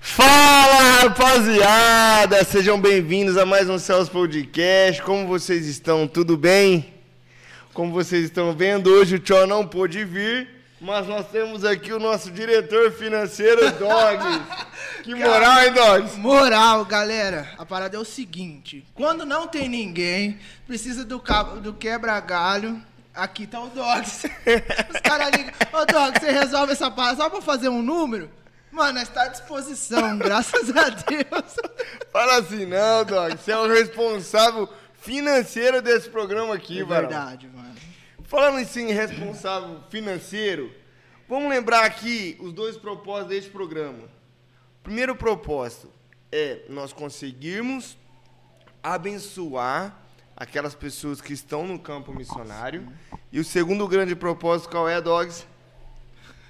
Fala rapaziada, sejam bem-vindos a mais um Céus Podcast. Como vocês estão? Tudo bem? Como vocês estão vendo, hoje o Tchó não pôde vir, mas nós temos aqui o nosso diretor financeiro, Dogs. Que moral, hein, Dogs? Moral, galera. A parada é o seguinte: quando não tem ninguém, precisa do, cabo, do quebra-galho. Aqui tá o Dogs. Os caras ligam: Ô, Dogs, você resolve essa parada só pra fazer um número? Mano, está à disposição, graças a Deus. Fala assim, não, Dogs. Você é o responsável financeiro desse programa aqui, É varão. verdade, mano. Falando em responsável financeiro, vamos lembrar aqui os dois propósitos deste programa. O primeiro propósito é nós conseguirmos abençoar aquelas pessoas que estão no campo missionário. E o segundo grande propósito qual é, Dogs?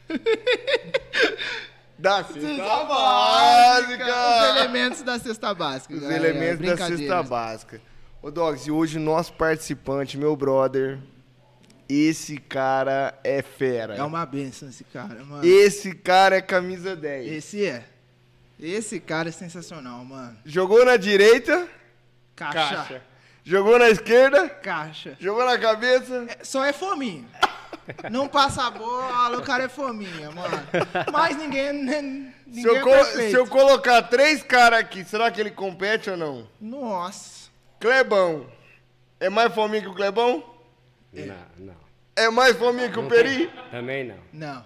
da cesta Os básica! elementos da cesta básica. Os galera, elementos da cesta básica. Ô, Dogs, e hoje o nosso participante, meu brother, esse cara é fera. É uma benção esse cara, mano. Esse cara é camisa 10. Esse é. Esse cara é sensacional, mano. Jogou na direita, Caixa. Jogou na esquerda, Caixa. jogou na cabeça. É, Só é fominha. Não passa a bola, o cara é fominha, mano. Mas ninguém, ninguém Se eu, é co- perfeito. se eu colocar três caras aqui, será que ele compete ou não? Nossa. Clebão. É mais fominha que o Clebão? Não, não. É mais fominha que o Peri? Também não. Não.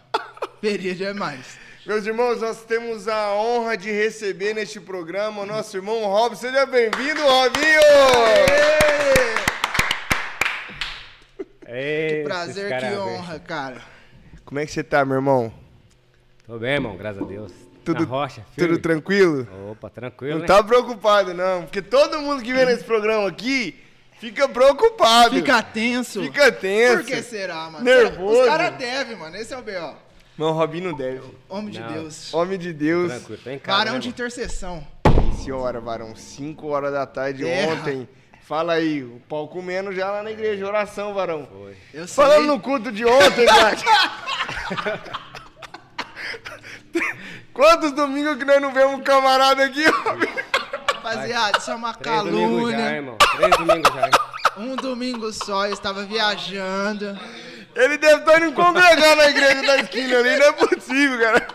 Período é mais. Meus irmãos, nós temos a honra de receber neste programa o nosso irmão Rob. Seja bem-vindo, Robinho! Ei, Prazer, que honra, cara. Como é que você tá, meu irmão? Tô bem, irmão, graças a Deus. Tudo, Na rocha, tudo tranquilo? Opa, tranquilo, Não né? tá preocupado, não. Porque todo mundo que vem nesse programa aqui fica preocupado. Fica tenso. Fica tenso. Por que será, mano? Nervoso. Os caras devem, mano. Esse é o B.O. Não, o Robinho não deve. Homem de Não. Deus. Homem de Deus. Tranquilo, tô em casa, Varão né, de intercessão. Senhora, varão, 5 horas da tarde Terra. ontem. Fala aí, o pau comendo já lá na igreja, oração, varão. Foi. Eu sei. Falando no culto de ontem, cara. Quantos domingos que nós não vemos um camarada aqui? Rapaziada, isso é uma Três domingos já, calúnia. irmão. Três domingos já. Um domingo só, eu estava viajando. Ele deve estar indo congregar na igreja da esquina ali, não é possível, cara.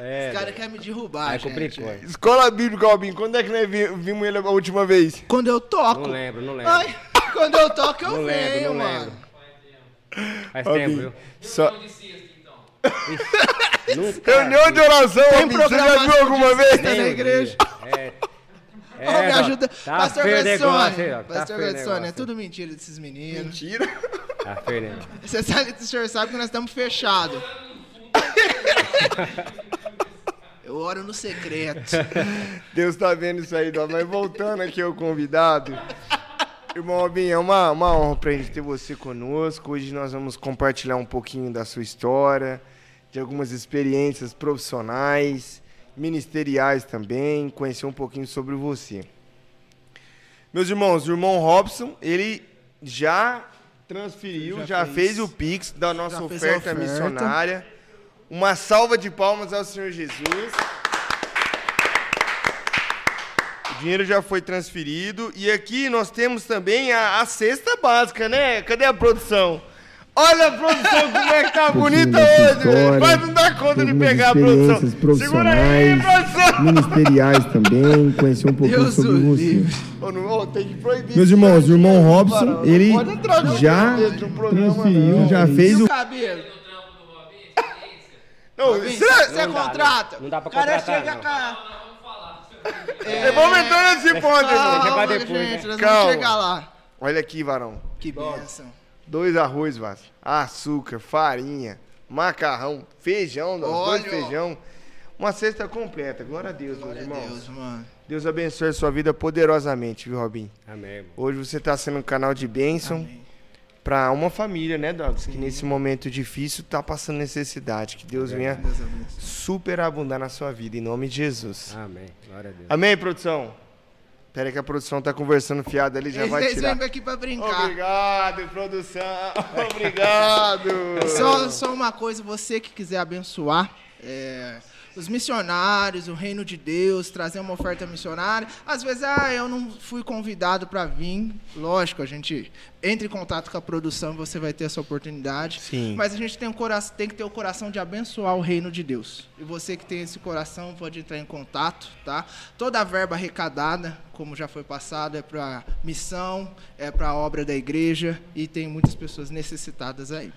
É, Os caras querem me derrubar, gente. complicou. Escola Bíblica, Robinho, quando é que nós vi- vimos ele a última vez? Quando eu toco. Não lembro, não lembro. Ai, quando eu toco, eu Não lembro, venho, não mano. lembro. Faz tempo, viu? Só... Nunca. Reunião de oração, Tem você já viu alguma vez? na igreja. É. Ô, me Dó, ajuda. Tá Pastor ó. Tá Pastor Gessone, é tudo mentira desses meninos. Mentira. Tá né? Você sabe, o senhor sabe que nós estamos fechados. Eu oro no secreto. Deus tá vendo isso aí. Mas voltando aqui ao convidado. Irmão Robinho, é uma, uma honra pra gente ter você conosco. Hoje nós vamos compartilhar um pouquinho da sua história, de algumas experiências profissionais, ministeriais também, conhecer um pouquinho sobre você. Meus irmãos, o irmão Robson, ele já transferiu, já, Já fez. fez. o Pix da nossa oferta, oferta. missionária. Uma salva de palmas ao Senhor Jesus. O dinheiro já foi transferido. E aqui nós temos também a, a cesta básica, né? Cadê a produção? Olha a produção como é que tá bonita hoje, velho. Quase não dá conta de pegar a produção. Segura aí, produção. ministeriais também, conhecer um pouquinho Deus sobre o você. livre. Ô, não, ô, tem que proibir. Meus irmãos, o irmão Robson, não ele já programa, transferiu, não. já fez o cabelo? Não, será- Você Não dá, contrata? não- não dá pra O cara contratar, chega não. cá. É, Vamos entrar nesse ponto, irmão. Calma. Gente, nós Calma. vamos chegar lá. Olha aqui, varão. Que bênção. Dois arroz, Vaz. Açúcar, farinha, macarrão, feijão, nós, dois feijão. Uma cesta completa. Glória a Deus, Glória meus a irmãos. Deus, mano. Deus abençoe a sua vida poderosamente, viu, Robin? Amém, irmão. Hoje você está sendo um canal de bênção Amém. para uma família, né, Douglas? Que nesse momento difícil tá passando necessidade. Que Deus venha Deus abençoe. superabundar na sua vida, em nome de Jesus. Amém. Glória a Deus. Amém, produção? Pera aí que a produção tá conversando fiado ali, já Eles, vai eles tirar. vêm aqui pra brincar. Obrigado, produção. Obrigado. Só, só uma coisa, você que quiser abençoar é, os missionários, o reino de Deus, trazer uma oferta missionária. Às vezes, ah, eu não fui convidado para vir. Lógico, a gente entra em contato com a produção, você vai ter essa oportunidade. Sim. Mas a gente tem, um coração, tem que ter o coração de abençoar o reino de Deus. E você que tem esse coração pode entrar em contato, tá? Toda a verba arrecadada, como já foi passado, é para missão, é para a obra da igreja e tem muitas pessoas necessitadas aí.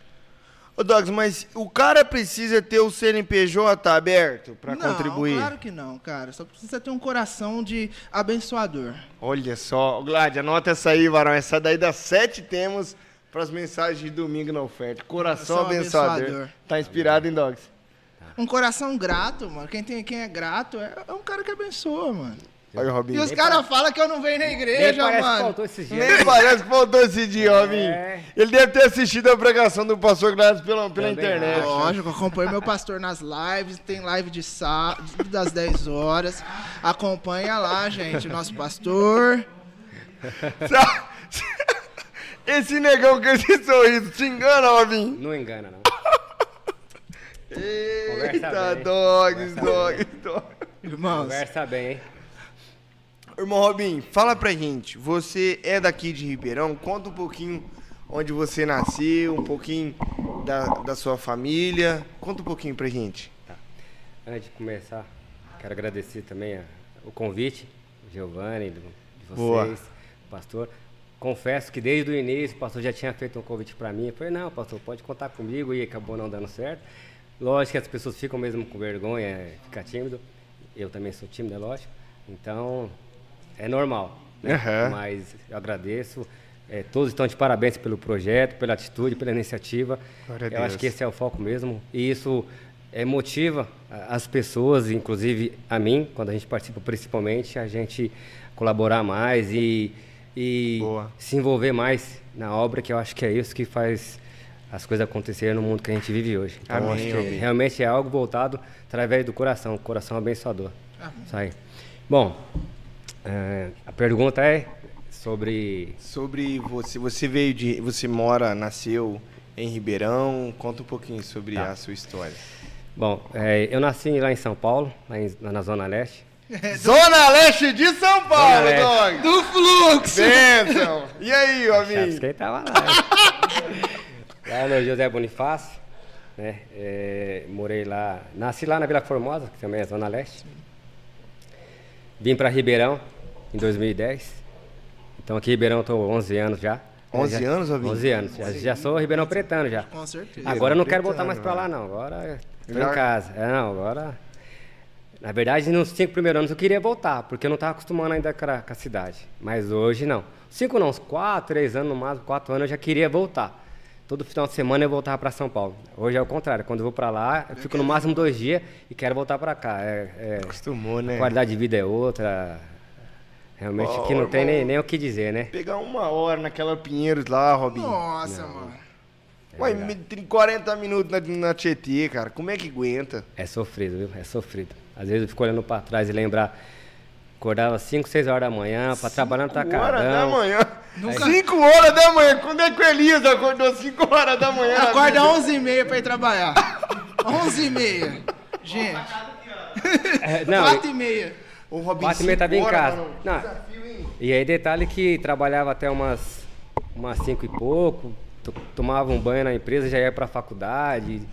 Ô, Dogs, mas o cara precisa ter o CNPJ aberto pra não, contribuir? claro que não, cara. Só precisa ter um coração de abençoador. Olha só, Glad, anota essa aí, varão. Essa daí das sete temos pras mensagens de domingo na oferta. Coração Coração abençoador. abençoador. Tá inspirado em Dogs? Um coração grato, mano. Quem, tem, quem é grato é, é um cara que abençoa, mano. Olha o E Robinho. os caras falam que eu não venho na Nem igreja, parece que mano. faltou esses dias. Nem parece que faltou esse dia, Robinho. É. Ele deve ter assistido a pregação do pastor Gladys pela, pela Também internet. acho. Lógico, eu acompanho meu pastor nas lives, tem live de sábado, das 10 horas. Acompanha lá, gente, nosso pastor. Esse negão com esse sorriso, te engana, Robinho? Não engana, não. Eita, dogs, dogs, dogs. Irmãos, Conversa bem, hein? Irmão Robinho, fala pra gente, você é daqui de Ribeirão, conta um pouquinho onde você nasceu, um pouquinho da, da sua família, conta um pouquinho pra gente. Antes de começar, quero agradecer também a- o convite, Giovanni, do- de Boa. vocês, pastor. Confesso que desde o início o pastor já tinha feito um convite para mim. Eu falei, não, pastor, pode contar comigo e acabou não dando certo. Lógico que as pessoas ficam mesmo com vergonha, é, fica tímido. Eu também sou tímido, é lógico. Então, é normal. né? Aham. Mas eu agradeço. É, todos estão de parabéns pelo projeto, pela atitude, pela iniciativa. Glória eu Deus. acho que esse é o foco mesmo. E isso é, motiva as pessoas, inclusive a mim, quando a gente participa principalmente, a gente colaborar mais e, e Boa. se envolver mais na obra, que eu acho que é isso que faz as coisas acontecerem no mundo que a gente vive hoje. Então, Amém, acho que amém. realmente é algo voltado através do coração, coração abençoador. Isso aí. Bom, é, a pergunta é sobre Sobre você, você veio de, você mora, nasceu em Ribeirão, conta um pouquinho sobre Tá. a sua história. Bom, é, eu nasci lá em São Paulo, lá, em- na Zona Leste. Zona Leste de São Paulo, Leste. dogs! do fluxo! Bênção! E aí, Robinho? quem tava lá. né? lá no José Bonifácio, né? É, morei lá, nasci lá na Vila Formosa, que também é Zona Leste. Vim para Ribeirão em 2010. Então aqui em Ribeirão eu tô 11 anos já. 11 Já- anos, Robinho? 11 anos. Já, já sou Ribeirão Pretano já. Com certeza. Agora eu não quero voltar mais pra lá, não. Agora Já- em casa. É, não, agora. Na verdade, nos cinco primeiros anos eu queria voltar, porque eu não estava acostumando ainda com a, com a cidade. Mas hoje não. Cinco não, uns quatro, três anos no máximo, quatro anos eu já queria voltar. Todo final de semana eu voltava para São Paulo. Hoje é o contrário. Quando eu vou para lá, eu fico no máximo dois dias e quero voltar para cá. É, é- Acostumou, né? a qualidade de vida é outra. Realmente Ó, que não tem irmão. nem, nem o que dizer, né? Pegar uma hora naquela Pinheiros lá, Robinho. Nossa, mano. Ué, me- tem 40 minutos na, na Tietê, cara. Como é que aguenta? É sofrido, viu? É sofrido. Às vezes eu fico olhando para trás e lembrar. Acordava 5, 6 horas da manhã para trabalhar no 5 horas da tacadão. manhã. 5 horas da manhã. Quando é que o Elias acordou 5 horas da manhã? Acorda 11h30 pra ir trabalhar. 11h30. Gente, É, não, 4h30. O Robinho, Quatro e meia tava em casa. mano. Não. Desafio, hein? E aí detalhe que trabalhava até umas umas 5 e pouco, to- tomava um banho na empresa, já ia para a faculdade,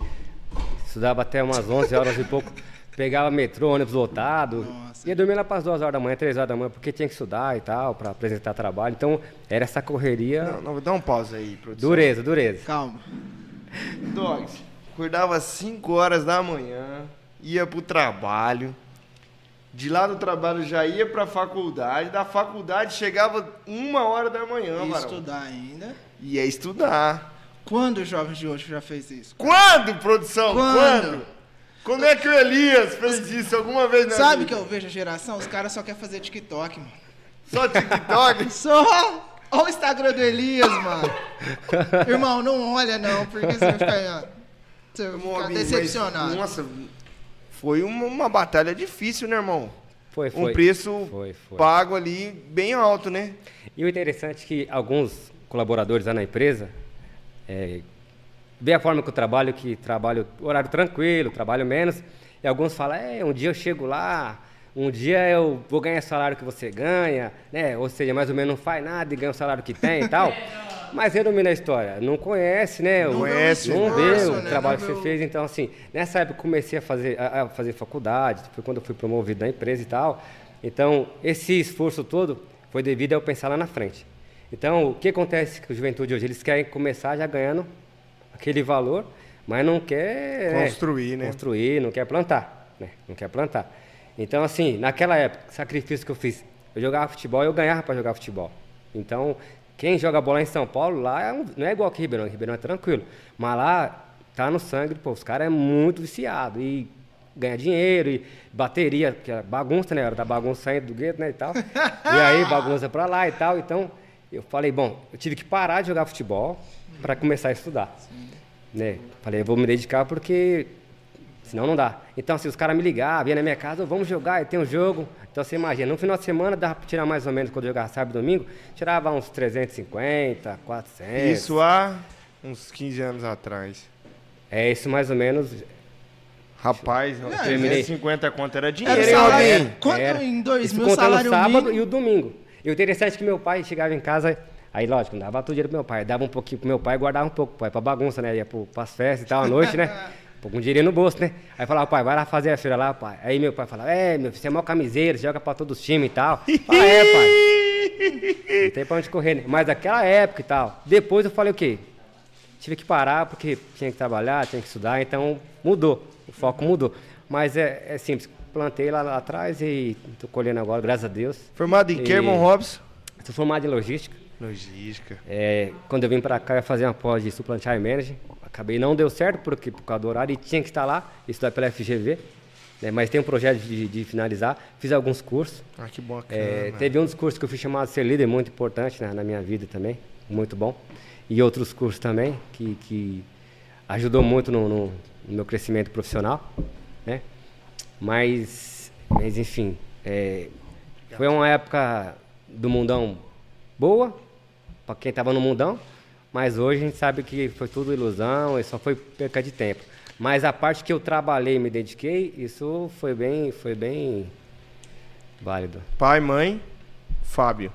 estudava até umas 11 horas e pouco, pegava metrô, ônibus lotado, ia dormir lá para as 2 horas da manhã, 3 horas da manhã, porque tinha que estudar e tal, para apresentar trabalho. Então era essa correria, Não, não, dá um pause aí, produção. dureza, dureza. Calma. Dogs, acordava 5 horas da manhã, ia pro trabalho. De lá do trabalho já ia pra faculdade. Da faculdade chegava uma hora da manhã, E varão. estudar ainda. Ia estudar. Quando os jovens de hoje já fez isso? Quando, produção? Quando? Quando? Quando é que o Elias fez isso alguma vez na Sabe que eu vejo a geração? Os caras só querem fazer TikTok, mano. Só TikTok? Só! Olha o Instagram do Elias, mano. Irmão, não olha não, porque você vai ficar, você vai ficar Robinho, mas, decepcionado. nossa, foi uma, uma batalha difícil, né, irmão? Foi, foi. Um preço Foi, foi. pago ali bem alto, né? E o interessante é que alguns colaboradores lá na empresa, é, ver a forma que eu trabalho, que trabalho horário tranquilo, trabalho menos. E alguns falam, é, um dia eu chego lá, um dia eu vou ganhar o salário que você ganha, né? Ou seja, mais ou menos não faz nada e ganha o salário que tem e tal. Mas resumindo a história, não conhece, né? Não conhece, não vê gosta, o né? trabalho Não que vê você fez. Então, assim, nessa época eu comecei a fazer, a, a fazer faculdade, foi quando eu fui promovido na empresa e tal. Então, esse esforço todo foi devido a eu pensar lá na frente. Então, o que acontece com a juventude hoje? Eles querem começar já ganhando aquele valor, mas não quer né, Construir, né? construir, não quer plantar, né? Não quer plantar. Então, assim, naquela época, sacrifício que eu fiz, eu jogava futebol e eu ganhava para jogar futebol. Então, quem joga bola em São Paulo, lá é não é igual aqui Ribeirão, Ribeirão é tranquilo. Mas lá tá no sangue, pô, os caras é muito viciado e ganha dinheiro e bateria, que é bagunça, né? Era da bagunça saindo do gueto, né, e tal. e aí bagunça pra lá e tal. Então, eu falei, bom, eu tive que parar de jogar futebol para começar a estudar. Né? Falei, eu vou me dedicar porque senão não dá. Então, assim, os caras me ligavam, vinha na minha casa, "Ô, vamos jogar, e tem um jogo. Então, você imagina, no final de semana dava pra tirar mais ou menos, quando eu jogava sábado e domingo, tirava uns 350, 400. Isso há uns 15 anos atrás. É isso mais ou menos. Rapaz, terminei. 350 conto era Era dinheiro, o hein, salário- Robinho? Quanto Era. em Isso 2000 contando o salário sábado mínimo? e o domingo. E o interessante é que meu pai chegava em casa, aí lógico, não dava todo o dinheiro pro meu pai, dava um pouquinho pro meu pai e guardava um pouco, pai, pra bagunça, né? Ia pro, pras festas e tal, à noite, né? Um de dinheiro no bolso, né? Aí falava, pai, vai lá fazer a feira lá, pai. Aí meu pai falava, é, meu, filho, você é maior camiseiro, joga pra todos os times e tal. Fala, é, pai. Não tem pra onde correr, né? Mas naquela época e tal. Depois eu falei o quê? Tive que parar porque tinha que trabalhar, tinha que estudar, então mudou. O foco mudou. Mas é, é simples. Plantei lá, lá atrás e tô colhendo agora, graças a Deus. Formado em que, irmão Robson? Sou formado em logística. Logística. É, quando eu vim para cá, eu ia fazer uma pós de supplantar e manager. Acabei não deu certo, porque por causa do horário, e tinha que estar lá, estudar pela FGV. né, mas tem um projeto de, de finalizar. Fiz alguns cursos. Ah, que bacana. É, teve um dos cursos que eu fui chamado de ser líder, muito importante né, na minha vida também, muito bom. E outros cursos também, que, que ajudou muito no, no- no meu crescimento profissional, né? Mas, mas enfim, é, foi uma época do mundão boa, para quem estava no mundão, mas hoje a gente sabe que foi tudo ilusão e só foi perca de tempo. Mas a parte que eu trabalhei e me dediquei, isso foi bem, foi bem válido. Pai, mãe, Fábio.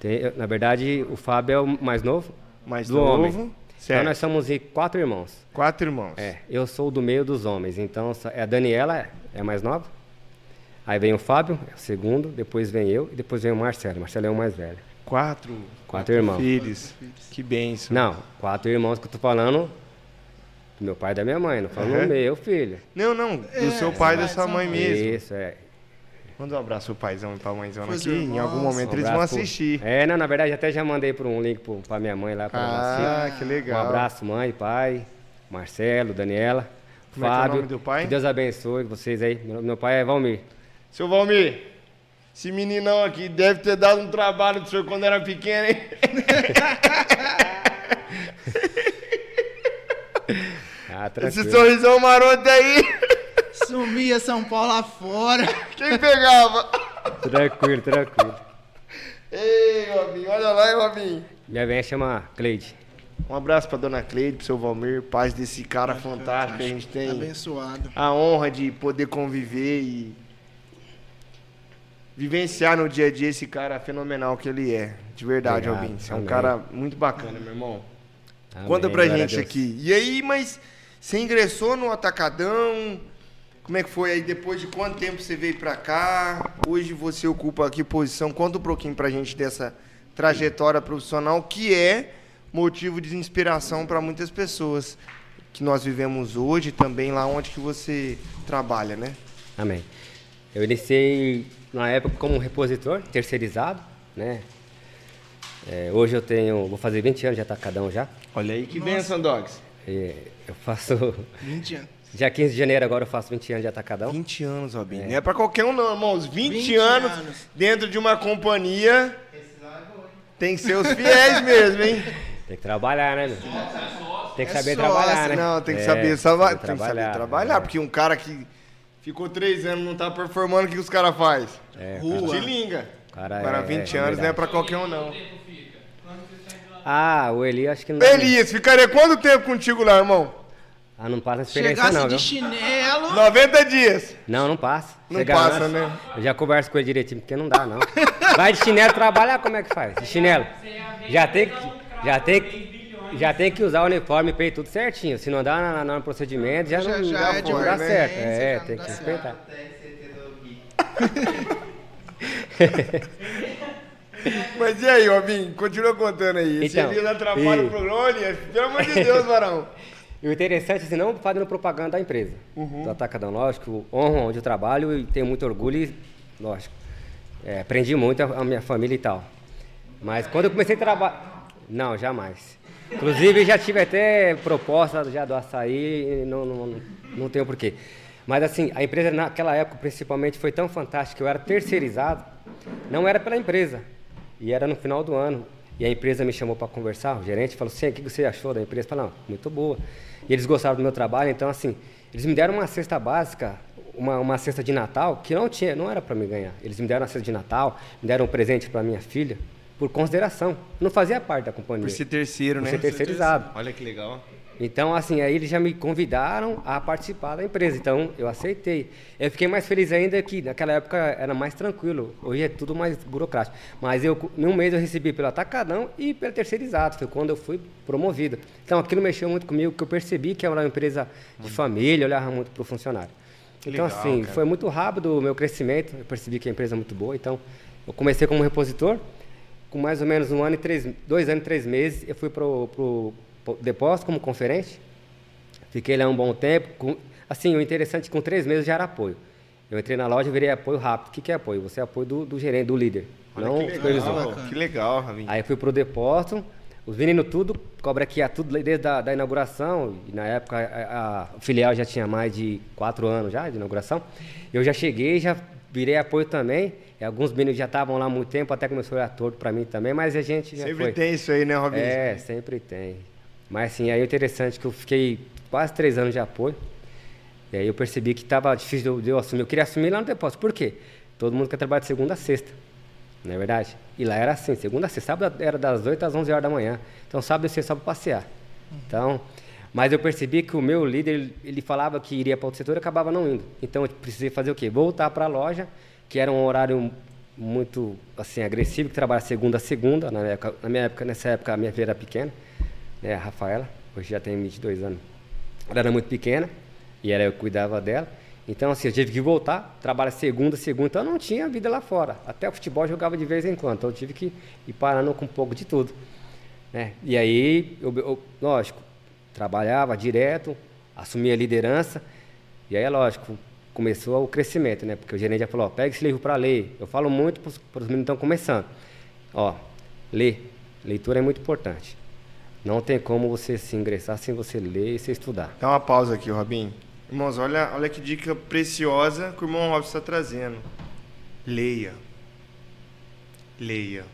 Tem- na verdade, o Fábio é o mais novo. Mais do novo. homem. Certo. Então nós somos quatro irmãos. Quatro irmãos. É, eu sou do meio dos homens. Então é a Daniela é a mais nova. Aí vem o Fábio, é o segundo, depois vem eu e depois vem o Marcelo. O Marcelo é o mais velho. Quatro. Quatro irmãos. Filhos. Que benção. Não, quatro irmãos que eu tô falando do meu pai e da minha mãe, não falando Uhum. do meu filho. Não, não. Do É, seu pai e da sua mãe. mesmo. Isso, é. Manda um abraço pro paizão e pra mãezona aqui. Em algum momento Um eles vão abraço pro- assistir. É, não, na verdade até já mandei por um link pro, pra minha mãe lá pra assistir. Ah, que legal. Um abraço, mãe, pai, Marcelo, Daniela, Como é que é o Fábio. nome do pai? Que Deus abençoe vocês aí. Meu, meu pai é Valmir. Seu Valmir, esse meninão aqui deve ter dado um trabalho pro senhor quando era pequeno, hein? Ah, Esse sorrisão maroto aí. Sumia São Paulo afora. Quem pegava? Tranquilo, tranquilo. Ei, Robinho, olha lá, hein, Robinho. Minha velha chama Cleide. Um abraço pra dona Cleide, pro seu Valmir, paz desse cara fantástico que a gente tem. Abençoado. a honra de poder conviver e vivenciar no dia a dia esse cara fenomenal que ele é. De verdade, Obrigado, Albin. Você é um cara muito bacana, meu irmão. Amém, Conta pra gente aqui. E aí, mas você ingressou no Atacadão? Como é que foi aí? Depois de quanto tempo você veio pra cá? Hoje você ocupa que posição? Conta um pouquinho pra gente dessa trajetória profissional que é motivo de inspiração para muitas pessoas que nós vivemos hoje também lá onde que você trabalha, né? Amém. Eu iniciei na época como repositor, terceirizado, né? É, hoje eu tenho, vou fazer 20 anos de atacadão já. Olha aí que benção, Dogs. E eu faço, 20 anos. Dia 15 de janeiro agora eu faço 20 anos de atacadão. 20 anos, Robin. Não é pra qualquer um não, irmãos. 20, 20 anos, anos. dentro de uma companhia. Tem que ser os fiéis mesmo, hein? Tem que trabalhar, né, meu? Tem que É saber sócio. trabalhar, né? Não, tem que É, saber, saba- tem que tem que saber trabalhar, trabalhar, é. porque um cara que ficou três anos não tá performando, o que os caras faz? É, Rua. Te linga. Cara, Agora é- 20 é anos não é pra qualquer um não. Ah, o Eli acho que não. Elias, ficaria quanto tempo contigo lá, irmão? Ah, não passa experiência Chegasse não, de viu? chinelo. 90 dias. Não, não passa. Não Chega passa, antes, né? Eu já converso com ele direitinho, porque não dá, não. Vai de chinelo trabalhar, como é que faz? De chinelo. Já tem que, já tem que, já tem que usar o uniforme e peito tudo certinho. Se não dá na- na- no procedimento, já, Já- não, já dá, é de não dá certo. É, tem que respeitar. Mas e aí, Robin? Continua contando aí. Esse Então, Elias atrapalha e- o programa. Pelo amor de Deus, varão. E o interessante é assim, não fazendo propaganda da empresa. Uhum. Do Atacadão, lógico, honro onde eu trabalho e tenho muito orgulho e, lógico, é, aprendi muito a, a minha família e tal. Mas quando eu comecei a trabalhar... Não, jamais. Inclusive, já tive até proposta já do açaí e não, não, não tenho porquê. Mas assim, a empresa naquela época, principalmente, foi tão fantástica que eu era terceirizado. Não era pela empresa. E era no final do ano. E a empresa me chamou para conversar, o gerente falou assim, o que você achou da empresa? Eu falei, não, muito boa. E eles gostaram do meu trabalho, então assim, eles me deram uma cesta básica, uma, uma cesta de Natal, que não tinha, não era para me ganhar. Eles me deram uma cesta de Natal, me deram um presente para minha filha, por consideração. Não fazia parte da companhia. Por ser terceiro, Por né? ser terceirizado. Olha que legal. Então, assim, aí eles já me convidaram a participar da empresa. Então, eu aceitei. Eu fiquei mais feliz ainda que naquela época era mais tranquilo. Hoje é tudo mais burocrático. Mas eu, em um mês eu recebi pelo atacadão e pelo terceirizado. Foi quando eu fui promovido. Então, aquilo mexeu muito comigo, que eu percebi que era uma empresa de família, olhava muito para o funcionário. então, legal, assim, cara. foi muito rápido o meu crescimento. Eu percebi que a empresa é muito boa. Então, eu comecei como repositor. Com mais ou menos um ano e três, dois anos e três meses, eu fui para o depósito como conferente. Fiquei lá um bom tempo. Com, assim, o interessante é que com três meses já era apoio. Eu entrei na loja e virei apoio rápido. O que, que é apoio? Você é apoio do, do gerente, do líder, Olha não que legal. Que legal, Robin. Aí fui pro depósito, os meninos tudo, cobra aqui a tudo desde a da inauguração, e na época a, a filial já tinha mais de quatro anos já de inauguração. Eu já cheguei, já virei apoio também, e alguns meninos já estavam lá há muito tempo, até começou a olhar torto para mim também, mas a gente já Sempre foi. tem isso aí, né, Robin? É, sempre tem. Mas assim, aí o interessante é que eu fiquei quase três anos de apoio. E aí eu percebi que estava difícil de eu, de eu assumir. Eu queria assumir lá no depósito. Por quê? Todo mundo quer trabalhar de segunda a sexta. Não é verdade? E lá era assim, segunda a sexta. Sábado era das 8 às 11 horas da manhã. Então sábado e sexta só para passear. Então, mas eu percebi que o meu líder, ele, ele falava que iria para outro setor e acabava não indo. Então eu precisei fazer o quê? Voltar para a loja, que era um horário muito assim agressivo, que trabalha segunda a segunda. Na minha época, na minha época nessa época a minha filha era pequena, né, a Rafaela, hoje já tem 22 anos. Ela era muito pequena e era eu que cuidava dela. Então, assim, eu tive que voltar, trabalhar segunda, segunda, então eu não tinha vida lá fora. Até o futebol eu jogava de vez em quando, então eu tive que ir parando com um pouco de tudo. Né? E aí, eu, eu- lógico, trabalhava direto, assumia a liderança, e aí, lógico, começou o crescimento, né? Porque o gerente já falou, ó, pega esse livro para ler. Eu falo muito para os meninos que estão começando. Ó, lê. Leitura é muito importante. Não tem como você se ingressar sem você ler e você estudar. Dá uma pausa aqui, Robin. Irmãos, olha, olha que dica preciosa que o irmão Robson está trazendo. Leia. Leia.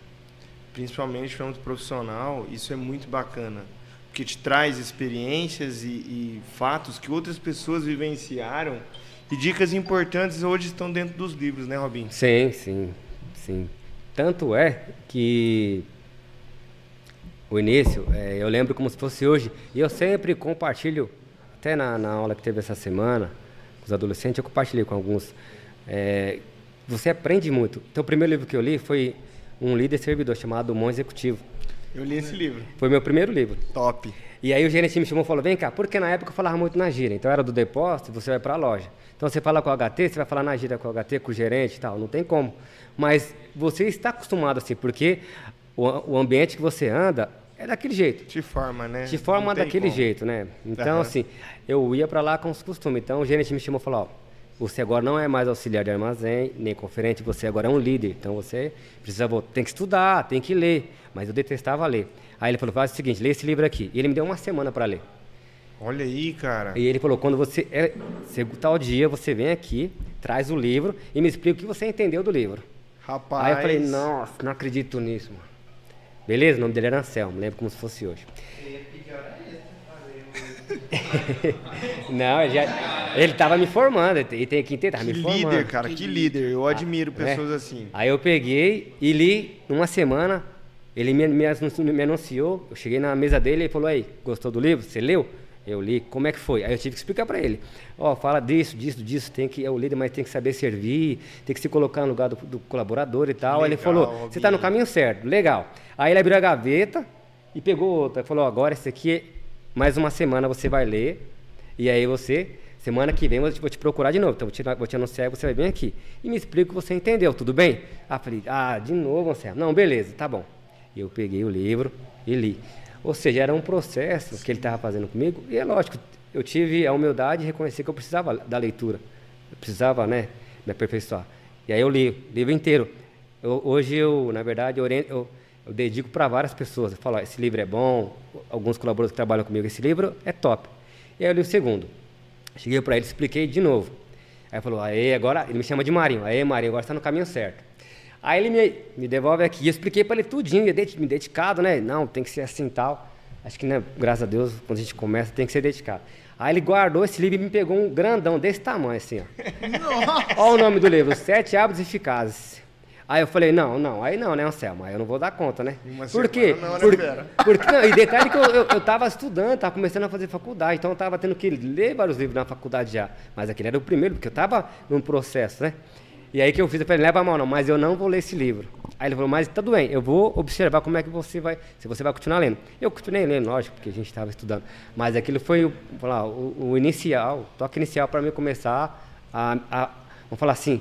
Principalmente no âmbito profissional, isso é muito bacana. Porque te traz experiências e, e fatos que outras pessoas vivenciaram e dicas importantes hoje estão dentro dos livros, né, Robin? Sim, sim, sim. Tanto é que o início, é, eu lembro como se fosse hoje, e eu sempre compartilho, até na, na aula que teve essa semana, com os adolescentes, eu compartilhei com alguns. é, você aprende muito. Então, o primeiro livro que eu li foi um líder servidor chamado Mão Executivo. Eu li esse livro. Foi meu primeiro livro. Top. E aí o gerente me chamou e falou, vem cá, porque na época eu falava muito na gíria, então era do depósito, você vai para a loja. Então você fala com o HT, você vai falar na gíria com o HT, com o gerente e tal, não tem como. Mas você está acostumado assim, porque o, o ambiente que você anda é daquele jeito. Te forma, né? Te forma daquele como. jeito, né? Então, Aham. assim, eu ia para lá com os costumes. Então, o gerente me chamou e falou: ó, você agora não é mais auxiliar de armazém, nem conferente, você agora é um líder. Então, você precisa, tem que estudar, tem que ler. Mas eu detestava ler. Aí ele falou: faz o seguinte, lê esse livro aqui. E ele me deu uma semana para ler. Olha aí, cara. E ele falou: quando você. É, tal dia, você vem aqui, traz o livro e me explica o que você entendeu do livro. Rapaz. Aí eu falei: nossa, não acredito nisso, mano. Beleza? O nome dele era Anselmo, lembro como se fosse hoje. Não, ele, já, ele tava me formando, ele tem que entender, tava Que me formando. líder, cara, que líder. Eu admiro É. pessoas assim. Aí eu peguei e li numa semana Ele me, me me anunciou, eu cheguei na mesa dele e falou, aí, gostou do livro? Você leu? Eu li, como é que foi? Aí eu tive que explicar para ele. Ó, fala disso, disso, disso, tem que, é o líder, mas tem que saber servir, tem que se colocar no lugar do, do colaborador e tal. Aí ele Legal, falou, você está no caminho certo, legal. Aí ele abriu a gaveta e pegou outra. Falou, agora esse aqui, mais uma semana você vai ler. E aí você, semana que vem, eu vou te procurar de novo. Então vou te, vou te anunciar e você vai vir aqui. E me explica o que você entendeu, tudo bem? Ah, falei, ah, de novo, Anselmo. Não, beleza, tá bom. Eu peguei o livro e li. Ou seja, era um processo que ele estava fazendo comigo. E é lógico, eu tive a humildade de reconhecer que eu precisava da leitura. Eu precisava, né, me aperfeiçoar. E aí eu li livro inteiro. Eu- hoje eu, na verdade, eu, oriento- eu, eu dedico para várias pessoas. Eu falo, esse livro é bom, alguns colaboradores que trabalham comigo, esse livro é top. E aí eu li o segundo. Cheguei para ele, expliquei de novo. Aí ele falou, aí agora, ele me chama de Marinho. Aí, Marinho, agora está no caminho certo. Aí ele me, me devolve aqui. Eu expliquei para ele tudinho, me dedicado, né? Não, tem que ser assim e tal. Acho que, né, graças a Deus, quando a gente começa, tem que ser dedicado. Aí ele guardou esse livro e me pegou um grandão desse tamanho, assim, ó. Olha o nome do livro, Sete Hábitos Eficazes. Aí eu falei, não, não, aí não, né, Anselmo? Aí eu não vou dar conta, né? Uma Por quê? não, né, Por- porque, não, e detalhe que eu, eu, eu tava estudando, tava começando a fazer faculdade, então eu tava tendo que ler vários livros na faculdade já. Mas aquele era o primeiro, porque eu tava num processo, né? E aí que eu fiz, eu falei, leva a mão não, mas eu não vou ler esse livro. Aí ele falou, mas tá doendo, eu vou observar como é que você vai, se você vai continuar lendo. Eu continuei lendo, lógico, porque a gente estava estudando. Mas aquilo foi o, lá, o, o inicial, o toque inicial para mim começar a, a, vamos falar assim,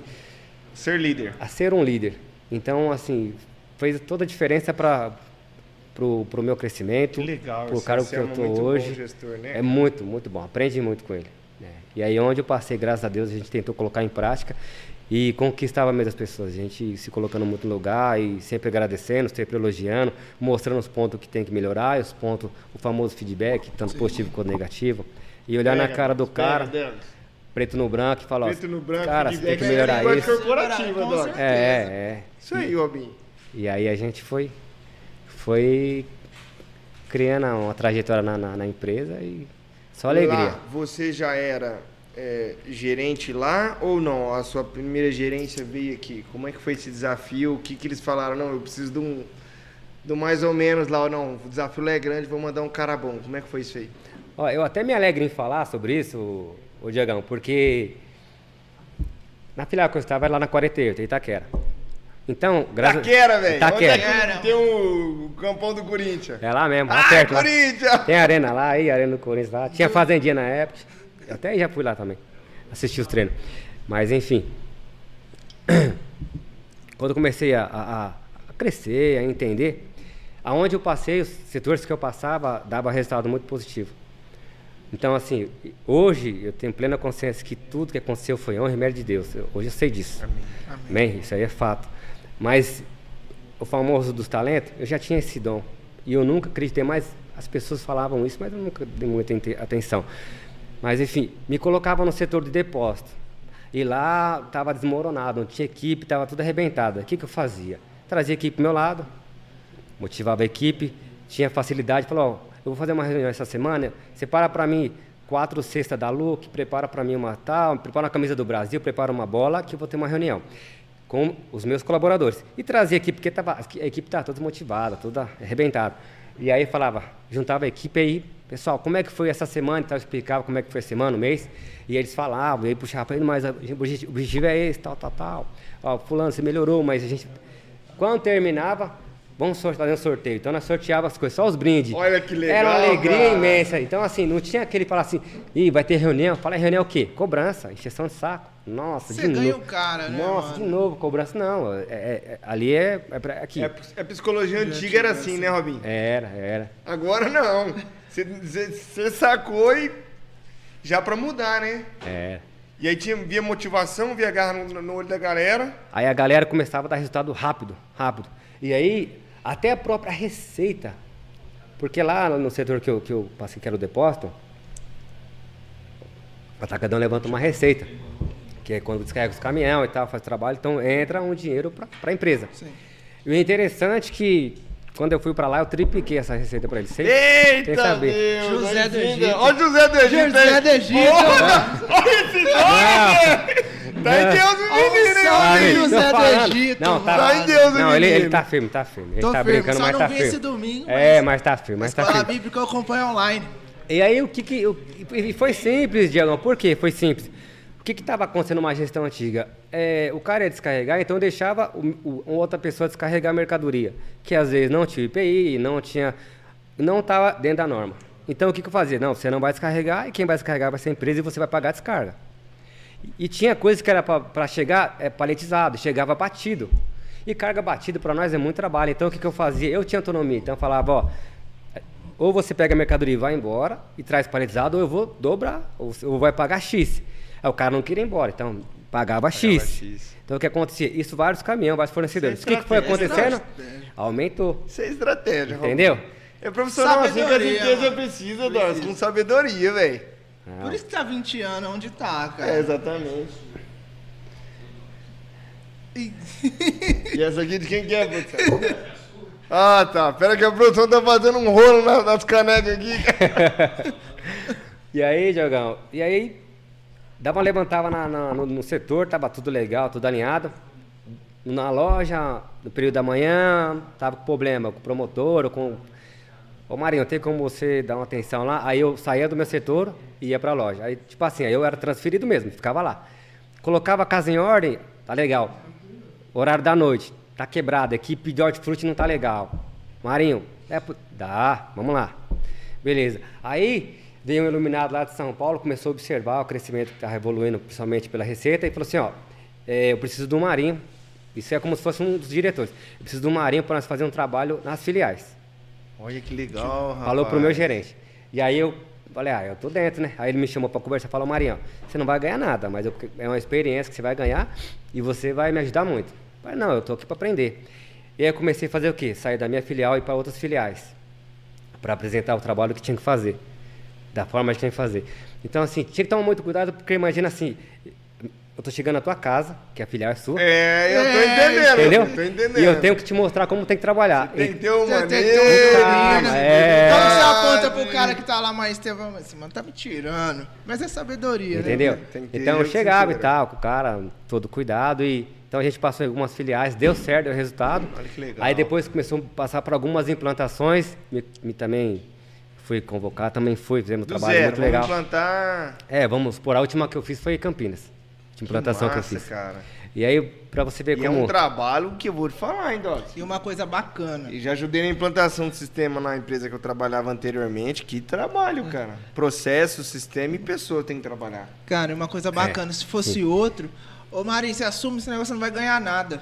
Ser líder. a ser um líder. Então, assim, fez toda a diferença para pro, pro meu crescimento, Que legal, pro cargo que eu Anselmo é tô hoje. gestor, né? É muito, muito bom. Aprendi muito com ele. né? E aí onde eu passei, graças a Deus, a gente tentou colocar em prática e conquistava mesmo as pessoas. A gente se colocando muito no lugar e sempre agradecendo, sempre elogiando, mostrando os pontos que tem que melhorar, e os pontos, o famoso feedback, tanto positivo quanto negativo. E olhar na cara do cara, preto no branco e falar, ó, Preto no branco, cara, você tem que melhorar é isso. corporativa, Doc. É, é, é. Isso aí, Robinho. E aí a gente foi, foi criando uma trajetória na, na, na empresa e só alegria. Lá, você já era é, gerente lá ou não? A sua primeira gerência veio aqui. Como é que foi esse desafio? O que, que eles falaram? Não, eu preciso de um, do mais ou menos lá ou não. O desafio lá é grande, vou mandar um cara bom. Como é que foi isso aí? Ó, eu até me alegro em falar sobre isso, ô, ô Diagão, porque na filial que eu estava era lá na 48, em Itaquera. Então, graças Taquera, velho. Itaquera. Onde é que tem o, o campão do Corinthians? É lá mesmo, lá Ah, perto. Lá. Corinthians! Tem arena lá, aí, arena do Corinthians lá. Tinha fazendinha na época. Até já fui lá também, assistir os treinos. Mas enfim. Quando eu comecei a, a- a crescer, a entender, aonde eu passei, os setores que eu passava, dava resultado muito positivo. Então, assim, hoje eu tenho plena consciência que tudo que aconteceu foi honra e mérito de Deus. Eu- hoje eu sei disso. Amém. Isso aí é fato. Mas o famoso dos talentos, eu já tinha esse dom. E eu nunca acreditei mais. As pessoas falavam isso, mas eu nunca dei muita atenção. Mas, enfim, me colocava no setor de depósito. E lá estava desmoronado, não tinha equipe, estava tudo arrebentado. O que, que eu fazia? Trazia a equipe pro meu lado, motivava a equipe, tinha facilidade, falou, ó, eu vou fazer uma reunião essa semana, separa para mim quatro cestas da Look, prepara para mim uma tal, prepara uma camisa do Brasil, prepara uma bola, que eu vou ter uma reunião com os meus colaboradores. E trazia a equipe, porque tava, a equipe estava toda motivada, toda arrebentada. E aí falava, juntava a equipe aí, pessoal, como é que foi essa semana? Então eu explicava como é que foi a semana, o mês. E eles falavam, e aí puxava para ele, mas a- o objetivo, é esse, tal, tal, tal. Ó, fulano, você melhorou, mas a gente... Quando terminava, vamos fazer um sorteio. Então nós sorteava as coisas, só os brindes. Olha que legal, Era uma alegria cara. imensa. Então, assim, não tinha aquele falar assim, ih, vai ter reunião. Fala reunião o quê? Cobrança, encheção de saco. Nossa, Você de ganha novo. o cara, né, Nossa, mano? de novo, cobrança. Não, é- é- é- ali é, é pra- aqui. É, é psicologia antiga, era assim, né, Robinho? Era, era. Agora não. Você- sacou e já pra mudar, né? era. E aí tinha, via motivação, via garra no, no olho da galera. Aí a galera começava a dar resultado rápido, rápido. E aí, até a própria receita. Porque lá no setor que eu, que eu passei, que era o depósito, o atacadão levanta uma receita. Que é quando descarrega os caminhão e tal, faz trabalho, então entra um dinheiro para a empresa. Sim. E o interessante é que quando eu fui para lá, eu tripliquei essa receita para eles. Sem, sem Eita, saber. Deus! José olha do Egito. Olha o José do Egito José do Egito. Olha, olha esse nome! Tá em Deus, Olha o menino, hein, homem hein? do. Egito, Não, tá, Vai em Deus, não ele, menino. ele tá firme, tá firme. Gente Tô tá firme, brincando, só mas não tá vi firme. esse domingo, É, mas- tá firme, mas tá escola firme. bíblica eu acompanho online. E aí o que que. o- E foi simples, Diagão. Por quê? Foi simples. O que estava acontecendo numa gestão antiga? É, o cara ia descarregar, então deixava o, o- outra pessoa descarregar a mercadoria. Que às vezes não tinha IPI, não tinha. não estava dentro da norma. Então o que, que eu fazia? Não, você não vai descarregar e quem vai descarregar vai ser a empresa e você vai pagar a descarga. E tinha coisas que era para chegar é, paletizado, chegava batido. E carga batida para nós é muito trabalho. Então o que, que eu fazia? Eu tinha autonomia. Então eu falava, ó, ou você pega a mercadoria e vai embora e traz paletizado, ou eu vou dobrar, ou, ou vai pagar X. Aí o cara não queria ir embora, então pagava, X. X. Então o que acontecia? Isso vários caminhões, vários fornecedores. Isso O é que, que foi acontecendo? Aumentou. Isso é estratégia. Entendeu? É profissional assim que a Sabedoria, empresa mano. precisa, Dors, com sabedoria, velho. Por isso que tá 20 anos onde tá, cara. É, exatamente. E- E essa aqui de quem que é, produção? Ah, tá. Pera que a produção tá fazendo um rolo na- nas canecas aqui. E aí, Diogão, e aí, dava uma levantada na- na- no, no setor, tava tudo legal, tudo alinhado. Na loja, no período da manhã, tava com problema com o promotor, com. Ô Marinho, tem como você dar uma atenção lá? Aí eu saía do meu setor e ia pra loja. Aí, tipo assim, aí eu era transferido mesmo, ficava lá. Colocava a casa em ordem, tá legal. Horário da noite, tá quebrado, equipe de hortifruti não tá legal. Marinho, é, dá, vamos lá. Beleza. Aí veio um iluminado lá de São Paulo, começou a observar o crescimento que está evoluindo, principalmente pela receita, e falou assim: ó, é, eu preciso do Marinho. Isso é como se fosse um dos diretores. Eu preciso do Marinho para nós fazer um trabalho nas filiais. Olha que legal, rapaz. Falou pro meu gerente. E aí eu falei, ah, eu tô dentro, né? Aí ele me chamou para conversar e falou, Marinho, você não vai ganhar nada, mas eu- é uma experiência que você vai ganhar e você vai me ajudar muito. Eu falei, não, eu tô aqui para aprender. E aí eu comecei a fazer o quê? Sair da minha filial e ir para outras filiais. Para apresentar o trabalho que tinha que fazer. Da forma que tinha que fazer. Então, assim, tinha que tomar muito cuidado, porque imagina assim, eu tô chegando na tua casa, que a filial é sua, É, eu tô É, entendendo. entendeu? eu Tô entendendo. E eu tenho que te mostrar como tem que trabalhar. Tem que ter um Tem- tem- maneiro. tem um Calma, é. Então você aponta pro cara que tá lá mais tempo, mas esse mano tá me tirando. Mas é sabedoria, Entendeu? né? Tem que ter Então eu chegava e tal, com o cara, todo cuidado. E, então a gente passou em algumas filiais, deu certo, deu resultado. Olha que legal. Aí depois começou a passar por algumas implantações. Me, me também fui convocar, também fui, fizemos um trabalho zero, muito vamos legal. implantar. É, vamos por a última que eu fiz foi Campinas. De implantação que, eu massa, fiz. cara. E aí, pra você ver E é como. um trabalho que eu vou te falar, hein, Doc? E uma coisa bacana. E já ajudei na implantação do sistema na empresa que eu trabalhava anteriormente. Que trabalho, cara. Processo, sistema e pessoa tem que trabalhar. Cara, uma coisa bacana. Se fosse outro, ô Marinho, você assume esse negócio, você não vai ganhar nada.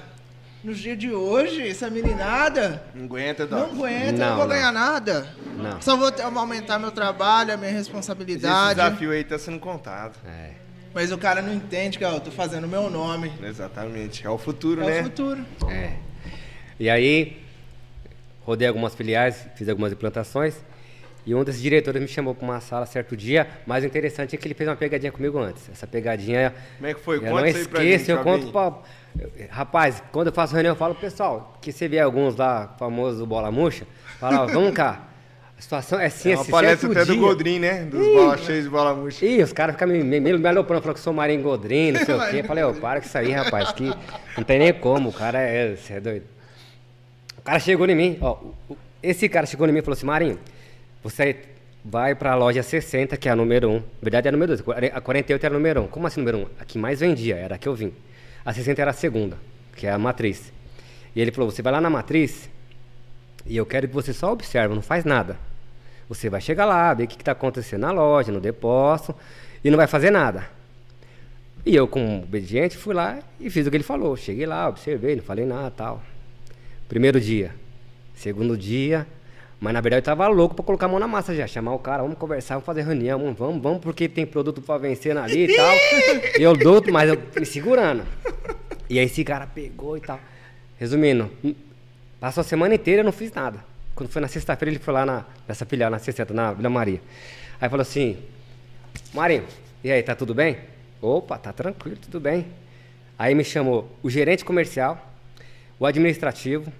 Nos dias de hoje, essa meninada Não aguenta, Doc. não aguenta, eu Não, não vou não. ganhar nada. Não. Só vou ter- aumentar meu trabalho, a minha Esse responsabilidade. desafio aí tá sendo contado. É. Mas o cara não entende que ó, eu tô fazendo o meu nome. Exatamente. É o futuro, É né? o futuro. É. E aí, rodei algumas filiais, fiz algumas implantações. E um desses diretores me chamou para uma sala certo dia. Mas o interessante é que ele fez uma pegadinha comigo antes. Essa pegadinha. Como é que foi? Eu Conta não isso aí pra esqueço, eu conto Fabinho. Rapaz, quando eu faço reunião, eu falo, pessoal, que você vê alguns lá, famosos bola murcha, fala, vamos cá. A situação é assim, É uma esse palestra até do dia. Godrin, né? Dos bola cheios de bola murcha. Ih, os caras ficam me, me, me, aloprando, falando que sou Marinho Godrin, não sei o quê. Eu falei, ô, para com isso aí, rapaz, que não tem nem como, o cara é, você é doido. O cara chegou em mim, ó, esse cara chegou em mim e falou assim, Marinho, você vai pra loja 60, que é a número 1. Na verdade é a número 2, a 48 era a número 1. Como assim número 1? A que mais vendia, era a que eu vim. A 60 era a segunda, que é a matriz. E ele falou, você vai lá na matriz e eu quero que você só observe, não faz nada. Você vai chegar lá, ver o que está acontecendo na loja, no depósito, e não vai fazer nada. E eu, como obediente, fui lá e fiz o que ele falou. Cheguei lá, observei, não falei nada tal. Primeiro dia. Segundo dia. Mas na verdade eu tava louco pra colocar a mão na massa já. Chamar o cara, vamos conversar, vamos fazer reunião, vamos, vamos, porque tem produto pra vencer ali e tal. e eu dou, mas eu me segurando. E aí esse cara pegou e tal. Resumindo, passou a semana inteira eu não fiz nada. Quando foi na sexta-feira, ele foi lá na, nessa filial, na 60, na Vila Maria. Aí falou assim, Marinho, e aí, tá tudo bem? Opa, tá tranquilo, tudo bem. Aí me chamou o gerente comercial, o administrativo,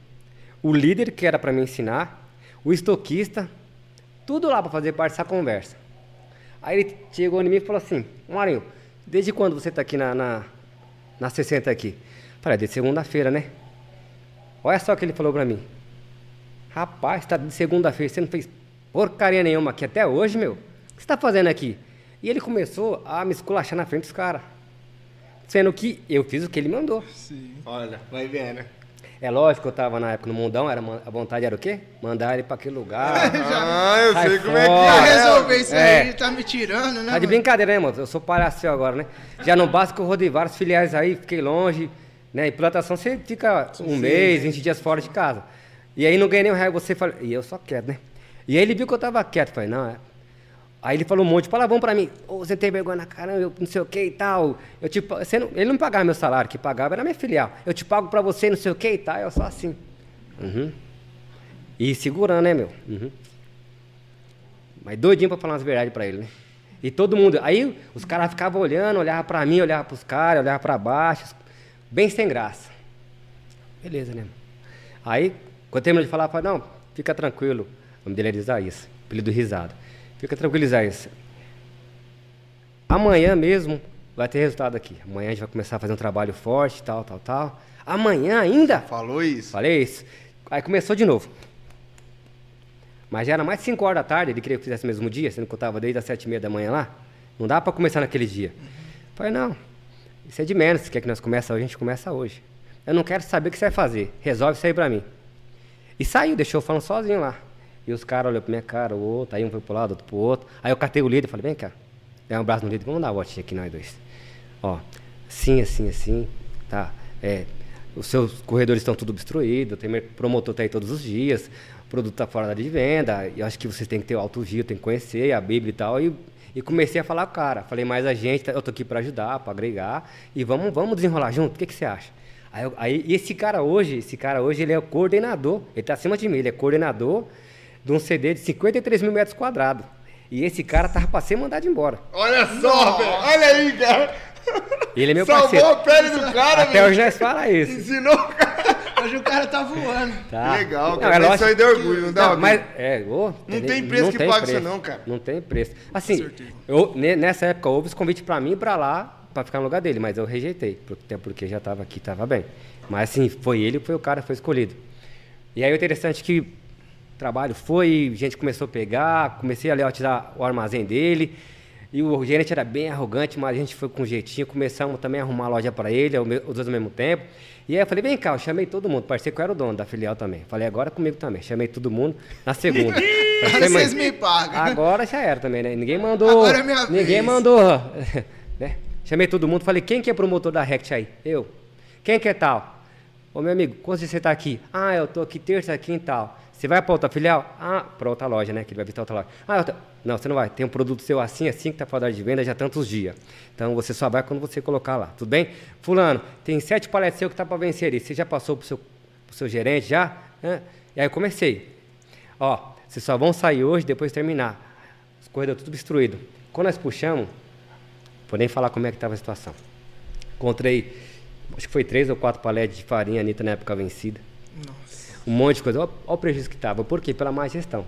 o líder que era para me ensinar, o estoquista, tudo lá para fazer parte dessa conversa. Aí ele chegou em mim e falou assim, Marinho, desde quando você está aqui na, na, Na 60 aqui. Falei, é de segunda-feira, né? Olha só o que ele falou pra mim. Rapaz, tá de segunda-feira, você não fez porcaria nenhuma aqui até hoje, meu. O que você tá fazendo aqui? E ele começou a me esculachar na frente dos caras. Sendo que eu fiz o que ele mandou. Olha, vai vendo. É lógico que eu tava na época no mundão, era, a vontade era o quê? Mandar ele pra aquele lugar. Ah, eu sei como é que fora. É. resolver isso É. aí, tá me tirando, né? Tá de mano? brincadeira, né, mano? Eu sou palhaço agora, né? Já não basta que eu rodei vários filiais aí, fiquei longe, né? E plantação você fica um mês, 20 dias fora de casa. E aí não ganhei nem um real, você fala, e eu só quieto, né? E aí ele viu que eu tava quieto, falei, não, é. Aí ele falou um monte de palavrão pra mim, ô, você tem vergonha na caramba, eu não sei o que e tal. Eu te, pa- você não, ele não pagava meu salário, que pagava era minha filial. Eu te pago pra você, não sei o que e tal, eu só assim. Uhum. E segurando, né, meu? Uhum. Mas doidinho pra falar as verdades pra ele, né? E todo mundo. Aí os caras ficavam olhando, olhavam pra mim, olhavam pros caras, olhavam pra baixo. Bem sem graça. Beleza, né? Aí, quando terminou de falar, eu falei, não, fica tranquilo. O nome dele era Isaías, apelido risado. Fica tranquilo, Isaías. Amanhã mesmo vai ter resultado aqui. Amanhã a gente vai começar a fazer um trabalho forte, tal, tal, tal. Amanhã ainda? Falou isso. Falei isso. Aí começou de novo. Mas já era mais de 5 horas da tarde, ele queria que eu fizesse no mesmo dia, sendo que eu estava desde as 7 e meia da manhã lá. Não dá para começar naquele dia. Falei, não, isso é de menos. Se quer que nós começa hoje, a gente começa hoje. Eu não quero saber o que você vai fazer. Resolve isso aí pra mim. E saiu, deixou eu falando sozinho lá. E os caras olhou pra minha cara, o outro, aí um foi pro lado, outro pro outro. Aí eu catei o líder e falei, vem cá. Dei um abraço no líder, vamos dar uma voltinha aqui nós dois. Ó, assim, assim, assim, tá. É, os seus corredores estão tudo obstruídos, tem promotor tá aí todos os dias, produto tá fora de venda, eu acho que vocês têm que ter o alto giro, tem que conhecer a Bíblia e tal. E, e comecei a falar com o cara. Falei, mas a gente, tá- eu tô aqui para ajudar, para agregar, e vamos, vamos desenrolar junto, o que, que você acha? Aí, aí esse cara hoje, esse cara hoje, ele é o coordenador, ele tá acima de mim, ele é coordenador de um CD de 53 mil metros quadrados. E esse cara tava pra ser mandado embora. Olha só, velho. Olha aí, cara. Ele é meu Salvou parceiro. a pele do cara, Até velho. hoje nós fala isso. Ensinou o cara. Hoje o cara tá voando. Tá. Que legal, Não, cara. é Mas lógico isso aí dá orgulho, não dá, Não, mas, é, ô, Não tem preço que pague isso não, cara. Não tem preço. Assim, eu, ne- nessa época houve esse convite pra mim e pra lá, pra ficar no lugar dele, mas eu rejeitei, até porque já tava aqui, tava bem. Mas assim, foi ele, foi o cara, foi escolhido. E aí o interessante é que trabalho foi, a gente começou a pegar, comecei a leotizar o armazém dele. E o gerente era bem arrogante, mas a gente foi com jeitinho, começamos também a arrumar a loja para ele, os dois ao mesmo tempo. E aí eu falei, vem cá, eu chamei todo mundo, parecia que eu era o dono da filial também. Falei, agora comigo também. Chamei todo mundo na segunda. Falei, Agora "Mas vocês me pagam. Agora já era também, né? Ninguém mandou. Agora é minha Ninguém vez. mandou. né? Chamei todo mundo, falei, quem que é promotor da Rect aí? Eu. Quem que é tal? Ô meu amigo, dias você tá aqui? Ah, eu tô aqui terça, quinta e tal. Você vai pra outra filial? Ah, pra outra loja, né? Que ele vai visitar outra loja. Ah, tô- não, você não vai. Tem um produto seu assim, assim, que tá fora de venda já há tantos dias. Então você só vai quando você colocar lá, tudo bem? Fulano, tem sete paletes seu que tá pra vencer ali. Você já passou pro seu, pro seu gerente já? E aí eu comecei. Ó, vocês só vão sair hoje depois de terminar. Os corredores tudo destruído. Quando nós puxamos, vou nem falar como é que estava a situação. Encontrei, acho que foi três ou quatro paletes de farinha Anitta na época vencida. Um monte de coisa. Olha o prejuízo que estava. Por quê? Pela má gestão.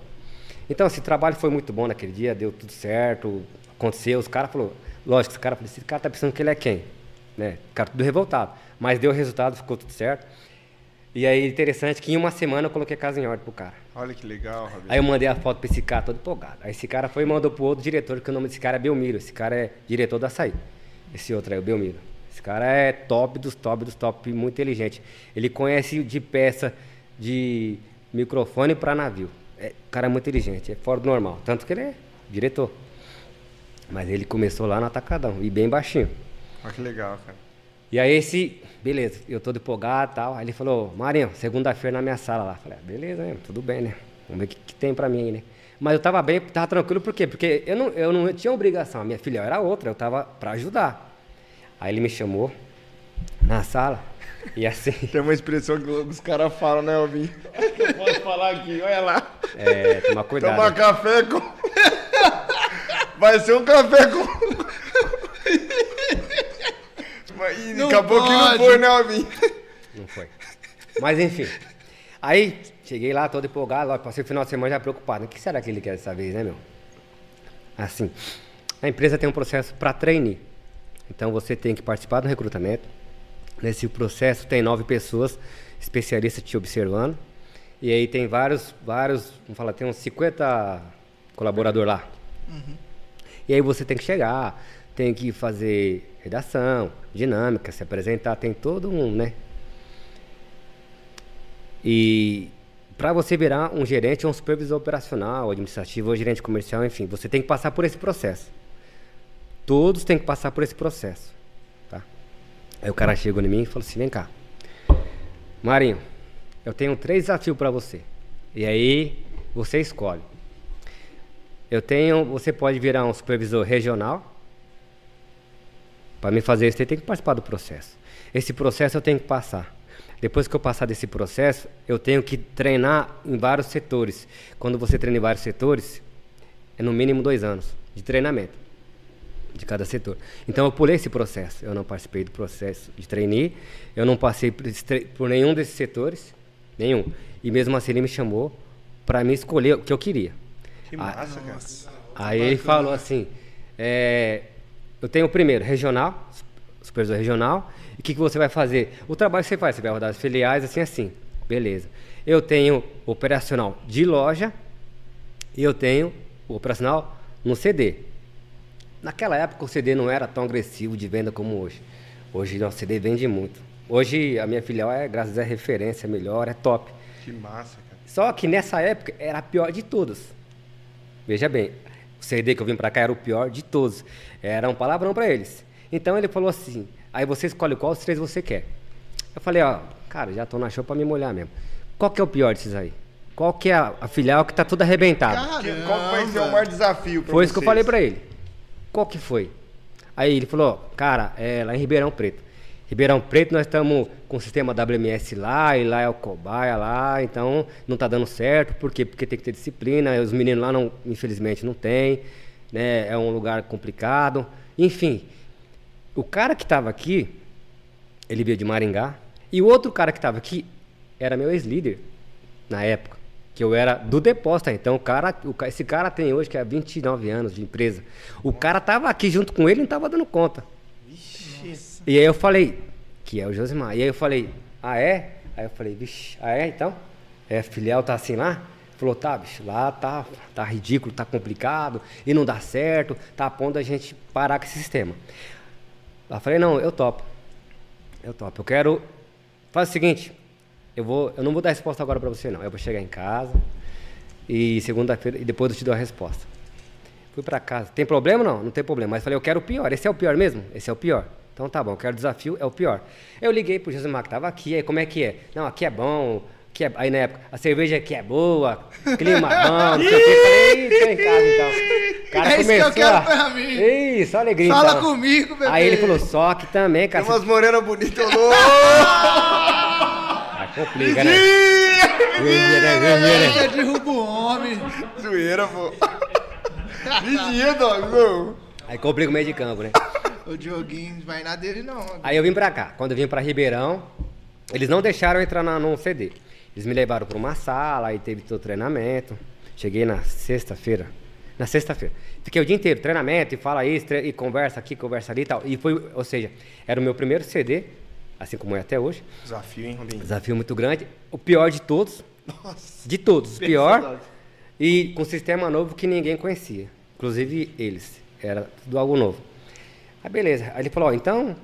Então, esse trabalho foi muito bom naquele dia, deu tudo certo, aconteceu. Os caras falaram, lógico, caras falaram, esse cara tá pensando que ele é quem? Né? Ficaram tudo revoltado. Mas deu resultado, ficou tudo certo. E aí, interessante que em uma semana eu coloquei a casa em ordem pro cara. Olha que legal, Robinho. Aí eu mandei a foto pra esse cara todo empolgado. Aí esse cara foi e mandou pro outro diretor, que o nome desse cara é Belmiro. Esse cara é diretor da açaí. Esse outro aí, o Belmiro. Esse cara é top dos top dos top, muito inteligente. Ele conhece de peça de microfone para navio. É, o cara é muito inteligente, é fora do normal. Tanto que ele é diretor. Mas ele começou lá no atacadão, e bem baixinho. Olha que legal, cara. E aí esse, beleza, eu todo empolgado e tal. Aí ele falou, Marinho, segunda-feira na minha sala lá. Falei, ah, beleza, né? Tudo bem, né? Vamos ver o que, que tem pra mim aí, né? Mas eu tava bem, tava tranquilo, por quê? Porque eu não, eu não tinha obrigação, a minha filha era outra, eu tava pra ajudar. Aí ele me chamou na sala, e assim, Tem uma expressão que os caras falam, né, Robinho? Eu posso falar aqui, olha lá. é, tomar cuidado. Tomar café com. Vai ser um café com. Mas e Não acabou que não pode. foi, né, Robinho? Não foi. Mas enfim. Aí, cheguei lá todo empolgado, passei o final de semana já preocupado. O que será que ele quer dessa vez, né, meu? Assim, a empresa tem um processo para trainee. Então você tem que participar do recrutamento, Nesse processo tem nove pessoas especialistas te observando. E aí tem vários, vários, vamos falar, tem uns 50 colaboradores lá. E aí você tem que chegar, tem que fazer redação, dinâmica, se apresentar, tem todo um, né? E para você virar um gerente, um supervisor operacional, administrativo ou gerente comercial, enfim, você tem que passar por esse processo. Todos têm que passar por esse processo? Aí o cara chegou em mim e falou assim: "Vem cá. Marinho, eu tenho três desafios para você. E aí você escolhe. Eu tenho, você pode virar um supervisor regional. Para me fazer isso, você tem que participar do processo. Esse processo eu tenho que passar. Depois que eu passar desse processo, eu tenho que treinar em vários setores. Quando você treina em vários setores, é no mínimo dois anos de treinamento de cada setor. Então eu pulei esse processo. Eu não participei do processo de trainee, eu não passei por, por nenhum desses setores, nenhum. E mesmo assim ele me chamou para me escolher o que eu queria. Que Ah, massa, cara. Aí ele falou assim: é, eu tenho o primeiro, regional, su- supervisor regional. E o que, que você vai fazer? O trabalho que você faz, você vai rodar as filiais, assim, assim. Beleza. Eu tenho operacional de loja e eu tenho o operacional no CD. Naquela época o CD não era tão agressivo de venda como hoje. Hoje o CD vende muito. Hoje a minha filial é, graças a referência, é melhor, é top. Que massa, cara. Só que nessa época era a pior de todas. Veja bem, o CD que eu vim pra cá era o pior de todos. Era um palavrão pra eles. Então ele falou assim: aí você escolhe qual dos três você quer. Eu falei: ó, cara, já tô na show pra me molhar mesmo. Qual que é o pior desses aí? Qual que é a, a filial que tá toda arrebentada? Que- Qual ser o maior desafio pra Foi isso que eu vocês? falei pra ele. Qual que foi? Aí ele falou, cara, é lá em Ribeirão Preto. Ribeirão Preto nós estamos com o sistema WMS lá, e lá é o cobaia lá, então não tá dando certo, por quê? Porque tem que ter disciplina, os meninos lá não, infelizmente não tem, né? É um lugar complicado. Enfim, o cara que estava aqui, ele veio de Maringá, e o outro cara que estava aqui era meu ex-líder na época, que eu era do depósito, então o cara, o esse cara tem hoje que é 29 anos de empresa. O cara tava aqui junto com ele e não tava dando conta. E aí eu falei, que é o Josimar. E aí eu falei, ah é? Aí eu falei, vixe, ah é então? É, filial tá assim lá? Falou, tá, bicho, lá tá, tá ridículo, tá complicado, e não dá certo, tá a ponto da gente parar com esse sistema. Eu falei, não, eu topo. Eu topo. Eu quero. Faz o seguinte, eu vou. Eu não vou dar resposta agora pra você, não. Eu vou chegar em casa e segunda-feira e depois eu te dou a resposta. Fui pra casa. Tem problema não? Não tem problema. Mas falei, eu quero o pior. Esse é o pior mesmo? Esse é o pior. Então tá bom, eu quero o desafio, é o pior. Eu liguei pro Josimar que tava aqui, aí como é que é? Não, aqui é bom, aqui é... aí na época, a cerveja aqui é boa, clima bom, não sei o que. Falei, "Ih, tô em casa então. O cara É isso que eu começou quero a- pra mim. Isso, alegria. Fala então. comigo, bebê. Aí ele falou, só que também, Tem cara. umas morenas bonitas loucas. Complica, né? Né? Né? Já derruba o homem. Zoeira, pô. Vigia, dog. Aí complica o meio de campo, né? O Dioguinho não vai na dele, não. Aí eu vim pra cá. Quando eu vim pra Ribeirão, eles não deixaram eu entrar na, no CD. Eles me levaram pra uma sala, aí teve todo o treinamento. Cheguei na sexta-feira. Na sexta-feira. Fiquei o dia inteiro, treinamento, e fala isso, tre- e conversa aqui, conversa ali e tal. E foi, ou seja, era o meu primeiro CD, assim como é até hoje. Desafio, hein, Robinho? Desafio muito grande. O pior de todos. De todos, o pior. E com sistema novo que ninguém conhecia. Inclusive eles. Era tudo algo novo. Aí beleza. Aí ele falou, ó, então.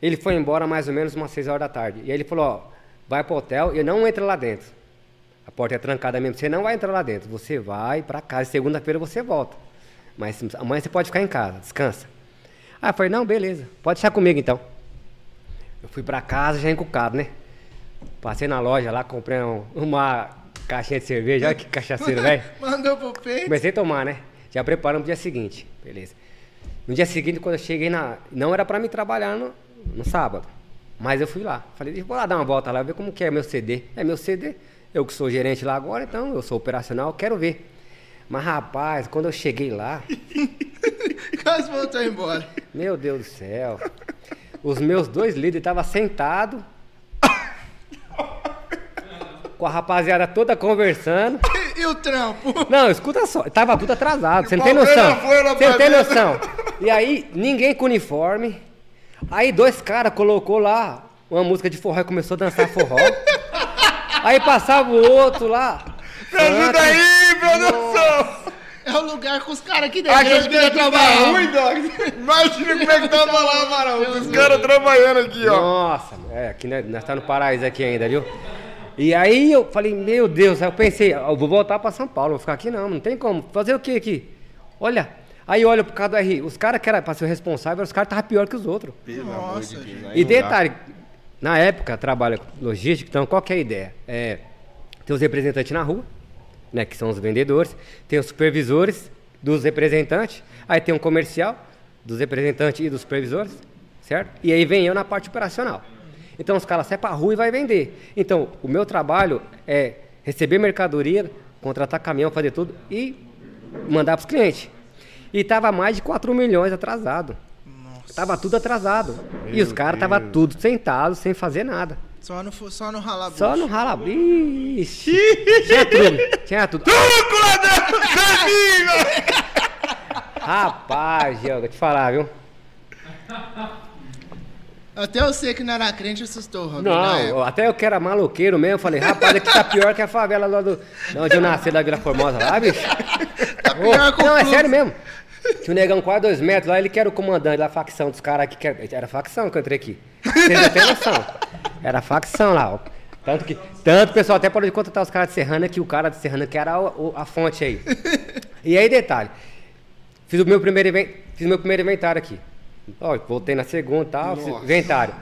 Ele foi embora mais ou menos umas 6 horas da tarde. E aí ele falou, ó, vai pro hotel e não entra lá dentro. A porta é trancada mesmo. Você não vai entrar lá dentro. Você vai pra casa. Segunda-feira você volta. Mas amanhã você pode ficar em casa, descansa. Aí eu falei, não, beleza. Pode deixar comigo então. Eu fui pra casa já encucado, né? Passei na loja lá, comprei um- uma caixinha de cerveja. Olha que cachaceiro, velho. Mandou pro peito. Comecei a tomar, né? Já preparando pro dia seguinte. Beleza. No dia seguinte, quando eu cheguei na. Não era pra mim trabalhar no, no sábado. Mas eu fui lá. Falei, vou lá dar uma volta lá, ver como que é meu CD. É meu CD. Eu que sou gerente lá agora, então eu sou operacional, quero ver. Mas rapaz, quando eu cheguei lá, Quase voltou embora. meu Deus do céu. Os meus dois líderes estavam sentados. Com a rapaziada toda conversando. E, o trampo? Não, escuta só, tava tudo atrasado, você não tem noção. Você não tem noção. E aí, ninguém com uniforme. Aí dois caras colocou lá uma música de forró e começou a dançar forró. aí passava o outro lá. Me ajuda aí, produção! É o lugar com os caras aqui dentro. Acha Eles que queriam aqui tá trabalhar. ruim, Doc? Imagina como é que tava lá, Amaral. Os caras trabalhando aqui, ó. Nossa, é, aqui nós, nós tá no paraíso aqui ainda, viu? E aí eu falei, meu Deus, aí eu pensei, eu vou voltar pra São Paulo, vou ficar aqui não, não tem como. Fazer o que aqui? Olha, aí olha pro causa do RI, os caras que eram pra ser o responsável, os caras estavam pior que os outros. Nossa, gente. E detalhe, na época, trabalha com logística, então qual que é a ideia? É, tem os representantes na rua, né, que são os vendedores, tem os supervisores dos representantes, aí tem um comercial dos representantes e dos supervisores, certo? E aí vem eu na parte operacional. Então os caras saem pra rua e vai vender. Então, o meu trabalho é receber mercadoria, contratar caminhão, fazer tudo e mandar pros clientes. E tava mais de 4 milhões atrasado. Tava tudo atrasado. e os caras tava tudo sentados, sem fazer nada. Só no, só no rala Só no rala. Ixi. tinha tudo. Tinha tudo. Truco, ladrão! Amigo! Rapaz, Gel, vou te falar, viu? Até eu sei que não era crente assustou, Robin. Não, até eu que era maloqueiro mesmo, falei, rapaz, aqui tá pior que a favela lá do. de Onde eu nasci, da Vila Formosa lá, bicho. Tá pior que o Não, é sério mesmo. Tinha um negão quase dois metros lá, ele que era o comandante da facção dos caras aqui. Que era, era facção que eu entrei aqui. Vocês não têm noção. Era facção lá, ó. Tanto que. Tanto pessoal até parou de contratar os caras de Serrana que o cara de Serrana que era o- o- a fonte aí. E aí, detalhe. Fiz o meu primeiro, fiz o meu primeiro inventário aqui. Ó, voltei na segunda e tal, fiz inventário.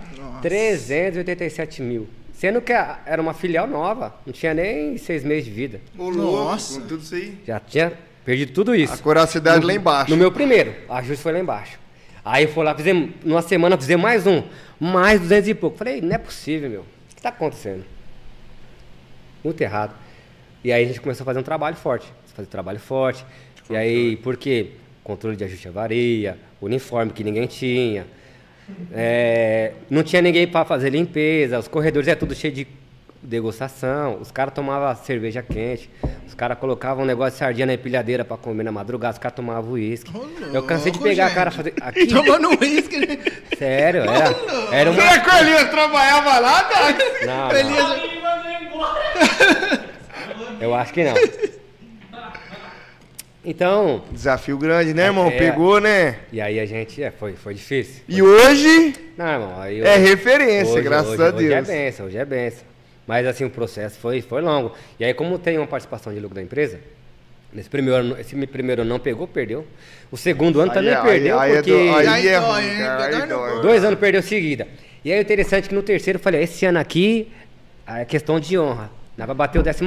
387 mil. Sendo que era uma filial nova, não tinha nem seis meses de vida. Ô, Nossa. tudo isso aí. Já tinha perdido tudo isso. A coracidade lá embaixo. No meu primeiro, a ajuste foi lá embaixo. Aí foi lá, fizemos, numa semana fizemos mais um, mais 200 e pouco. Falei, não é possível, meu. O que tá acontecendo? Muito errado. E aí a gente começou a fazer um trabalho forte. Fazer trabalho forte. E aí, por quê? Controle de ajuste avaria, uniforme que ninguém tinha. É, não tinha ninguém para fazer limpeza, os corredores é tudo cheio de degustação, os caras tomavam cerveja quente, os caras colocavam um negócio de sardinha na empilhadeira para comer na madrugada, os caras tomavam uísque. Ô, Eu cansei de pegar a gente. cara fazer. Aqui, Tomando uísque. né? sério, era, era uma. Será que o Elias trabalhava lá, Doc? Não, não, Beleza. eu acho que não. Então, Desafio grande, né, irmão? É. Pegou, né? e aí a gente, é, foi, foi difícil. E hoje Não, irmão, aí eu- é referência, Hoje- graças hoje- a Hoje é Deus. benção, hoje é benção. Mas assim, o processo foi, foi longo. E aí, como tem uma participação de lucro da empresa, nesse primeiro ano, esse primeiro ano não pegou, perdeu. O segundo ano Aí também é- perdeu, aí- é porque aí Aí é dói, ruim, bolso. dois anos perdeu seguida. E aí, o interessante é que no terceiro eu falei, esse ano aqui é questão de honra. Dá pra bater o 14.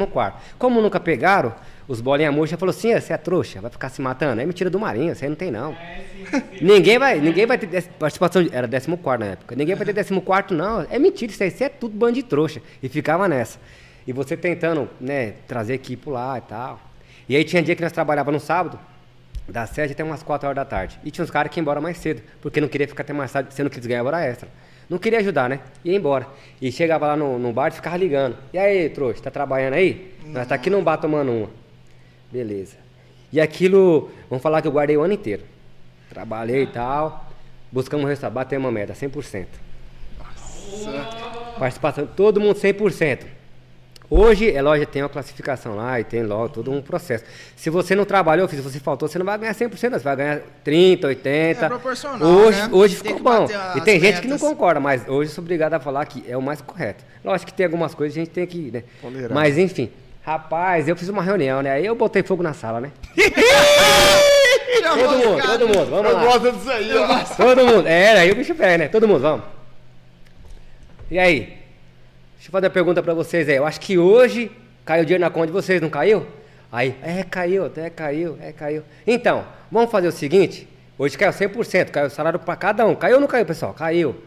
Como nunca pegaram, os bolinha murcha falou assim: "Ah, você é trouxa, vai ficar se matando. É mentira do Marinho, você aí não tem não. ninguém, vai, ninguém vai ter participação. De, era 14 na época. Ninguém vai ter 14, não. É mentira, isso aí isso é tudo bando de trouxa. E ficava nessa. E você tentando né, trazer equipe lá e tal. E aí tinha dia que nós trabalhávamos no sábado, das 7 até umas 4 horas da tarde. E tinha uns caras que iam embora mais cedo, porque não queria ficar até mais tarde, sendo que eles ganhavam hora extra. Não queria ajudar, né? Ia embora. E chegava lá no, no bar e ficava ligando. E aí, trouxa, tá trabalhando aí? Nós tá aqui num bar tomando uma. Beleza. E aquilo, vamos falar que eu guardei o ano inteiro. Trabalhei e tal. Buscamos o resultado, batemos uma meta, 100%. Participação, todo mundo 100%. Hoje, é lógico, tem uma classificação lá e tem logo todo um processo. Se você não trabalhou, se você faltou, você não vai ganhar 100%, não, você vai ganhar 30, 80. É proporcional, Hoje, né? hoje ficou bom. E tem gente que não metas. concorda, mas hoje eu sou obrigado a falar que é o mais correto. Lógico que tem algumas coisas que a gente tem que, né? Mas enfim, rapaz, eu fiz uma reunião, né? Aí eu botei fogo na sala, né? Todo mundo, todo mundo, vamos Eu lá. gosto disso aí, ó. Todo mundo. É, aí o bicho pega, né? Todo mundo, vamos. E aí? Deixa eu fazer uma pergunta pra vocês aí. Eu acho que hoje caiu dinheiro na conta de vocês, não caiu? Aí, é, caiu, é, caiu, é, caiu. Então, vamos fazer o seguinte. Hoje caiu 100%, caiu o salário pra cada um. Caiu ou não caiu, pessoal? Caiu. Vou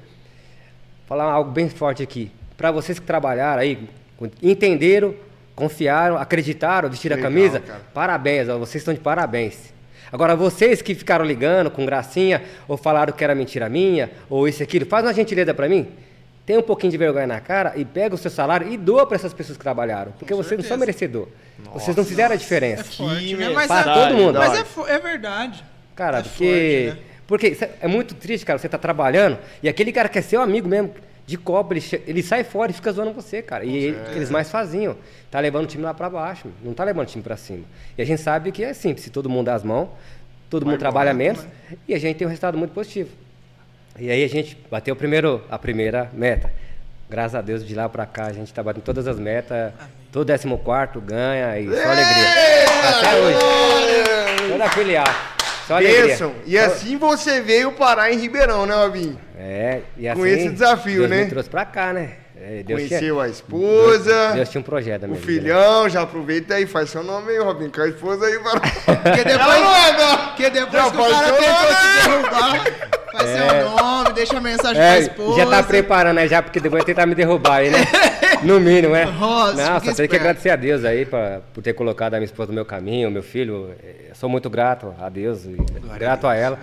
falar algo bem forte aqui. Pra vocês que trabalharam aí, entenderam, confiaram, acreditaram, vestiram Legal, a camisa, cara. parabéns, ó, vocês estão de parabéns. Agora, vocês que ficaram ligando com gracinha, ou falaram que era mentira minha, ou isso e aquilo, faz uma gentileza pra mim. Tem um pouquinho de vergonha na cara e pega o seu salário e doa pra essas pessoas que trabalharam. Porque vocês não são merecedor. vocês não fizeram a diferença. Forte, né? Que Mas, Pra é, todo mundo. mas é, é verdade. Cara, É porque. forte, né? Porque é é muito triste, cara. Você tá trabalhando e aquele cara que é seu amigo mesmo, de copo, ele, ele sai fora e fica zoando você, cara. E ele- que eles mais faziam. Tá levando o time lá pra baixo, não tá levando o time pra cima. E a gente sabe que é simples, se todo mundo dá as mãos, todo mundo trabalha menos, e a gente tem um resultado muito positivo. E aí a gente bateu primeiro, a primeira meta. Graças a Deus, de lá pra cá, a gente tá batendo todas as metas. Todo 14 ganha e só alegria. Até hoje. Toda filial. Só alegria. Bênção. E assim você veio parar em Ribeirão, né, Robinho? É, e assim, Com esse desafio, Deus né? me trouxe pra cá, né? É, Deus Conheceu tinha, a esposa, Deus tinha um projeto da o minha vida, né? filhão, já aproveita aí, faz seu nome aí, Robinho, com a esposa aí, para... Porque depois, Não, não é, não. porque depois Já que o cara tentou te derrubar, faz seu nome, deixa a mensagem pra É, esposa. já tá preparando aí já, porque depois vai tentar me derrubar aí, né? No mínimo, né? Nossa, Nossa, tem que agradecer a Deus aí pra, por ter colocado a minha esposa no meu caminho, meu filho. Eu sou muito grato a Deus e grato a, ela.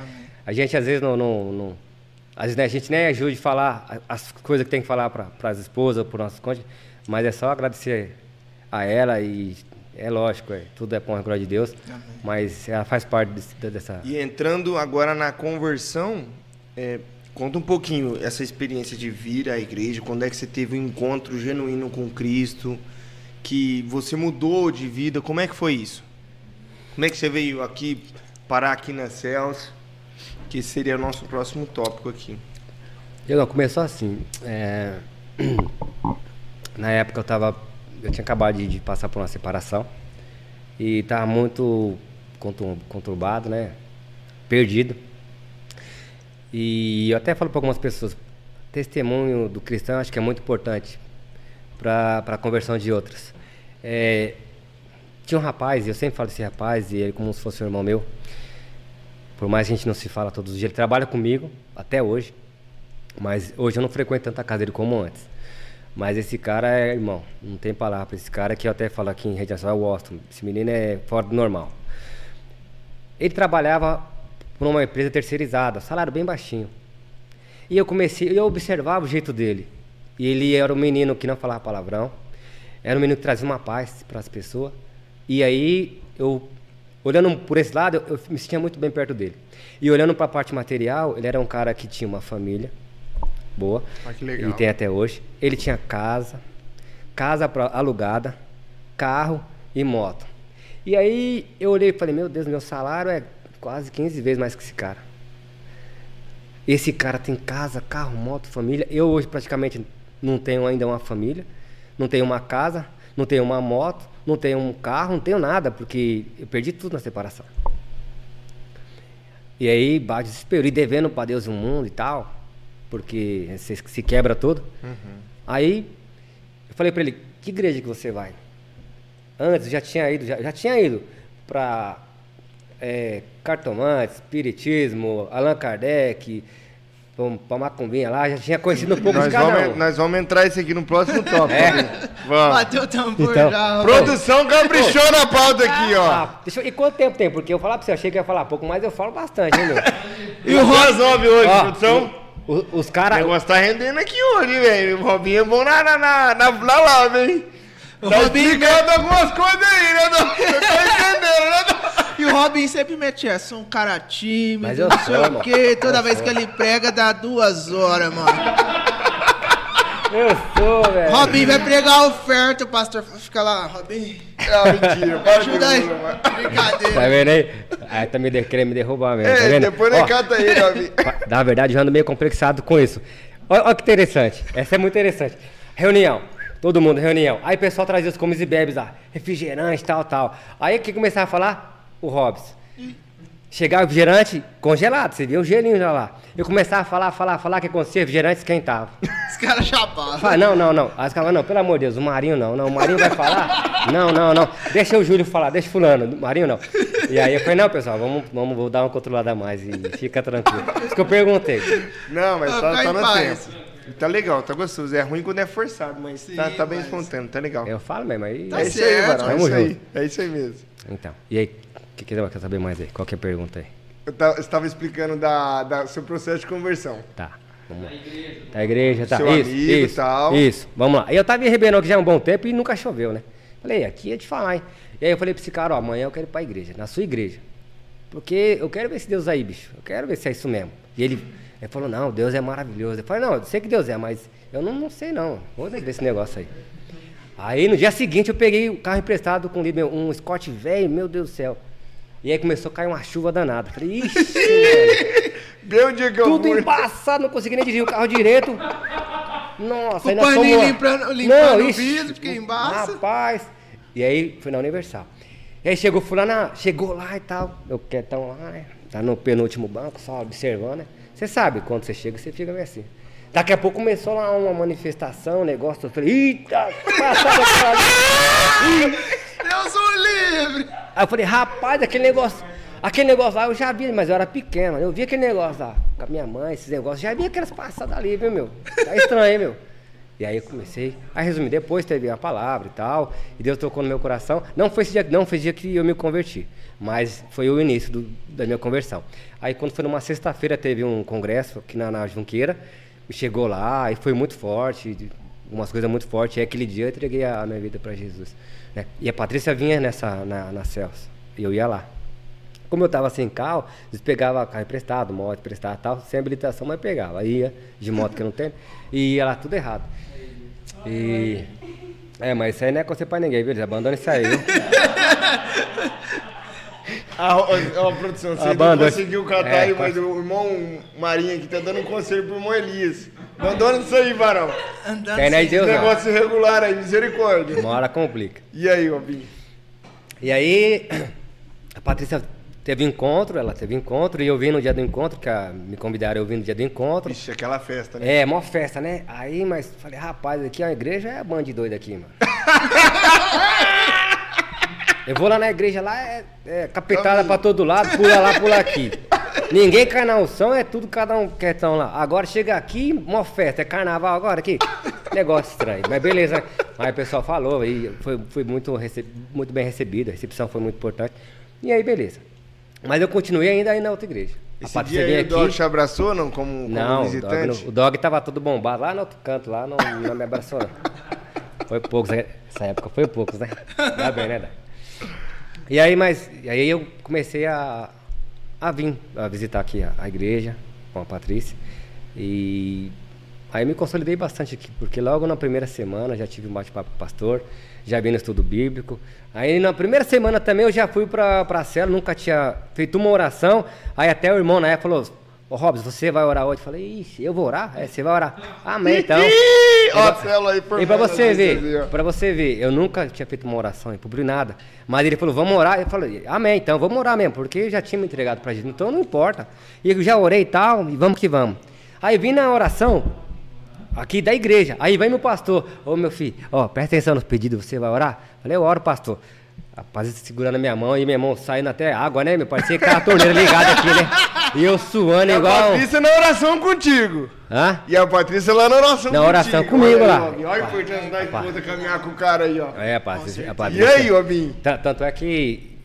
A gente às vezes não. não, não- às vezes né, a gente nem ajuda de falar a- as coisas que tem que falar para as esposas, para nossos cônjuges, mas é só agradecer a ela e é lógico, é, tudo é com a glória de Deus, mas ela faz parte desse- dessa. E entrando agora na conversão, é, conta um pouquinho essa experiência de vir à igreja, quando é que você teve um encontro genuíno com Cristo, que você mudou de vida, como é que foi isso? Como é que você veio aqui, parar aqui na Céus, que seria o nosso próximo tópico aqui. Eu não, começou assim. é, Na época eu tava. Eu tinha acabado de, de passar por uma separação e tava muito contur- conturbado, né? Perdido. E eu até falo para algumas pessoas, testemunho do cristão acho que é muito importante para a conversão de outras. É, tinha um rapaz, eu sempre falo desse rapaz, e ele como se fosse um irmão meu. Por mais que a gente não se fala todos os dias, ele trabalha comigo até hoje. Mas hoje eu não frequento tanta casa dele como antes. Mas esse cara é irmão, não tem palavra. Esse cara que eu até falo aqui em rede nacional, gosto. Esse menino é fora do normal. Ele trabalhava por uma empresa terceirizada, salário bem baixinho. E eu comecei, eu observava o jeito dele. E ele era um menino que não falava palavrão, era um menino que trazia uma paz para as pessoas. E aí eu, olhando por esse lado, eu, eu me sentia muito bem perto dele. E olhando para a parte material, ele era um cara que tinha uma família boa. Ah, que legal. E tem até hoje. Ele tinha casa, casa pra, alugada, carro e moto. E aí eu olhei e falei, meu Deus, meu salário é quase 15 vezes mais que esse cara. Esse cara tem casa, carro, moto, família. Eu hoje praticamente não tenho ainda uma família, não tenho uma casa, não tenho uma moto, não tenho um carro, não tenho nada, porque eu perdi tudo na separação. E aí bate desespero, e devendo para Deus o mundo e tal, porque você se quebra todo. Aí eu falei para ele, que igreja que você vai? Antes já tinha ido, já, já tinha ido para é, cartomante, espiritismo, Allan Kardec, para Macumbinha lá, já tinha conhecido um pouco Nós de cada vamos, um. nós vamos entrar isso aqui no próximo tópico. É. Vamos. Bateu o tambor Então, já. Produção caprichou na pauta aqui, ó. Ah, deixa eu, e quanto tempo tem? Porque eu falar pra você, eu achei que ia falar pouco, mas eu falo bastante, hein, meu? E o Resolve hoje, Ó, produção? O- o- os O caras. negócio tá rendendo aqui hoje, velho. O Robinho é bom na, na, na, na, na live, hein? O Tá Robinho- explicando algumas coisas aí, né, Dom? Você tá entendendo, né? E o Robin sempre mete essa, um cara tímido, Mas eu não sei o quê. Toda Eu vez sou. que ele prega, dá duas horas, mano. Eu sou, velho. Robin vai pregar a oferta, o pastor fica lá, Robin, Ah, mentira. Para de ajuda aí. mano, mano. Tá Brincadeira. vendo aí? Aí tá me de- querendo me derrubar mesmo. tá É, vendo? depois Ó, nós cata aí, Robinho. Na verdade, eu ando meio complexado com isso. Olha, olha que interessante. Essa é muito interessante. Reunião. Todo mundo, reunião. Aí o pessoal trazia os comes e bebes lá. Refrigerante, tal, tal. Aí o que começava a falar? O Hobbs. Chegava o refrigerante congelado, você via o gelinho já lá. Eu começava a falar, falar, falar, o que acontecia? O refrigerante esquentava. Os caras chapavam. Fala, não, não, não. Aí os caras, não, pelo amor de Deus, o Marinho não, não, o Marinho vai falar? Não, não, não. Deixa o Júlio falar, deixa fulano, o Marinho não. E aí eu falei, não, pessoal, vamos, vamos vou dar uma controlada a mais e fica tranquilo. Isso que eu perguntei. Não, mas tá, tá no tempo. Tá legal, tá gostoso. É ruim quando é forçado, mas tá, Sim, tá bem mas- espontâneo, tá legal. Eu falo mesmo, aí. Tá é isso aí. É. É isso aí mesmo. Então, e aí, que, que quer saber mais aí? Qual que é a pergunta aí? Eu estava explicando da, da seu processo de conversão. Tá, vamos lá. Da igreja, tá. Seu isso, amigo, isso, tal. Isso, vamos lá. E eu tava em Ribeirão aqui já há um bom tempo e nunca choveu, né? Falei, aqui é de falar, hein? E aí eu falei pra esse cara, ó, amanhã eu quero ir pra igreja, na sua igreja. Porque eu quero ver esse Deus aí, bicho. Eu quero ver se é isso mesmo. E ele, ele falou, não, Deus é maravilhoso. Eu falei, não, eu sei que Deus é, mas Eu não, não sei não, vou desse negócio aí. Aí no dia seguinte eu peguei o carro emprestado com um Scott velho, meu Deus do céu. E aí começou a cair uma chuva danada. Falei, ixi, mano. Bem o dia que eu Tudo embaçado, não consegui nem dirigir o carro direito. Nossa, O paninho fomos- limpando- limpando o ixi, vidro, porque embaça. Rapaz. E aí foi na Universal. E aí chegou fulana, chegou lá e tal, eu quietão lá, né? Tá no penúltimo banco, só observando, né? Você sabe, quando você chega, você fica meio assim. Daqui a pouco começou lá uma manifestação, um negócio, eu falei, eita, passada Deus o livre! Aí eu falei, rapaz, aquele negócio, aquele negócio lá eu já vi, mas eu era pequeno, eu vi aquele negócio lá com a minha mãe, esses negócios, já vi aquelas passadas ali, viu, meu? Tá estranho, hein, meu? E aí eu comecei, aí resumi, depois teve a palavra e tal, e Deus tocou no meu coração. Não foi esse dia, não foi esse dia que eu me converti, mas foi o início do- da minha conversão. Aí quando foi numa sexta-feira teve um congresso aqui na, na Junqueira, chegou lá e foi muito forte, umas coisas muito fortes. E aquele dia eu entreguei a, minha vida para Jesus. né? E a Patrícia vinha nessa, na, na Celso, e eu ia lá. Como eu estava sem carro, eles pegavam carro emprestado, moto emprestada tal, sem habilitação, mas pegava. Ia de moto que eu não tenho, e ia lá tudo errado. E. É, mas isso aí não é conselho pra ninguém, viu? Eles abandonam isso aí? A, a, a produção, você A não banda- conseguiu catar É, aí, mas o irmão Marinho aqui tá dando um conselho pro irmão Elias. Abandona isso aí, varão. Andando Tem sem- Deus, não. Negócio irregular aí, misericórdia. Uma hora complica. E aí, Robinho? E aí, a Patrícia teve encontro, ela teve encontro, e eu vim no dia do encontro, que a- me convidaram, eu vim no dia do encontro. Ixi, aquela festa, né? É, mó festa, né? Aí, mas falei, rapaz, aqui a igreja é bando de doido aqui, mano. Eu vou lá na igreja lá, é, é capetada pra todo lado, pula lá, pula aqui. Ninguém cai na unção, é tudo cada um quietão lá. Agora chega aqui, mó festa, é carnaval agora aqui. Negócio estranho, mas beleza. Aí o pessoal falou e foi, foi muito, rece- muito bem recebido, a recepção foi muito importante. E aí, beleza. Mas eu continuei ainda aí na outra igreja. Esse dia aí veio o Dog te abraçou, não? Como, como não, o dog, visitante? não- o dog tava todo bombado lá no outro canto, lá não, não me abraçou não. Foi poucos, essa época foi poucos, né? Tá bem, né, Dai? E aí, mas, e aí eu comecei a, a vir, a visitar aqui a, a igreja com a Patrícia. E aí me consolidei bastante aqui, porque logo na primeira semana já tive um bate-papo com o pastor, já vi no estudo bíblico. Aí na primeira semana também eu já fui pra, pra cela, nunca tinha feito uma oração. Aí até o irmão na época falou, ô Robson, você vai orar hoje? Eu falei, ixi, eu vou orar? É, você vai orar. Amém, então. Ó célula aí por E pra você ver, pra você ver, eu nunca tinha feito uma oração em público nada. Mas ele falou, vamos orar. Eu falei, amém, então vamos orar mesmo, porque eu já tinha me entregado pra Jesus, então não importa. E eu já orei e tal, e vamos que vamos. Aí vim na oração, aqui da igreja. Aí vem meu pastor, ô meu filho, ó, presta atenção nos pedidos, você vai orar? Falei, eu oro, pastor. Rapaz, segurando a minha mão e minha mão saindo até água, né, meu? Parecia que a torneira ligada aqui, né? E eu suando E a igual. Patrícia na oração contigo. Hã? E a Patrícia lá na oração Na oração contigo. comigo Olha lá. aí, Olha a importância da esposa caminhar com o cara aí, ó. É, rapaz, a E Patrícia- aí? Ta- Tanto é que,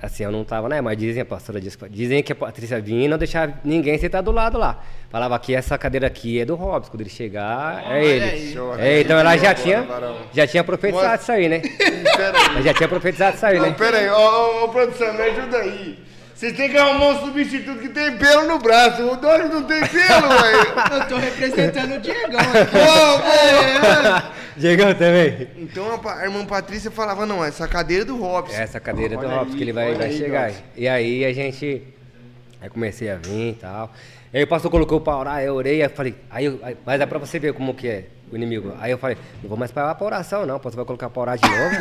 assim, eu não tava, né? Mas dizem, a pastora disse, dizem que a Patrícia vinha e não deixava ninguém sentar do lado lá. Falava que essa cadeira aqui é do Robson, quando ele chegar, é ele. É, então ela já tinha, já tinha profetizado Mostra. isso aí, né? Ela já tinha profetizado isso aí, Não, né? pera aí, ó, produção, me ajuda aí. Vocês têm que arrumar um substituto que tem pelo no braço. O Dório não tem pelo, velho. Eu tô representando o Diegão aqui. Pô. Diegão também. Então a, irmã Patrícia falava, não, essa cadeira é do Robson. Essa cadeira do Olha Robson, que ele vai, vai aí, chegar. Robson. E aí a gente. Aí comecei a vir e tal. E aí o pastor colocou pra orar, eu orei, aí eu falei, aí, aí- mas é pra você ver como que é o inimigo. Aí eu falei, não vou mais pra, pra oração, não. Pastor vai colocar pra orar de novo.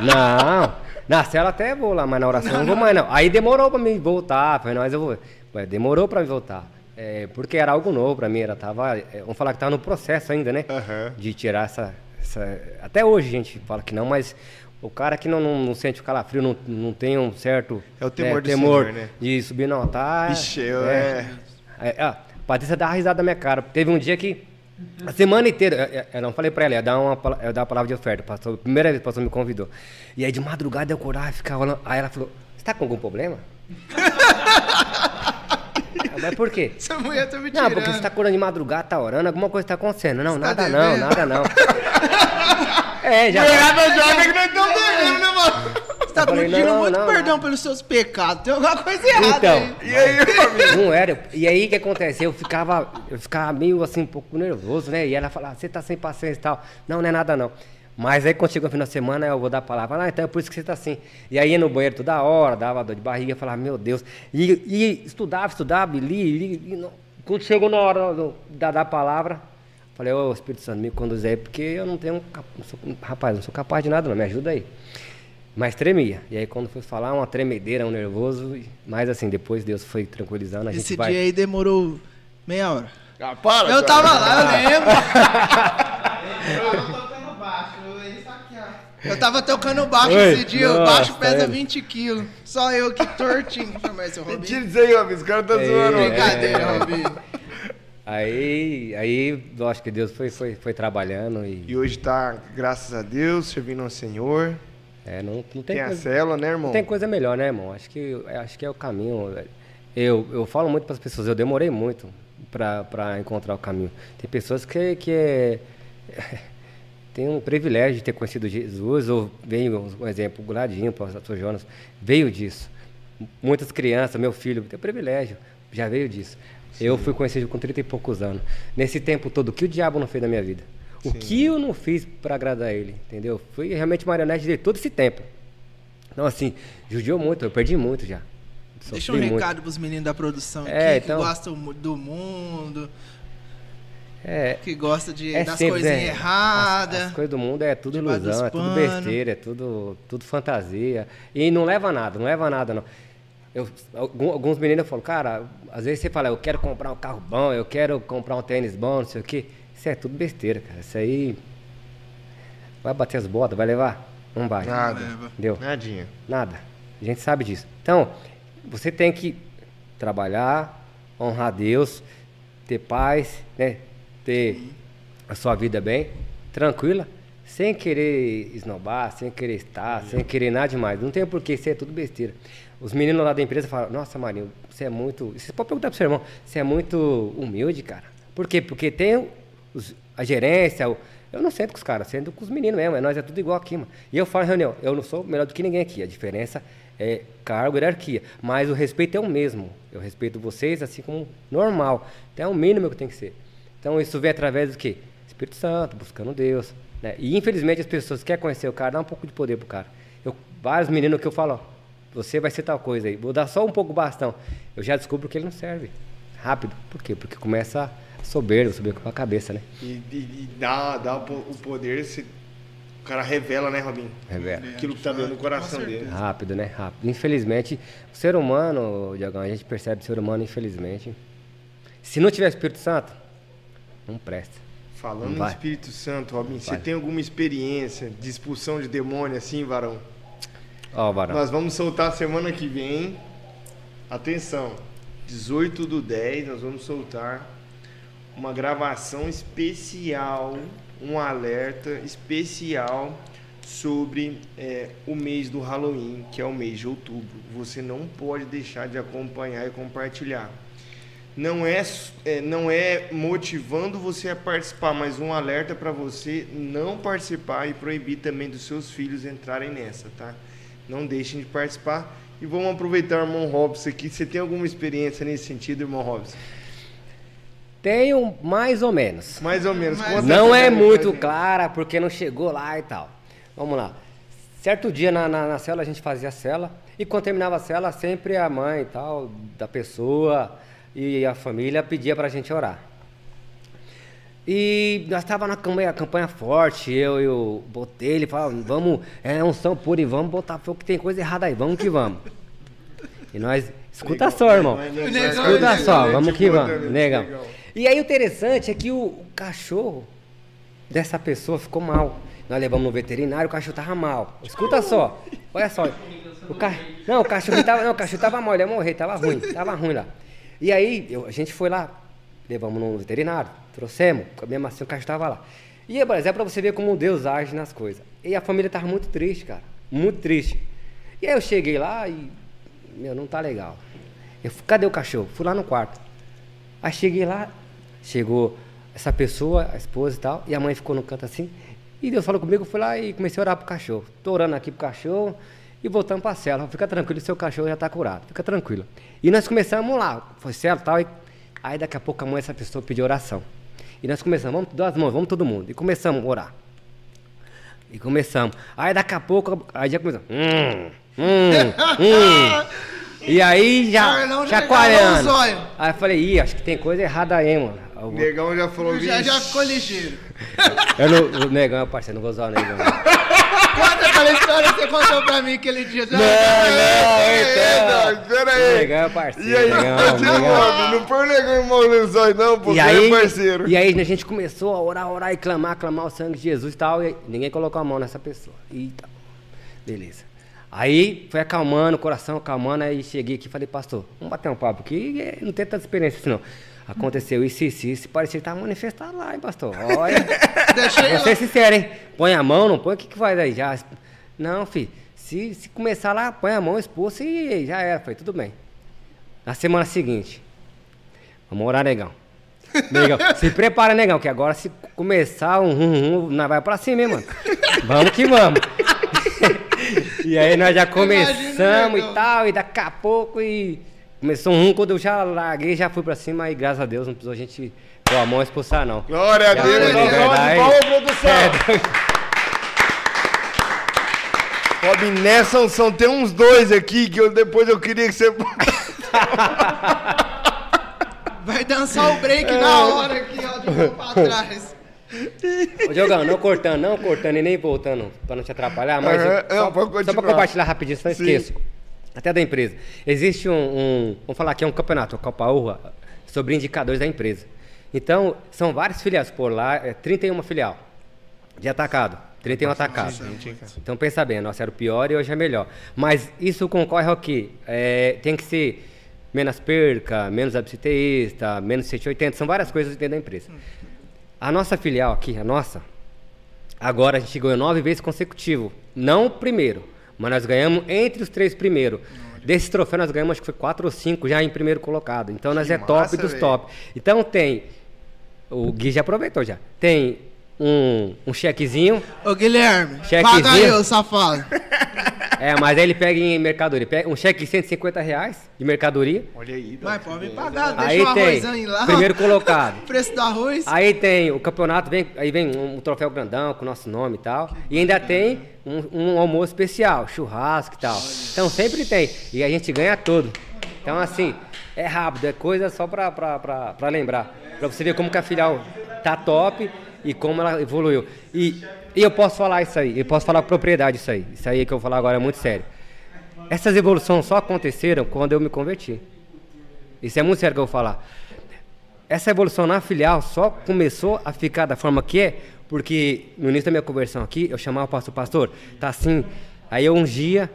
não. Na cela até vou lá, mas na oração não, vou mais não. Aí demorou pra mim voltar. Falei, não, mas eu vou. Demorou pra mim voltar. É, porque era algo novo pra mim, era, tava, é, vamos falar que tava no processo ainda, né? Aham. de tirar essa, essa- Até hoje a gente fala que não, mas o cara que não, não, não sente o calafrio, não, não tem um certo É o temor né, temor Senhor, né? de subir no altar. Ixi, eu- é. É, ó, a Patrícia dá uma risada na minha cara. Teve um dia que. A semana inteira, eu, eu- eu não falei pra ela, ia dar uma, ia dar uma palavra de oferta. o Pastor, primeira vez que o pastor me convidou. E aí de madrugada eu acordava e ficava olhando. Aí ela falou: Você tá com algum problema? Mas por quê? Essa mulher tá me Não, tirando. porque você tá acordando de madrugada, tá orando, alguma coisa tá acontecendo. Não, Você tá nada não, devendo? nada não. é, já. Mulherada joga que nós estamos devendo, né, mano? Tá falei, pedindo não, muito não, perdão pelos seus pecados. Tem alguma coisa errada Então, aí. E aí, família? Não era. E aí o que acontece? Eu ficava, eu ficava meio assim, um pouco nervoso, né? E ela falava, você tá sem paciência e tal. Não, não é nada não. Mas aí quando chegou o final de semana, eu vou dar a palavra, ah, então é por isso que você tá assim. E aí ia no banheiro toda hora, dava dor de barriga, falava, meu Deus. E, e estudava, estudava, e li, li, e não- quando chegou na hora do- da, da palavra, falei, ô Espírito Santo, me conduz aí, porque eu não tenho, não sou- rapaz, não sou capaz de nada não, me ajuda aí. Mas tremia. E aí quando foi falar, uma tremedeira, um nervoso. Mas assim, depois Deus foi tranquilizando, a gente Esse vai... dia aí demorou meia hora. Ah, para, Eu cara. tava lá, eu lembro. Eu tava tocando baixo. Eu tava tocando baixo Oi, esse dia, o nossa, baixo pesa ele. 20 quilos. Só eu que tortinho. Mas seu Robinho. Mentira isso aí, Robin. Os caras tá É, zoando. Robin. Brincadeira, É. Robinho. Aí, aí, lógico que Deus foi, foi, foi trabalhando e, E hoje tá, graças a Deus, servindo ao Senhor. É, não, não tem, Tem, a coisa, célula, né, irmão? não tem coisa melhor, né, irmão? Acho que, acho que é o caminho. velho. Eu, eu falo muito para as pessoas, eu demorei muito para encontrar o caminho. Tem pessoas que, que é, tem um privilégio de ter conhecido Jesus, ou veio, um exemplo, o Gladinho, o pastor Jonas, veio disso. Muitas crianças, meu filho, tem privilégio, já veio disso. Eu fui conhecido com 30 e poucos anos. Nesse tempo todo, o que o diabo não fez na minha vida? O que eu não fiz para agradar ele, entendeu? Fui realmente marionete dele todo esse tempo. Então, assim, judiou muito, eu perdi muito já. Deixa um Sofri muito. recado pros meninos da produção aqui É, que então- gostam mu- do mundo, É, que gosta de, é das coisinhas é. erradas. As, as coisas do mundo é tudo ilusão, é tudo besteira, é tudo, tudo fantasia. E não leva a nada, não leva a nada, não. Eu, alguns meninos falam, cara, às vezes você fala, eu quero comprar um carro bom, eu quero comprar um tênis bom, não sei o quê. Isso é tudo besteira, cara. Isso aí. Vai bater as botas, vai levar? Não vai. Nada. Leva. Entendeu? Nadinha. Nada. A gente sabe disso. Então, você tem que trabalhar, honrar Deus, ter paz, né? Ter a sua vida bem, tranquila, sem querer esnobar, sem querer estar, sem querer nada demais. Não tem porquê, isso é tudo besteira. Os meninos lá da empresa falam, nossa, Marinho, você é muito. Você pode perguntar pro seu irmão, você é muito humilde, cara. Por quê? Porque tem os- a gerência, o- eu não sento com os caras, sento com os meninos mesmo, é, nós é tudo igual aqui, mano. E eu falo reunião, eu não sou melhor do que ninguém aqui, a diferença é cargo e hierarquia, mas o respeito é o mesmo. Eu respeito vocês assim como normal. Então é o mínimo que tem que ser. Então isso vem através do quê? Espírito Santo, buscando Deus. Né? E infelizmente as pessoas querem conhecer o cara, dá um pouco de poder pro cara. Eu, vários meninos que eu falo, ó, você vai ser tal coisa aí, vou dar só um pouco bastão. Eu já descubro que ele não serve. Rápido. Por quê? Porque começa a soberba, soberba com a cabeça, né? E, e- e dá, dá o po- o poder, se, o cara revela, né, Robin? Revela. Aquilo que tá dentro do coração dele. Rápido, né? Rápido. Infelizmente, o ser humano, Diagão, a gente percebe o ser humano, infelizmente. Se não tiver Espírito Santo, não presta. Falando Não no. Espírito Santo, Robin, você tem alguma experiência de expulsão de demônio assim, varão? Ó, Varão. Nós vamos soltar semana que vem. Atenção, 18 do 10, nós vamos soltar uma gravação especial, um alerta especial sobre é, o mês do Halloween, que é o mês de outubro. Você não pode deixar de acompanhar e compartilhar. Não é, é, não é motivando você a participar, mas um alerta para você não participar e proibir também dos seus filhos entrarem nessa, tá? Não deixem de participar. E vamos aproveitar irmão Robson aqui. Você tem alguma experiência nesse sentido, irmão Robson? Tenho mais ou menos. Mais ou menos. Conta Não é muito gente. clara, porque não chegou lá e tal. Vamos lá. Certo dia na, na, na cela, a gente fazia a cela. E quando terminava a cela, sempre a mãe e tal, da pessoa e a família pedia pra gente orar. E nós estávamos na campanha, campanha forte, eu e o Botelho, falava, vamos, é unção pura e vamos botar fogo que tem coisa errada aí, vamos que vamos. E nós, escuta só, irmão. Vai- Escuta vai- só, vamos que vamos, negão. E aí o interessante é que o, o cachorro dessa pessoa ficou mal. Nós levamos no veterinário, o cachorro tava mal. Escuta só, olha só. O ca... Não, o cachorro tava, não, o cachorro tava mal, ele ia morrer, tava ruim, tava ruim lá. E aí eu- a gente foi lá, levamos no veterinário, trouxemos, mesmo assim o cachorro tava lá. E é pra você ver como Deus age nas coisas. E a família tava muito triste, cara, muito triste. E aí eu cheguei lá e, meu, não tá legal. Eu, cadê o cachorro? Fui lá no quarto. Aí cheguei lá, chegou essa pessoa, a esposa e tal, e a mãe ficou no canto assim. E Deus falou comigo, eu fui lá e comecei a orar pro cachorro. Tô orando aqui pro cachorro, E voltamos pra cela. Fica tranquilo, seu cachorro já tá curado. Fica tranquilo. E nós começamos lá. Foi cela e tal. E... Aí daqui a pouco a mãe dessa pessoa pediu oração. E nós começamos, vamos dar as mãos, vamos todo mundo. E começamos a orar. E começamos. Aí daqui a pouco, aí já começamos. Hum, hum, hum. E aí já, já chacoalhando. Aí eu falei, ih, acho que tem coisa errada aí, mano. O vou- negão já falou, Já, já ficou ligeiro. Eu não, o negão, é parceiro, não vou usar o negão. Conta aquela história que você contou pra mim aquele dia. É, não, pera O aí. negão é parceiro. E aí, negão, você, negão. mano, não põe o negão em mão lençóis, não, pô, E você aí, é parceiro. e aí a gente começou a orar, orar e clamar, clamar o sangue de Jesus e tal. E ninguém colocou a mão nessa pessoa. E tal. Beleza. Aí foi acalmando o coração, acalmando. Aí cheguei aqui e falei, pastor, vamos bater um papo aqui. Não tem tanta experiência assim, não. Aconteceu isso, isso, isso. Parecia que tava manifestado lá, hein, pastor? Olha. Vou ser sincero, hein? Põe a mão, não põe, o que, que faz aí? Já... Não, filho. Se, se começar lá, põe a mão, expulsa e já era. Falei, tudo bem. Na semana seguinte, vamos orar, negão. Negão, se prepara, negão, que agora se começar um rum, rum, nós vai pra cima, hein, mano. Vamos que vamos. e aí nós já começamos negão. e tal, e daqui a pouco e começou um quando eu já larguei, já fui pra cima, e graças a Deus não precisou a gente pôr a mão e expulsar, não. Glória a Deus, foi salva de liberdade. palmas, produção. É, Robin, nessa unção tem uns dois aqui que eu, depois eu queria que você. Vai dançar o break na hora aqui, ó, de mão pra trás. Ô, Diogão, não cortando, não cortando e nem voltando pra não te atrapalhar, mas eu- não, só, pra compartilhar rapidinho, senão Sim. esqueço. Até da empresa. Existe um, um- vamos falar aqui, é um campeonato, a Copa Urra, sobre indicadores da empresa. Então, são várias filiais por lá, é 31 filial de atacado. 31 atacados. Então pensa bem, nossa era o pior e hoje é melhor. Mas isso concorre ao quê? É, tem que ser menos perca, menos absenteísta, menos 180, são várias coisas dentro da empresa. A nossa filial aqui, a nossa, agora a gente ganhou nove vezes consecutivo. Não o primeiro, mas nós ganhamos entre os três primeiros. Desse troféu nós ganhamos acho que foi quatro ou cinco já em primeiro colocado. Então nós é top dos top. Então tem, o Gui já aproveitou já, tem um, um chequezinho, Ô, Guilherme, Chequezinho. paga eu, safado. é, mas aí ele pega em mercadoria, pega um cheque de 150 reais de mercadoria. Olha aí, Mas pode me pagar, Aí deixa o arrozão aí lá. primeiro colocado. Preço do arroz. Aí tem o campeonato, vem, aí vem um, troféu grandão com o nosso nome e tal. E ainda tem um, um almoço especial, churrasco e tal. Então sempre tem. E a gente ganha tudo. Então assim, é rápido, é coisa só pra, pra, pra, pra lembrar. Pra você ver como que a filial tá top e como ela evoluiu. E, e eu posso falar isso aí, eu posso falar com propriedade isso aí. Isso aí que eu vou falar agora é muito sério. Essas evoluções só aconteceram quando eu me converti. Isso é muito sério que eu vou falar. Essa evolução na filial só começou a ficar da forma que é, porque no início da minha conversão aqui, eu chamava o pastor, pastor, tá assim. Aí eu ungia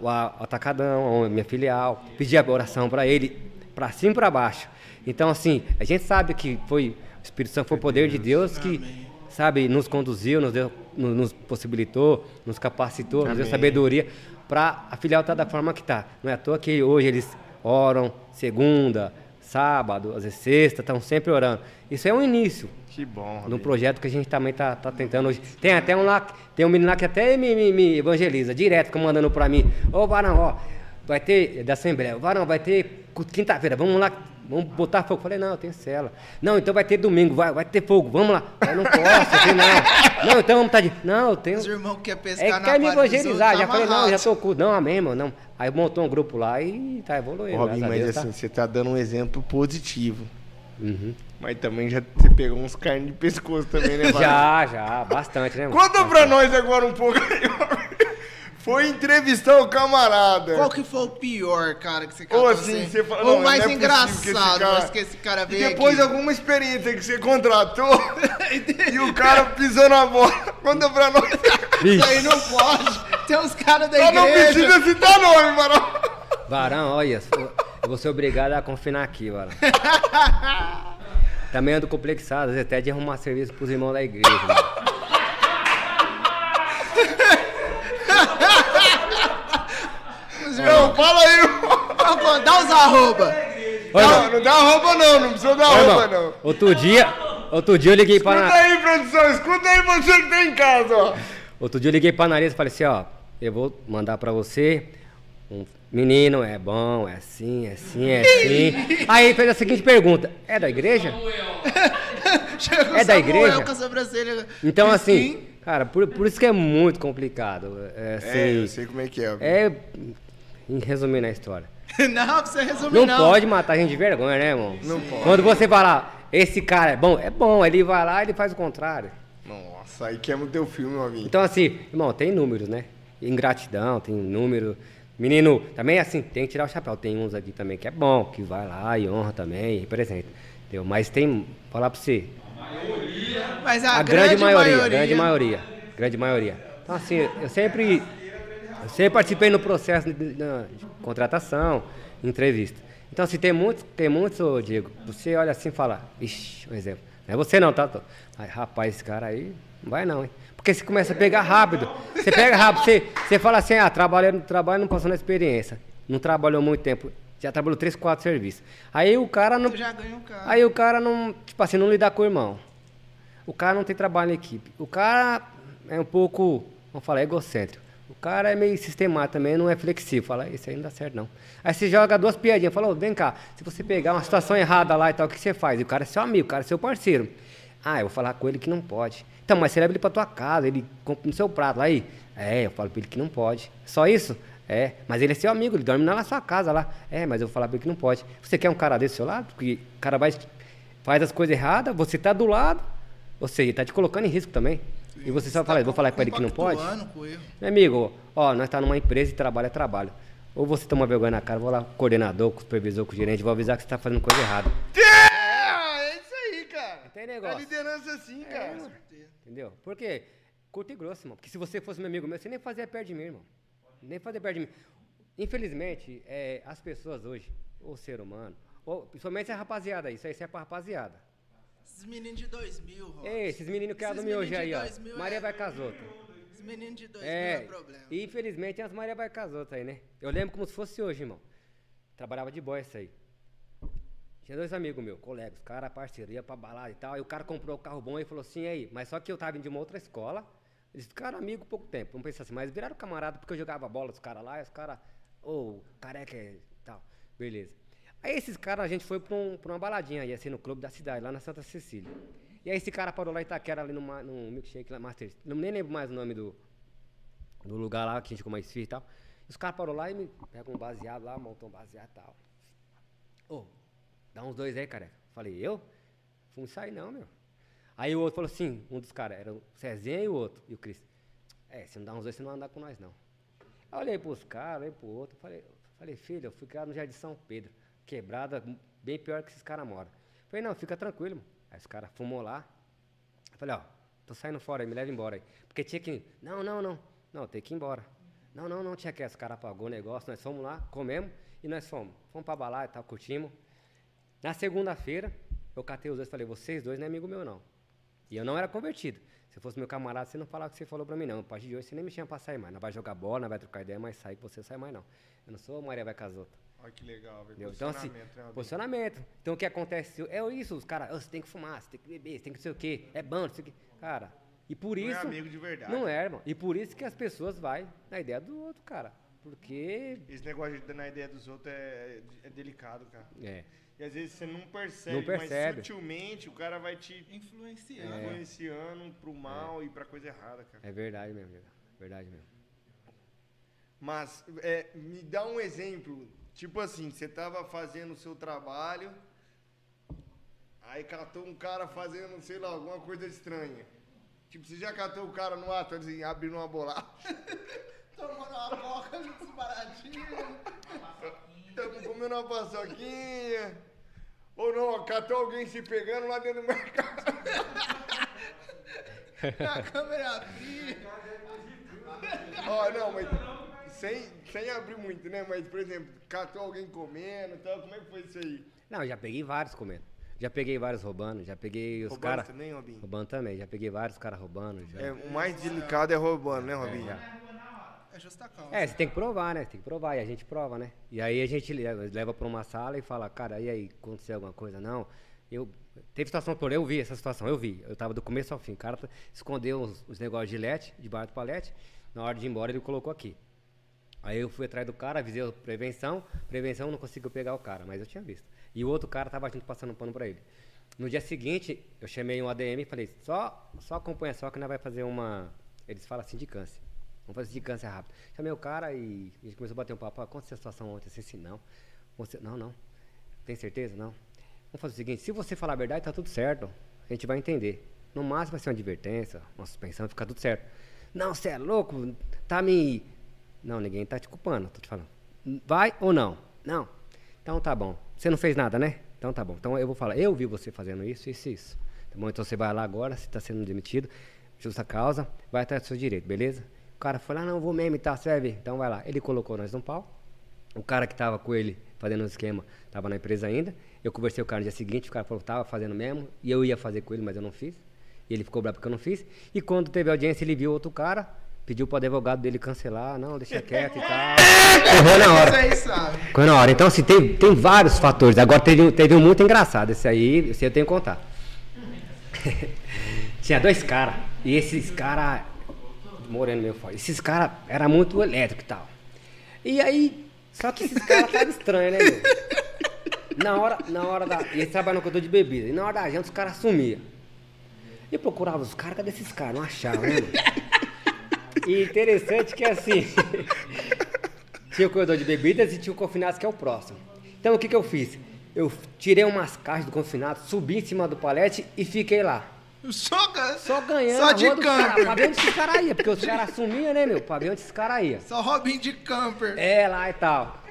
o atacadão, a minha filial, pedia oração para ele, para cima e para baixo. Então, assim, a gente sabe que foi Espírito Santo, foi o poder de Deus que, sabe, nos conduziu, nos, deu, nos, nos possibilitou, nos capacitou, nos deu sabedoria para a filial estar da forma que está. Não é à toa que hoje eles oram segunda, sábado, às vezes sexta, estão sempre orando. Isso é um início Que bom, num projeto que a gente também tá, tá tentando hoje. Tem até um lá, tem um menino lá que até me, me, me evangeliza, direto, fica mandando pra mim. Ô, Varão, ó, vai ter, da Assembleia, Varão, vai ter quinta-feira, vamos lá, vamos botar fogo. Falei, não, eu tenho cela. Não, então vai ter domingo, vai, vai ter fogo, vamos lá. Eu não posso, falei, não. Não, então vamos tá de... Não, eu tenho... Os irmãos que quer pescar É, na quer me evangelizar, outros, já tá falei, não, já tô. Não, amém, irmão, não. Aí montou um grupo lá e tá evoluindo. Robin, mas Deus, tá? assim, você tá dando um exemplo positivo. Uhum. Mas também já você pegou uns carnes de pescoço também, né? Já, já, bastante, né? mano? Conta pra nós agora um pouco aí, Robin. Foi entrevistar o camarada. Qual que foi o pior, cara, que você Ou catou, assim, assim? você fala, Ou não, o mais não é possível que esse engraçado, cara- mas que esse cara E veio depois aqui. alguma experiência que você contratou e o cara pisou na bola. Conta pra nós. Isso aí não pode. Tem uns caras da Só não igreja. precisa citar nome, Varão. Varão, olha, eu vou ser obrigado a confinar aqui, Varão. Também ando complexado, às vezes até de arrumar serviço pros irmãos da igreja. Não, fala aí. Não, dá os arroba. Irmão, Não, não dá roupa não, não precisa dar irmão, não. outro dia, outro dia eu liguei pra... Escuta aí, produção, escuta aí você que tá em casa, ó. Outro dia eu liguei pra Nareza e falei assim, ó, eu vou mandar pra você um menino, é bom, é assim, é assim, é assim. Aí fez a seguinte pergunta: é da igreja? Chegou É da igreja? Então, assim, cara, por, por isso que é muito complicado. É, assim, É, eu sei como é que é. é, resumindo a história. Não, pra você resumir, Não, não. pode matar gente de vergonha, né, irmão? Não pode. Quando você falar, esse cara é bom, é bom, ele vai lá e ele faz o contrário. Nossa, aí queima o teu filme, meu amigo. Então, assim, irmão, tem números, né? Ingratidão, tem número. Menino, também assim, tem que tirar o chapéu. Tem uns aqui também que é bom, que vai lá e honra também, representa. Entendeu? Mas tem, falar pra você, Mas a, a grande, maioria, grande maioria, grande maioria. Então assim, eu sempre, eu sempre participei no processo de, de- de contratação, entrevista. Então assim, tem muitos, tem muitos, ô, Diego, você olha assim e fala, ixi, um exemplo, não é você não, tá? Mas, rapaz, esse cara aí, não vai não, hein? Porque você começa a pegar rápido, você pega rápido, você, você fala assim, ah, trabalho, trabalho não passou na experiência, não trabalhou muito tempo, já trabalhou três, quatro serviços. Aí o cara não, Tu já ganhou cara. Aí o cara não, tipo assim, não lidar com o irmão. O cara não tem trabalho em equipe. O cara é um pouco, vamos falar, egocêntrico. Cara é meio sistemático também, não é flexível. Fala, isso aí não dá certo não. Aí você joga duas piadinhas, fala, vem cá, se você pegar uma situação errada lá e tal, o que você faz? E o cara é seu amigo, o cara é seu parceiro. Ah, eu vou falar com ele que não pode. Então, mas você leva ele pra tua casa, ele compra no seu prato lá aí. É, eu falo pra ele que não pode. Só isso? É, mas ele é seu amigo, ele dorme na sua casa lá. É, mas eu vou falar pra ele que não pode. Você quer um cara desse seu lado? Porque o cara vai, faz as coisas erradas, você tá do lado, ou seja, tá te colocando em risco também. E você só fala, vou falar pra ele que não pode? Meu amigo, ó, nós tá numa empresa e trabalho é trabalho. Ou você toma vergonha na cara, vou lá, com o coordenador, com o supervisor, com o gerente, vou avisar que você tá fazendo coisa errada. É, é isso aí, cara. Tem negócio. A liderança assim, cara. Entendeu? Por quê? Curto e grosso, irmão. Porque se você fosse meu amigo meu, você nem fazia perto de mim, irmão. Nem fazia perto de mim. Infelizmente, é, as pessoas hoje, o ser humano, ou, principalmente a rapaziada, isso aí isso é pra rapaziada. Esses meninos de 2000, Rob. Ei, esses meninos que Esses andam hoje aí, ó. 2000 Maria é- vai outras. Esses meninos de 2000 é, É, problema. e infelizmente as Maria vai outras aí, né? Eu lembro como se fosse hoje, irmão. Trabalhava de boy isso aí. Tinha dois amigos meus, colegas, cara parceiro, ia pra balada e tal. E o cara comprou o carro bom e falou assim, e aí, mas só que eu tava vindo de uma outra escola. Eles ficaram amigos pouco tempo, vamos pensar assim, mas viraram camarada porque eu jogava bola dos caras lá, e os caras, ô, careca é tal, beleza. Aí esses caras, a gente foi pra, um, pra uma baladinha, ia ser no clube da cidade, lá na Santa Cecília. E aí esse cara parou lá em Itaquera, ali numa, num milkshake lá, Master, não nem lembro mais o nome do, do lugar lá que a gente ficou mais firme e tal. Os caras pararam lá e me pegam um baseado lá, montou um baseado e tal. Ô, dá uns dois aí, careca. Falei, eu? Isso aí não, meu. Aí o outro falou assim, um dos caras, era o Cezinha e o outro, e o Cris. É, se não dá uns dois, você não vai andar com nós, não. Aí olhei pros caras, olhei pro outro, falei, falei, filho, eu fui criado no Jardim São Pedro, quebrada, bem pior que esses caras moram. Falei, não, fica tranquilo, mano. Aí os caras fumou lá. Falei, ó, tô saindo fora aí, me leva embora aí. Porque tinha que. Não, não, não. Não, tem que ir embora. Não, não, não tinha que. Os caras pagou o negócio, nós fomos lá, comemos e nós fomos. Fomos pra balada e tal, curtimos. Na segunda-feira, eu catei os dois e falei, vocês dois não é amigo meu, não. E eu não era convertido. Se fosse meu camarada, você não falava o que você falou pra mim, não. A partir de hoje, você nem me chama pra sair mais. Não vai jogar bola, não vai trocar ideia, mas sair que você sai mais, não. Eu não sou Maria vai com as outras. Olha que legal, velho. Então, assim, Posicionamento, né, posicionamento. Então, o que acontece? É isso, os caras, "Ô, você tem que fumar, você tem que beber, você tem que não sei o quê, é bom, não sei o quê. Cara, e por Não é isso. amigo de verdade. Não é, irmão. E por isso que as pessoas vai na ideia do outro, cara. Porque. Esse negócio de dar na ideia dos outros é, é delicado, cara. É. E às vezes você não percebe, Não percebe. mas sutilmente o cara vai te Influenciando. É. influenciando pro mal e pra coisa errada, cara. É verdade mesmo. Verdade mesmo. Mas é, me dá um exemplo. Tipo assim, você tava fazendo o seu trabalho, aí catou um cara fazendo, sei lá, alguma coisa estranha. Tipo, você já catou o cara no ato, assim, abrindo uma bolacha. Tomando uma coca nos baratinhos. Estamos comendo uma paçoquinha. Ou não, catou alguém se pegando lá dentro do mercado. A câmera abria. Ó, não, mas sem, sem abrir muito, né? Mas, por exemplo, catou alguém comendo e tal, como é que foi isso aí? Não, já peguei vários comendo. Já peguei vários roubando, já peguei os Roubando caras. também, Robinho? Roubando também, já peguei vários caras roubando. Já. É, o mais delicado é roubando, né, Robinho? É justa causa. É, você tem que provar, né? Tem que provar, e a gente prova, né? E aí a gente leva, pra uma sala e fala, cara, e aí, aconteceu alguma coisa? Não. Eu. Teve situação, por eu vi essa situação, eu vi. Eu tava do começo ao fim. O cara escondeu os, os negócios de gilete, debaixo do palete, Na hora de ir embora, ele colocou aqui. Aí eu fui atrás do cara, avisei a prevenção. Prevenção não conseguiu pegar o cara, mas eu tinha visto. E o outro cara tava junto passando pano pra ele. No dia seguinte, eu chamei um ADM e falei, só, só acompanha só que nós vai fazer uma. Eles falam assim de câncer. Vamos fazer de câncer rápido. Chamei o cara e a gente começou a bater um papo. Ah, Aconteceu a situação ontem, assim, não. Você, não, não. Tem certeza? Não. Vamos fazer o seguinte, se você falar a verdade, tá tudo certo. A gente vai entender. No máximo vai ser uma advertência, uma suspensão, fica tudo certo. Não, você é louco, tá me. Não, ninguém tá te culpando, tô te falando. Vai ou não? Não. Então tá bom. Você não fez nada, né? Então tá bom. Então eu vou falar, eu vi você fazendo isso, isso, isso. Tá bom? Então você vai lá agora, você tá sendo demitido, justa causa, vai atrás do seu direito, beleza? O cara falou, ah, não, vou mesmo e vai ver. Então vai lá. Ele colocou nós no pau. O cara que tava com ele fazendo o esquema tava na empresa ainda. Eu conversei com o cara no dia seguinte, o cara falou tava fazendo mesmo. E eu ia fazer com ele, mas eu não fiz. E ele ficou bravo porque eu não fiz. E quando teve audiência, ele viu outro cara, pediu pro advogado dele cancelar. Não, deixa quieto e tal. Correu na hora. Correu na hora. Então, assim, tem, tem vários fatores. Agora teve, um- teve um muito engraçado. Esse aí, esse eu tenho que contar. Tinha dois caras. E esses caras. Moreno meu foda. Esses caras eram muito elétricos e tal. E aí. Só que esses caras estavam estranhos, né, meu? Na hora, na hora da. E eles trabalham no cantor de bebida. E na hora da janta os caras sumiam. E eu procurava os caras, cadê esses caras? Não achava, né, mano? E interessante que assim. tinha o corredor de bebidas e tinha o confinado que é o próximo. Então o que, que eu fiz? Eu tirei umas caixas do confinado, subi em cima do palete e fiquei lá. Só, Só ganhando Só de camper. pra ver onde esses caras iam, porque os caras sumiam, né, meu? Pra ver onde esses caras iam. Só Robin de camper. É, lá e tal.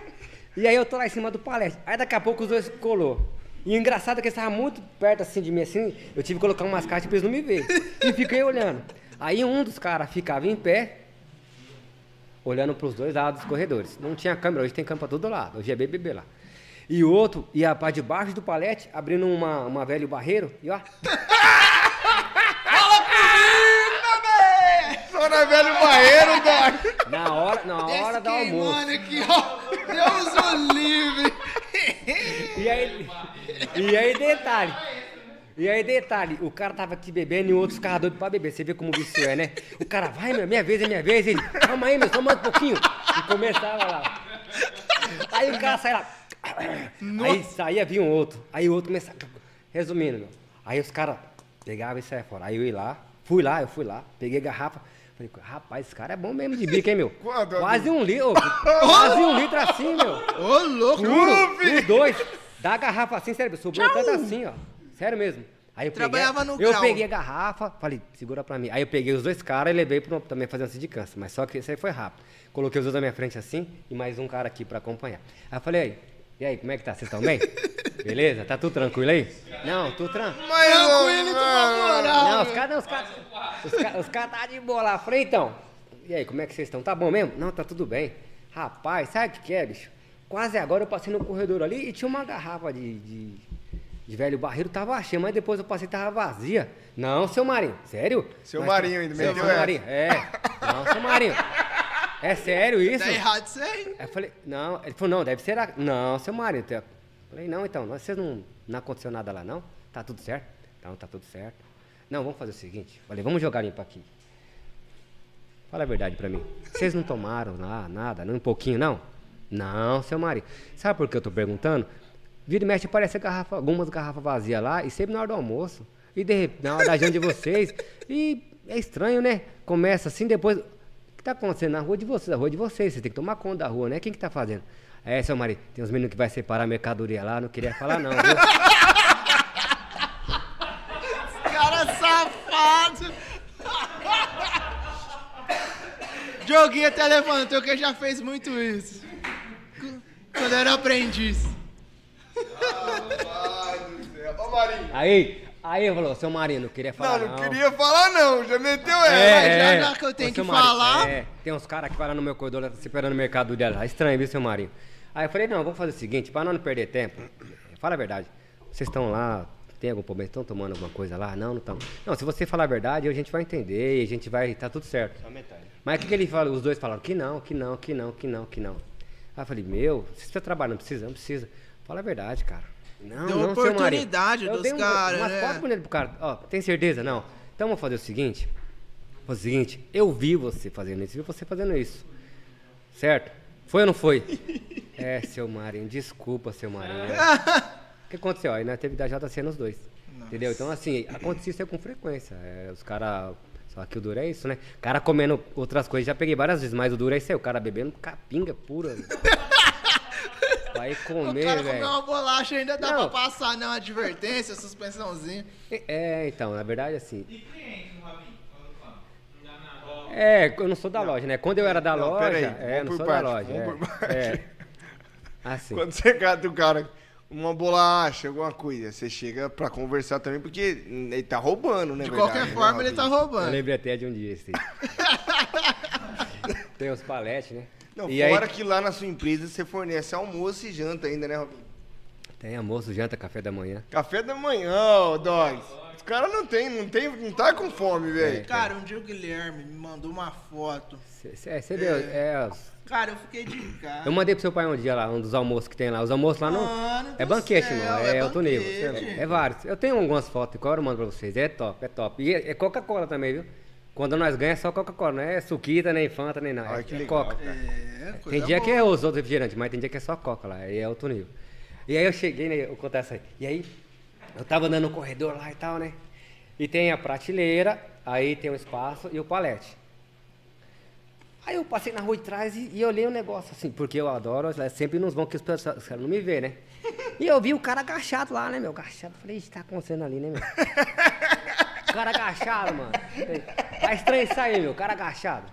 E aí eu tô lá em cima do palete. Aí daqui a pouco os dois colou. E engraçado é que eles estavam muito perto assim de mim, assim, eu tive que colocar umas caixas pra eles não me verem. E fiquei olhando. Aí um dos caras ficava em pé, olhando pros dois lados dos corredores. Não tinha câmera, hoje tem câmera pra todo lado, hoje é BBB lá. E o outro ia pra debaixo do palete, abrindo uma, uma velho barreiro, e ó, Só na velho barreiro, Doc. na hora, na hora do almoço. Queimando aqui, ó. Deus o livre. E aí, e aí detalhe. E aí detalhe, o cara tava aqui bebendo e o outro ficava doido pra beber. Você vê como isso é, né? O cara, vai, meu, minha vez, é minha vez. Ele, calma aí, meu, só mais um pouquinho. E começava lá. Aí o cara sai lá. Aí saía, vinha um outro. Aí o outro começava. Resumindo, meu. Aí os caras pegavam e saiam fora. Aí eu ia lá, fui lá, eu fui lá, peguei garrafa. Falei, rapaz, esse cara é bom mesmo de bico, hein, meu? Quanto, Quase um litro, quase um litro assim, meu. Ô, louco. Juro, os dois. Da garrafa assim, sério, sobrou tanto assim, ó. Sério mesmo. Aí eu Trabalhava peguei, no Eu grau. peguei a garrafa, falei, segura pra mim. Aí eu peguei os dois caras e levei pro, também fazer um sindicância. Mas só que isso aí foi rápido. Coloquei os dois na minha frente assim e mais um cara aqui pra acompanhar. Aí eu falei, aí, e aí, como é que tá? Vocês estão bem? Beleza? Tá tudo tranquilo aí? Não, tudo tranquilo. Mas, Tranquilo, tu moral. Não, os caras, não, os caras, os caras, os caras tá de boa lá. Falei, então, e aí, como é que vocês estão? Tá bom mesmo? Não, tá tudo bem. Rapaz, sabe o que que é, bicho? Quase agora eu passei no corredor ali e tinha uma garrafa de, de, de velho barreiro, tava cheia, mas depois eu passei e tava vazia. Não, seu Marinho, sério? Seu Mas- Marinho ainda Seu essa. Marinho, é. Não, seu Marinho. É sério isso? Tá errado isso aí. Aí eu falei, não, ele falou, não, deve ser a... Não, seu marido. Eu falei, não, então, vocês não, não aconteceu nada lá, não? Tá tudo certo? Então, tá tudo certo. Não, vamos fazer o seguinte, falei, vamos jogar limpo aqui. Fala a verdade pra mim. Vocês não tomaram lá, nada, nem um pouquinho, não? Não, seu marido. Sabe por que eu tô perguntando? Vira e mexe, aparece garrafa, algumas garrafas vazias lá, e sempre na hora do almoço. E de, rep- na hora da janta de vocês. E é estranho, né? Começa assim, depois. O que tá acontecendo na rua de vocês? A rua de vocês. Vocês têm que tomar conta da rua, né? Quem que tá fazendo? É, seu marido, tem uns meninos que vai separar a mercadoria lá, não queria falar não, viu? Cara safado. Joguinho até levantou que já fez muito isso. Quando era aprendiz. Ai, do céu. Ô, Marinho. Aí, aí eu falou, seu marido, não queria falar Não, não. não queria falar não, já meteu essa. É, já- já que eu tenho que marido, falar. É, tem uns caras que param no meu corredor lá, separando o mercado dela. Estranho, viu, seu marido? Aí eu falei, não, vamos fazer o seguinte, para não perder tempo, fala a verdade. Vocês estão lá, tem algum problema? Estão tomando alguma coisa lá? Não, não estão. Não, se você falar a verdade, a gente vai entender e a gente vai. Tá tudo certo. Só metade. Mas o que, que ele falou? Os dois falaram que não, que não, que não, que não, que não. Aí eu falei, meu, se você trabalha, não precisa, não precisa. Fala a verdade, cara. Não, Deu não, seu marido. oportunidade Eu dos um- caras, né? quatro mulheres pro cara. Ó, tem certeza? Não. Então vamos fazer o seguinte. Foi o seguinte, eu vi você fazendo isso, vi você fazendo isso. Certo? Foi ou não foi? é, seu Marinho, desculpa, seu Marinho. O que aconteceu? Aí teve da JC nos dois. Entendeu? Então, assim, acontecia isso com frequência. É, os caras. Só que o duro é isso, né? O cara comendo outras coisas, já peguei várias vezes, mas o duro é isso aí, o cara bebendo capinga pura. Vai O comer, cara comeu velho. uma bolacha ainda dá Não. pra passar, né? Uma advertência, suspensãozinha. É, então, na verdade, assim. É, eu não sou da loja, né? Quando eu era da Não, loja, peraí, é, não por sou parte, da loja. vamos por é, parte. é. Assim. Quando você cata o cara uma bolacha, alguma coisa, você chega pra conversar também, porque ele tá roubando, né? De verdade, qualquer né, forma, ele tá Robinho? Eu roubando. lembrei até de um dia esse. Tem os paletes, né? Não, e fora aí, que lá na sua empresa você fornece almoço e janta ainda, né, Robinho? tem almoço, janta, café da manhã. Café da manhã, ô, Dogs. Os caras não tem, não tem, não tá com fome, velho. Cara, um dia o Guilherme me mandou uma foto. Você viu? É, os- Cara, eu fiquei de cara. eu mandei pro seu pai um dia lá, um dos almoços que tem lá. Os almoços lá não. Mano é do banquete, céu, mano. é É, alto nível. É vários. Eu tenho algumas fotos, igual eu mando pra vocês. É top, é top. E é é Coca-Cola também, viu? Quando nós ganhamos é só Coca-Cola, não é suquita, nem Fanta, nem nada. É, que é legal, Coca. É, Tem dia que boa. é os outros refrigerantes, mas tem dia que é só Coca lá, aí é outro nível. E aí eu cheguei, né, eu contar essa aí. E aí, eu tava andando no corredor lá e tal, né? E tem a prateleira, aí tem o espaço e o palete. Aí eu passei na rua de trás e, e olhei o negócio assim, porque eu adoro, é sempre nos vão que os pessoas os caras não me vê, né? E eu vi o cara agachado lá, né, meu? Agachado. Falei, isso tá acontecendo ali, né, meu? Cara agachado, mano. Tá estranho isso aí, meu. Cara agachado.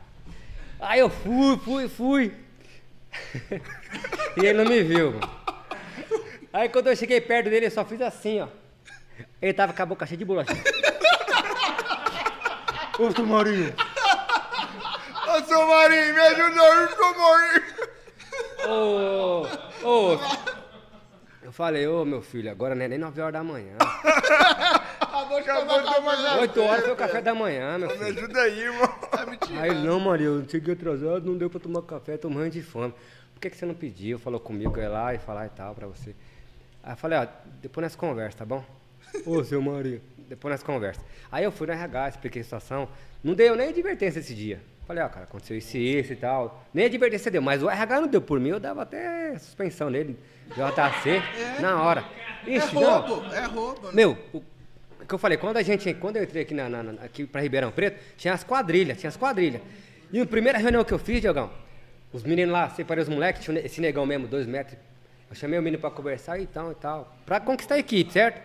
Aí eu fui, fui, fui. e ele não me viu, mano. Aí quando eu cheguei perto dele, eu só fiz assim, ó. Ele tava com a boca cheia de bolacha. Ô, seu Marinho. Ô, seu Marinho, me ajuda aí, seu Marinho. Ô, ô. Eu falei, ô, meu filho, agora não é nem 9 horas da manhã. Acabou de Acabou tomar café. 8 horas foi o café da manhã, meu Me filho. ajuda aí, irmão. Tá me tirando. Aí ele, não, Maria, eu cheguei atrasado, não deu pra tomar café, tô morrendo de fome. Por que, que você não pediu? Falou comigo eu ia lá e falar e tal pra você. Aí eu falei, ó, depois nós conversa, tá bom? Ô, seu Maria, depois nós conversa. Aí eu fui no RH, expliquei a situação. Não deu nem advertência esse dia. Falei, ó, cara, aconteceu isso e isso e tal. Nem advertência deu, mas o RH não deu por mim, eu dava até suspensão nele, JC, na hora. É Ixi, não. roubo, é roubo. né? Meu, o que eu falei, quando a gente, quando eu entrei aqui, na, na- aqui pra Ribeirão Preto, tinha as quadrilhas, tinha as quadrilhas. E a primeira reunião que eu fiz, Diogão, os meninos lá, separei os moleques, esse negão mesmo, dois metros. Eu chamei o menino pra conversar e tal e tal, pra conquistar a equipe, certo?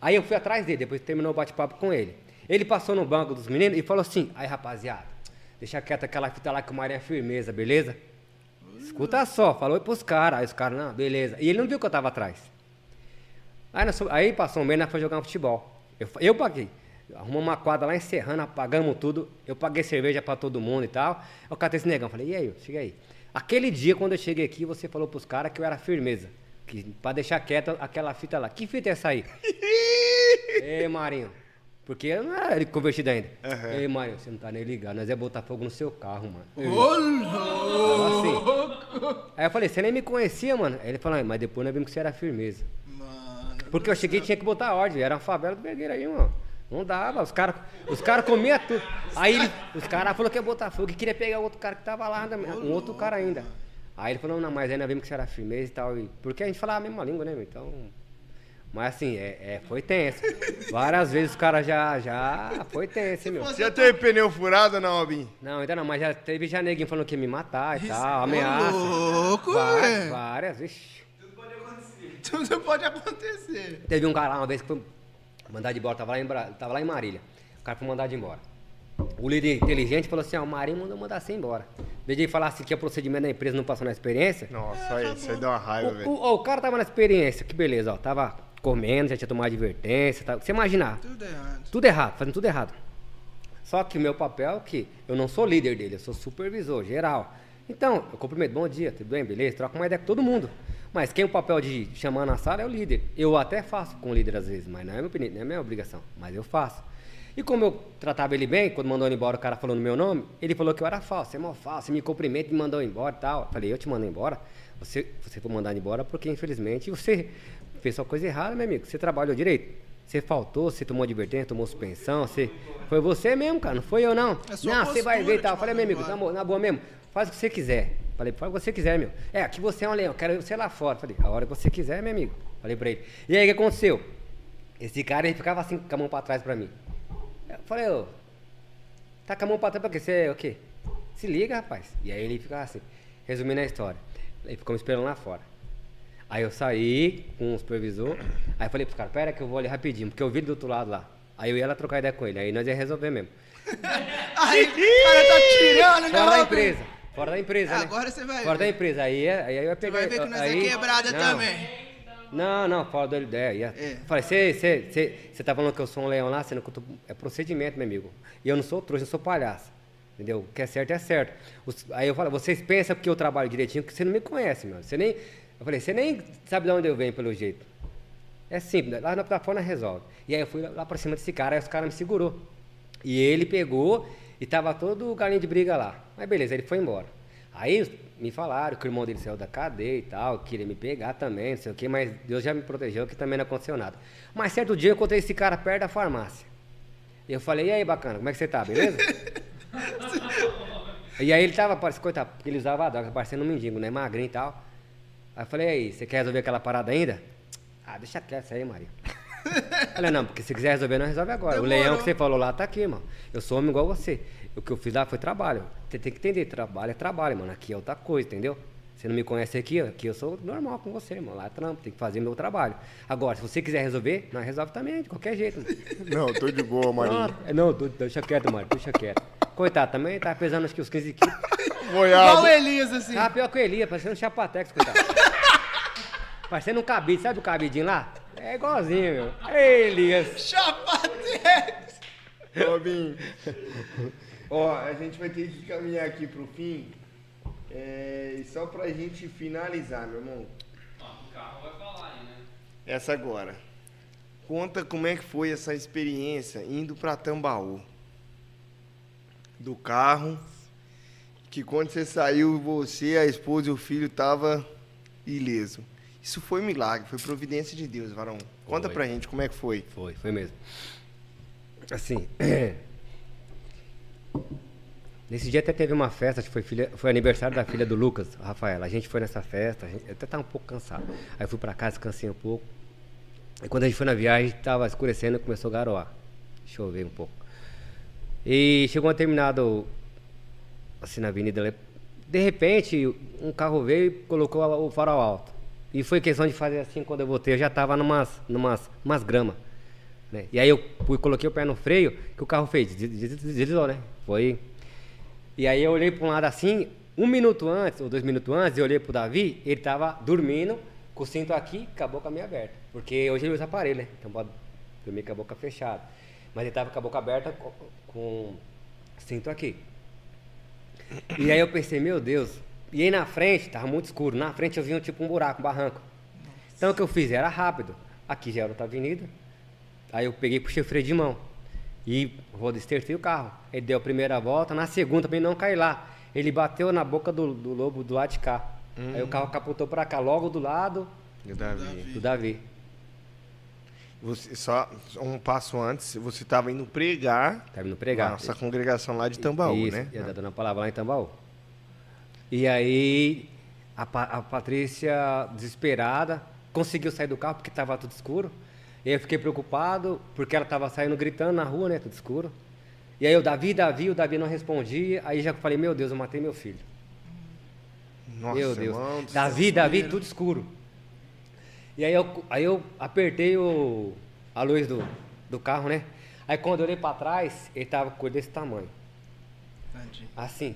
Aí eu fui atrás dele, depois terminou o bate-papo com ele. Ele passou no banco dos meninos e falou assim, aí rapaziada, deixa quieto aquela fita lá que o Marinho é firmeza, beleza? Escuta só, falou pros caras, aí os caras, não, beleza. E ele não viu que eu tava atrás. Aí, nós, aí passou um mês, nós fomos jogar um futebol. Eu, eu paguei. Arrumamos uma quadra lá em Serrana, pagamos tudo. Eu paguei cerveja pra todo mundo e tal. Eu catei esse negão, falei, e aí, chega aí. Aquele dia, quando eu cheguei aqui, você falou pros caras que eu era firmeza. Que, pra deixar quieta aquela fita lá. Que fita é essa aí? Ei, Marinho. Porque eu não era convertido ainda. Ei, Marinho, você não tá nem ligado. Nós ia botar fogo no seu carro, mano. Ô, louco. Assim. Aí eu falei, você nem me conhecia, mano. Aí ele falou, "Ah, mas depois nós vimos que você era firmeza. Porque eu cheguei e tinha que botar ordem. Era uma favela do Begueira aí, mano. Não dava. Os caras os cara comiam tudo. Aí ele- os caras falaram que ia botar fogo e queria pegar outro cara que tava lá, um outro cara ainda. Aí ele falou, não, mas nós vimos que você era firmeza e tal. e- porque a gente falava a mesma língua, né, meu? Então. Mas assim, é, é- foi tenso. Várias vezes os caras já, já. Foi tenso, hein, meu. Você já teve pneu furado ou não, Robinho? Não, ainda não, mas já teve já neguinho falando que ia me matar e tal, ameaça. louco, várias, velho. várias, vixi. Tudo pode acontecer. Teve um cara lá uma vez que foi mandado embora, tava lá em, tava lá em Marília. O cara foi mandado embora. O líder inteligente falou assim: ó, o Marinho mandou mandar você embora. Em vez de ele falar assim que o procedimento da empresa não passou na experiência, Nossa, aí, isso aí dá uma raiva, o, velho. o- ó, o cara tava na experiência, que beleza, ó, tava comendo, já tinha tomado advertência, tá, você imaginar, Tudo errado. tudo errado, fazendo tudo errado. Só que o meu papel é que eu não sou líder dele, eu sou supervisor geral. Então, eu cumprimento, bom dia, tudo bem, beleza, troco uma ideia com todo mundo. Mas quem é o papel de chamar na sala é o líder. Eu até faço com o líder às vezes, mas não é minha, opinião, não é minha obrigação, mas eu faço. E como eu tratava ele bem, quando mandou ele embora, o cara falou no meu nome, ele falou que eu era falso, é mal falso, me cumprimenta e me mandou embora e tal. Eu falei, eu te mando embora? Você, você foi mandado embora porque, infelizmente, você fez sua coisa errada, meu amigo. Você trabalhou direito. Você faltou, você tomou advertência, tomou suspensão, você. Foi você mesmo, cara, não foi eu não. É não, você vai ver e tal. te Falei, meu amigo, na, boa- na boa mesmo, faz o que você quiser. Falei, faz o que você quiser, meu. É, aqui você é um leão, quero você lá fora. Falei, a hora que você quiser, meu amigo. Falei pra ele. E aí, o que aconteceu? Esse cara, ele ficava assim, com a mão pra trás pra mim. Eu falei, ô, tá com a mão pra trás pra quê? Você é o quê? Se liga, rapaz. E aí ele ficava assim, resumindo a história. Ele ficou me esperando lá fora. Aí eu saí com o supervisor, aí eu falei pros caras, pera que eu vou ali rapidinho, porque eu vi do outro lado lá. Aí eu ia lá trocar ideia com ele, aí nós ia resolver mesmo. Aí, o cara tá tirando, Fora da empresa. Fora da empresa, né? Agora você vai Fora ver. da empresa. Aí, aí eu ia Você pegar. vai ver que nós aí, é quebrada não, também. Não, não, fora da ideia. Ia. É. Falei, você tá falando que eu sou um leão lá, sendo que eu tô, é procedimento, meu amigo. E eu não sou trouxa, não sou palhaço. Entendeu? O que é certo é certo. Os- aí eu falo, vocês pensam que eu trabalho direitinho, que você não me conhece, meu. Você nem. Eu falei, você nem sabe de onde eu venho, pelo jeito. É simples, lá na plataforma resolve. E aí eu fui lá, lá pra cima desse cara, aí os caras me segurou. E ele pegou e tava todo o galinho de briga lá. Mas beleza, ele foi embora. Aí me falaram que o irmão dele saiu da cadeia e tal, queria me pegar também, não sei o quê, mas Deus já me protegeu que também não aconteceu nada. Mas certo dia eu encontrei esse cara perto da farmácia. E eu falei, e aí, bacana, como é que você tá, beleza? e aí ele tava, coitado, porque ele usava droga, parecendo um mendigo, né? Magrinho e tal. Aí eu falei, e aí, você quer resolver aquela parada ainda? Ah, deixa quieto isso aí, Maria. Falei, não, porque se quiser resolver, não resolve agora. O Demorou. leão que você falou lá tá aqui, mano. Eu sou homem igual você. O que eu fiz lá foi trabalho. Você tem que entender, trabalho é trabalho, mano. Aqui é outra coisa, entendeu? Você não me conhece aqui, aqui eu sou normal com você, mano. Lá é trampo, tem que fazer meu trabalho. Agora, se você quiser resolver, nós resolve também, de qualquer jeito. mano. Não, tô de boa, Marinho. Pronto. É, Não, tô- deixa quieto, mano, deixa quieto. Coitado, também tá pesando acho que uns 15 quilos. Igual o Boiado. Elias, assim. Ah, pior que o Elias, parecendo um chapatex, coitado. parecendo um cabide, sabe o cabidinho lá? É igualzinho, meu. Ei, Elias. Chapatex. Robin. Ó, a gente vai ter que caminhar aqui pro fim. É, e só pra gente finalizar, meu irmão. O carro vai falar aí, né? Essa agora. Conta como é que foi essa experiência indo pra Tambaú. Do carro. Que quando você saiu, você, a esposa e o filho tava ileso. Isso foi um milagre, foi providência de Deus, varão. Conta Foi. pra gente como é que foi. Foi, foi mesmo. Assim. Nesse dia até teve uma festa, acho que foi, filha, foi aniversário da filha do Lucas, Rafaela. A gente foi nessa festa, gente, até tava um pouco cansado. Aí fui pra casa, descansei um pouco. E quando a gente foi na viagem, tava escurecendo e começou a garoar. Chover um pouco. E chegou um determinado. Assim, na avenida. De repente, um carro veio e colocou o farol alto. E foi questão de fazer assim, quando eu voltei, eu já tava numas, numas, umas gramas. Né? E aí eu fui, coloquei o pé no freio, que o carro fez, des- des- deslizou, né? Foi. E aí eu olhei para um lado assim, um minuto antes, ou dois minutos antes, eu olhei pro Davi, ele tava dormindo, com o cinto aqui, com a boca meio aberta. Porque hoje ele usa aparelho, né? Então pode dormir com a boca fechada. Mas ele tava com a boca aberta com, com cinto aqui. E aí eu pensei, meu Deus. E aí na frente, tava muito escuro, na frente eu vi um tipo um buraco, um barranco. Então o que eu fiz? Era rápido. Aqui já era outra avenida. Aí eu peguei e puxei o freio de mão. E roda estertei o carro. Ele deu a primeira volta, na segunda também não caí lá. Ele bateu na boca do, do lobo do lado de cá. Aí o carro capotou pra cá, logo do lado E o Davi. do Davi. Você, só um passo antes, você estava indo pregar Tava indo pregar. nossa congregação lá de Tambaú, Isso, né? ia dando a palavra lá em Tambaú. E aí a, a Patrícia, desesperada, conseguiu sair do carro porque estava tudo escuro. E aí eu fiquei preocupado porque ela estava saindo gritando na rua, né? Tudo escuro. E aí o Davi, Davi, o Davi não respondia. Aí já falei, meu Deus, eu matei meu filho. Nossa, Meu Deus. irmão, Davi, Davi, tudo escuro. E aí eu, aí eu apertei o, a luz do, do carro, né? Aí quando eu olhei pra trás, ele tava com desse tamanho. Assim.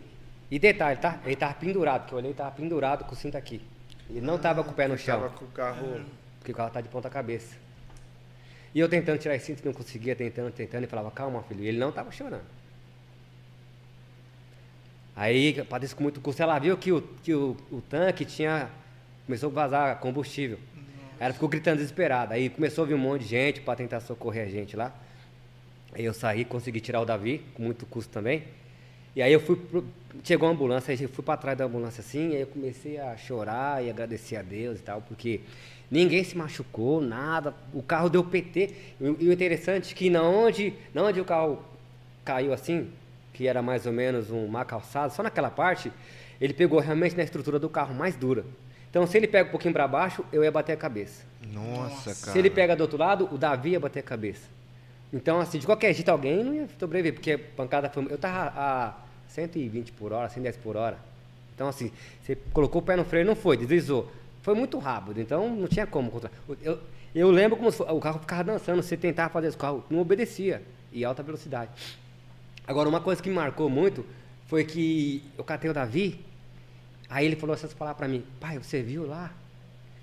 E detalhe, tá? Ele tava pendurado, que eu olhei, ele tava pendurado com o cinto aqui. Ele não tava com o pé no chão, Tava com o carro. porque o carro tá de ponta cabeça. E eu tentando tirar esse cinto, não conseguia, tentando, tentando, e falava, calma, filho. E ele não tava chorando. Aí, Patrícia com muito custo, ela viu que o, que o, o tanque tinha. Começou a vazar combustível. Aí ela ficou gritando desesperada. Aí começou a vir um monte de gente para tentar socorrer a gente lá. Aí eu saí, consegui tirar o Davi, com muito custo também. E aí eu fui. Pro, chegou a ambulância, aí eu fui para trás da ambulância assim, aí eu comecei a chorar e agradecer a Deus e tal, porque Ninguém se machucou, nada. O carro deu PT. E o e o interessante é que na onde, na onde o carro caiu assim, que era mais ou menos uma calçada, só naquela parte, ele pegou realmente na estrutura do carro mais dura. Então, se ele pega um pouquinho para baixo, eu ia bater a cabeça. Nossa, cara. Se ele pega do outro lado, o Davi ia bater a cabeça. Então, assim, de qualquer jeito, alguém não ia sobreviver, porque a pancada foi. Eu tava a 120 por hora, 110 por hora. Então, assim, você colocou o pé no freio, não foi, deslizou. Foi muito rápido, então não tinha como controlar. Eu, eu lembro como o carro ficava dançando, você tentava fazer esse carro, não obedecia, e alta velocidade. Agora, uma coisa que me marcou muito foi que eu catei o Davi, aí ele falou essas palavras pra mim: Pai, você viu lá?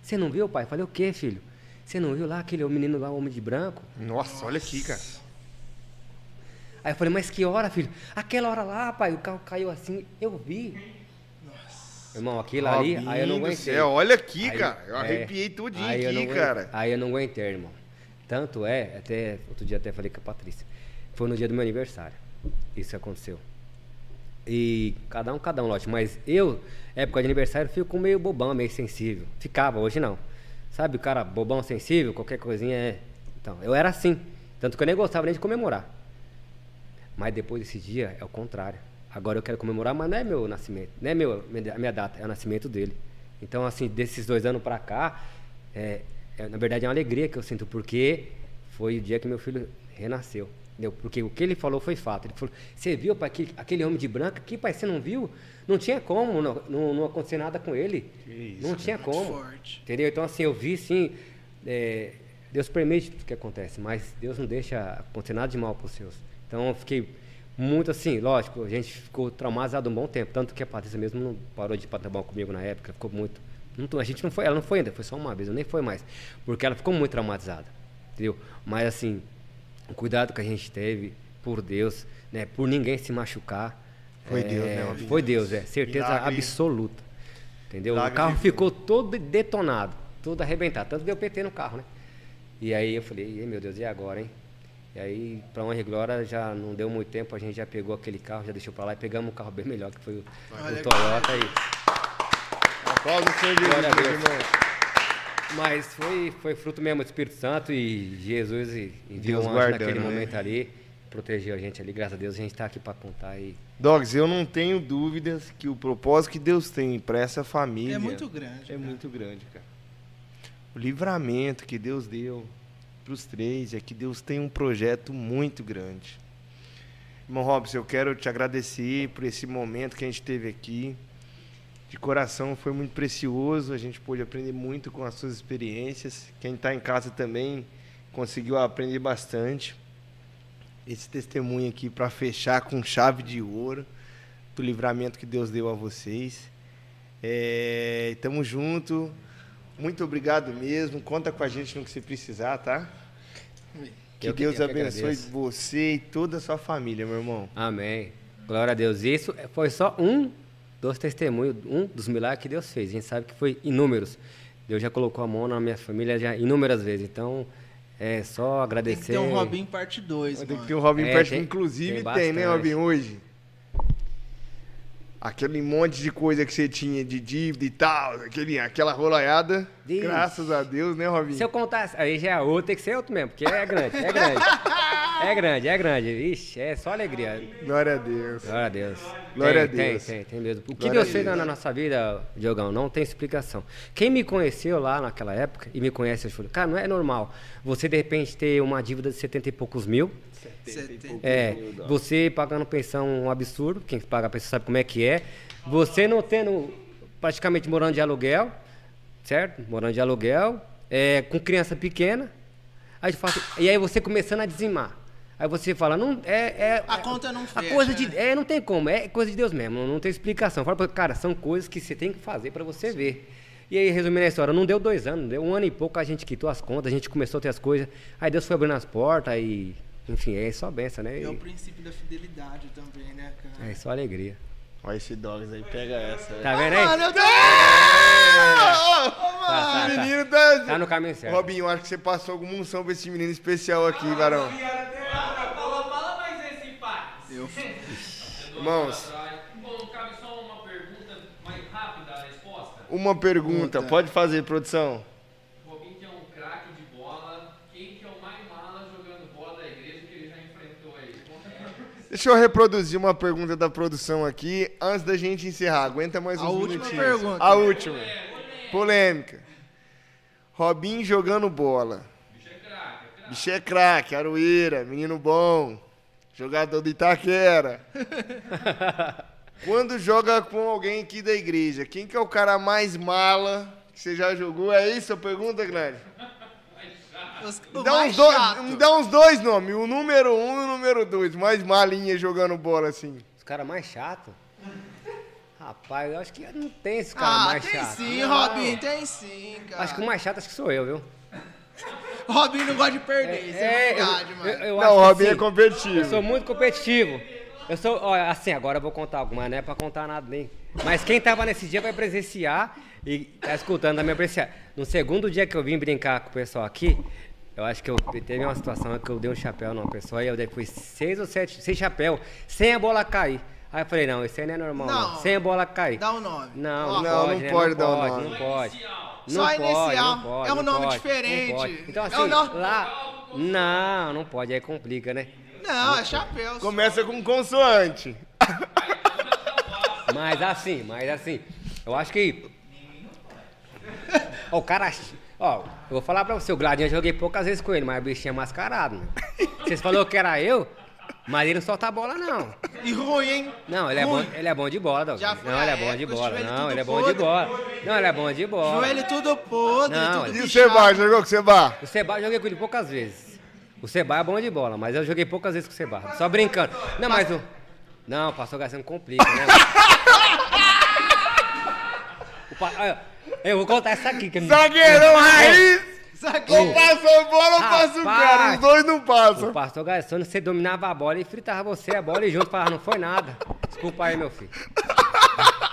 Você não viu, pai? Eu falei: O quê, filho? Você não viu lá aquele menino lá, o homem de branco? Nossa, olha aqui, cara. Aí eu falei, mas que hora, filho? Aquela hora lá, pai, o carro caiu assim, eu vi. Irmão, aquilo ali, aí eu não aguentei. céu, olha aqui, Aí- cara. Eu é, arrepiei tudinho aqui, aguentei- cara. Aí eu não aguentei, irmão. Tanto é, até outro dia até falei com a Patrícia. Foi no dia do meu aniversário. Isso aconteceu. E cada um, cada um, lógico. Mas eu, época de aniversário, fico meio bobão, meio sensível. Ficava, hoje não. Sabe o cara bobão, sensível, qualquer coisinha é. Então, eu era assim. Tanto que eu nem gostava nem de comemorar. Mas depois desse dia é o contrário. Agora eu quero comemorar, mas não é meu nascimento, não é meu, minha minha data, é o nascimento dele. Então, assim, desses dois anos pra cá, é, é, na verdade é uma alegria que eu sinto, porque foi o dia que meu filho renasceu. Entendeu? Porque o que ele falou foi fato. Ele falou: Você viu, pai, aquele, aquele homem de branco aqui, pai, você não viu? Não tinha como não, não, não acontecer nada com ele. não tinha Muito como. forte. Entendeu? Então, assim, eu vi, sim, é, Deus permite tudo que acontece, mas Deus não deixa acontecer nada de mal para os seus. Então, eu fiquei muito assim, lógico, a gente ficou traumatizado um bom tempo, tanto que a Patrícia mesmo não parou de bom comigo na época, ficou muito. não a gente não foi, ela não foi ainda, foi só uma vez, eu nem foi mais, porque ela ficou muito traumatizada, entendeu? Mas, assim, o cuidado que a gente teve, por Deus, né, por ninguém se machucar. Foi é, Deus, né? Foi Deus, é, certeza Milagre. absoluta. Entendeu? Milagre o carro ficou todo detonado, todo arrebentado. Tanto deu PT no carro, né? E aí eu falei, "Ih, meu Deus, e agora, hein? E aí, pra honra e glória, já não deu muito tempo, a gente já pegou aquele carro, já deixou pra lá e pegamos um carro bem melhor, que foi o, Olha o Toyota. E, Aplausos Senhor Jesus, Glória a Deus. irmão. mas foi, foi fruto mesmo do Espírito Santo e Jesus e- enviou Deus um anjo guardando, naquele né? momento ali, protegeu a gente ali, graças a Deus, a gente tá aqui pra contar e Dogs, eu não tenho dúvidas que o propósito que Deus tem para essa família É muito grande. é cara. muito grande, cara. O livramento que Deus deu para os três é que Deus tem um projeto muito grande. Irmão Robson, eu quero te agradecer por esse momento que a gente teve aqui. De coração, foi muito precioso. A gente pôde aprender muito com as suas experiências. Quem está em casa também conseguiu aprender bastante. Esse testemunho aqui para fechar com chave de ouro do livramento que Deus deu a vocês. É, tamo junto. Muito obrigado mesmo. Conta com a gente no que você precisar, tá? Que Eu que- Deus eu que abençoe agradeço. você e toda a sua família, meu irmão. Amém. Glória a Deus. Isso foi só um dos testemunhos, um dos milagres que Deus fez. A gente sabe que foi inúmeros. Deus já colocou a mão na minha família já inúmeras vezes. Então, é só Tem agradecer. que ter um Robin parte 2, Tem que ter um Robin É, perto, tem- inclusive tem tem, né. Robin, hoje? Aquele monte de coisa que você tinha de dívida e tal, aquele, aquela rolaiada. Diz. Graças a Deus, né, Robin? Se eu contar, aí já é outro, tem que ser outro mesmo, porque é grande, é grande. é grande, é grande. Ixi, é só alegria. Glória a Deus. Glória a Deus. Glória tem, a Deus. Tem, tem, tem mesmo. O que Glória Deus fez Deus. na nossa vida, Diogão, não tem explicação. Quem me conheceu lá naquela época e me conhece, eu falei, cara, não é normal você de repente ter uma dívida de 70 e poucos mil. Setenta. É, você pagando pensão um absurdo, quem paga a pensão sabe como é que é. Você não tendo, praticamente morando de aluguel, certo? Morando de aluguel, é, com criança pequena. Aí fala assim- e aí você começando a dizimar. Aí você fala, não, é, é- A é- conta não A fecha, coisa de, né? é, não tem como, é coisa de Deus mesmo, não, não tem explicação. Fala cara, são coisas que você tem que fazer para você ver. E aí, resumindo a história, não deu dois anos, deu um ano e pouco, a gente quitou as contas, a gente começou a ter as coisas. Aí Deus foi abrindo as portas e, enfim, é só benção, né? É o E- princípio da fidelidade também, né, cara? é só alegria. Olha esse Dogs aí, pega essa. Tá vendo aí? Mano, eu tô... Ô, Tá, tá, O tá. menino tá... Tá no caminho certo. Robinho, acho que você passou alguma unção pra esse menino especial aqui, varão. Fala, fala mais esse pai. Eu... Irmãos, Bom, cabe só uma pergunta mais rápida a resposta. uma pergunta. Puta. Pode fazer, produção. Deixa eu reproduzir uma pergunta da produção aqui antes da gente encerrar. Aguenta mais A uns última minutinhos. pergunta. A última. Polêmica. Robinho jogando bola. Bicho é craque, Aroeira, menino bom. Jogador do Itaquera. Quando joga com alguém aqui da igreja, quem que é o cara mais mala que você já jogou? É isso a pergunta, Glenn? Me dá, uns dois, chato. me dá uns dois nomes, o número um e o número dois. Mais malinha jogando bola assim. Os caras mais chatos. Rapaz, eu acho que não tem esse cara Ah, mais tem chato. sim, Não. Robinho, tem sim, cara. Acho que o mais chato acho que sou eu, viu? Robinho não gosta de perder, isso é, eu- verdade, eu, mano. eu Não, acho o Robinho é assim, competitivo. Eu sou muito competitivo. Eu sou, olha, assim, agora eu vou contar algo, mas não é pra contar nada nem. Mas quem tava nesse dia vai presenciar e tá escutando também vai presenciar. No segundo dia que eu vim brincar com o pessoal aqui, eu acho que eu teve uma situação que eu dei um chapéu numa pessoa e eu dei fui seis ou sete, seis chapéu, sem a bola cair. Aí eu falei, não, isso aí não é normal, não. Não. Sem a bola cair. Dá o nome. Não, não, Não, pode, não né? pode dar o nome. Não pode. Só Não inicial. pode, não pode, É um não nome pode, diferente. Não. Então É assim, nome- lá... Não, não pode, aí complica, né? Não, é chapéu. só. Começa com consoante. Mas assim, mas assim, eu acho que. Ó, o cara. Ó, eu vou falar pra você, o Gladinho eu joguei poucas vezes com ele, mas o bichinho é mascarado, né? Vocês falaram que era eu, mas ele não solta a bola, não. E ruim, hein? Não, ele é bom, ele é bom de bola, Doug. Já foi Não, ele é bom de bola. Não, ele é bom de bola. Não, ele é bom de bola. Joelho tudo podre, Não, tudo E o. Seba, jogou com o Seba? O Seba eu joguei com ele poucas vezes. O Seba é bom de bola, mas eu joguei poucas vezes com o Seba. Só brincando. Não, mas o. Não, o pastor Garcia não complica, né? O pa- olha, Eu vou contar essa aqui. Que me- Zagueirão raiz! Ou passa a bola ou passa o cara. Os dois não O passam. pastor Garçom, você dominava a bola e fritava você a bola e junto falava, não foi nada. Desculpa aí, meu filho.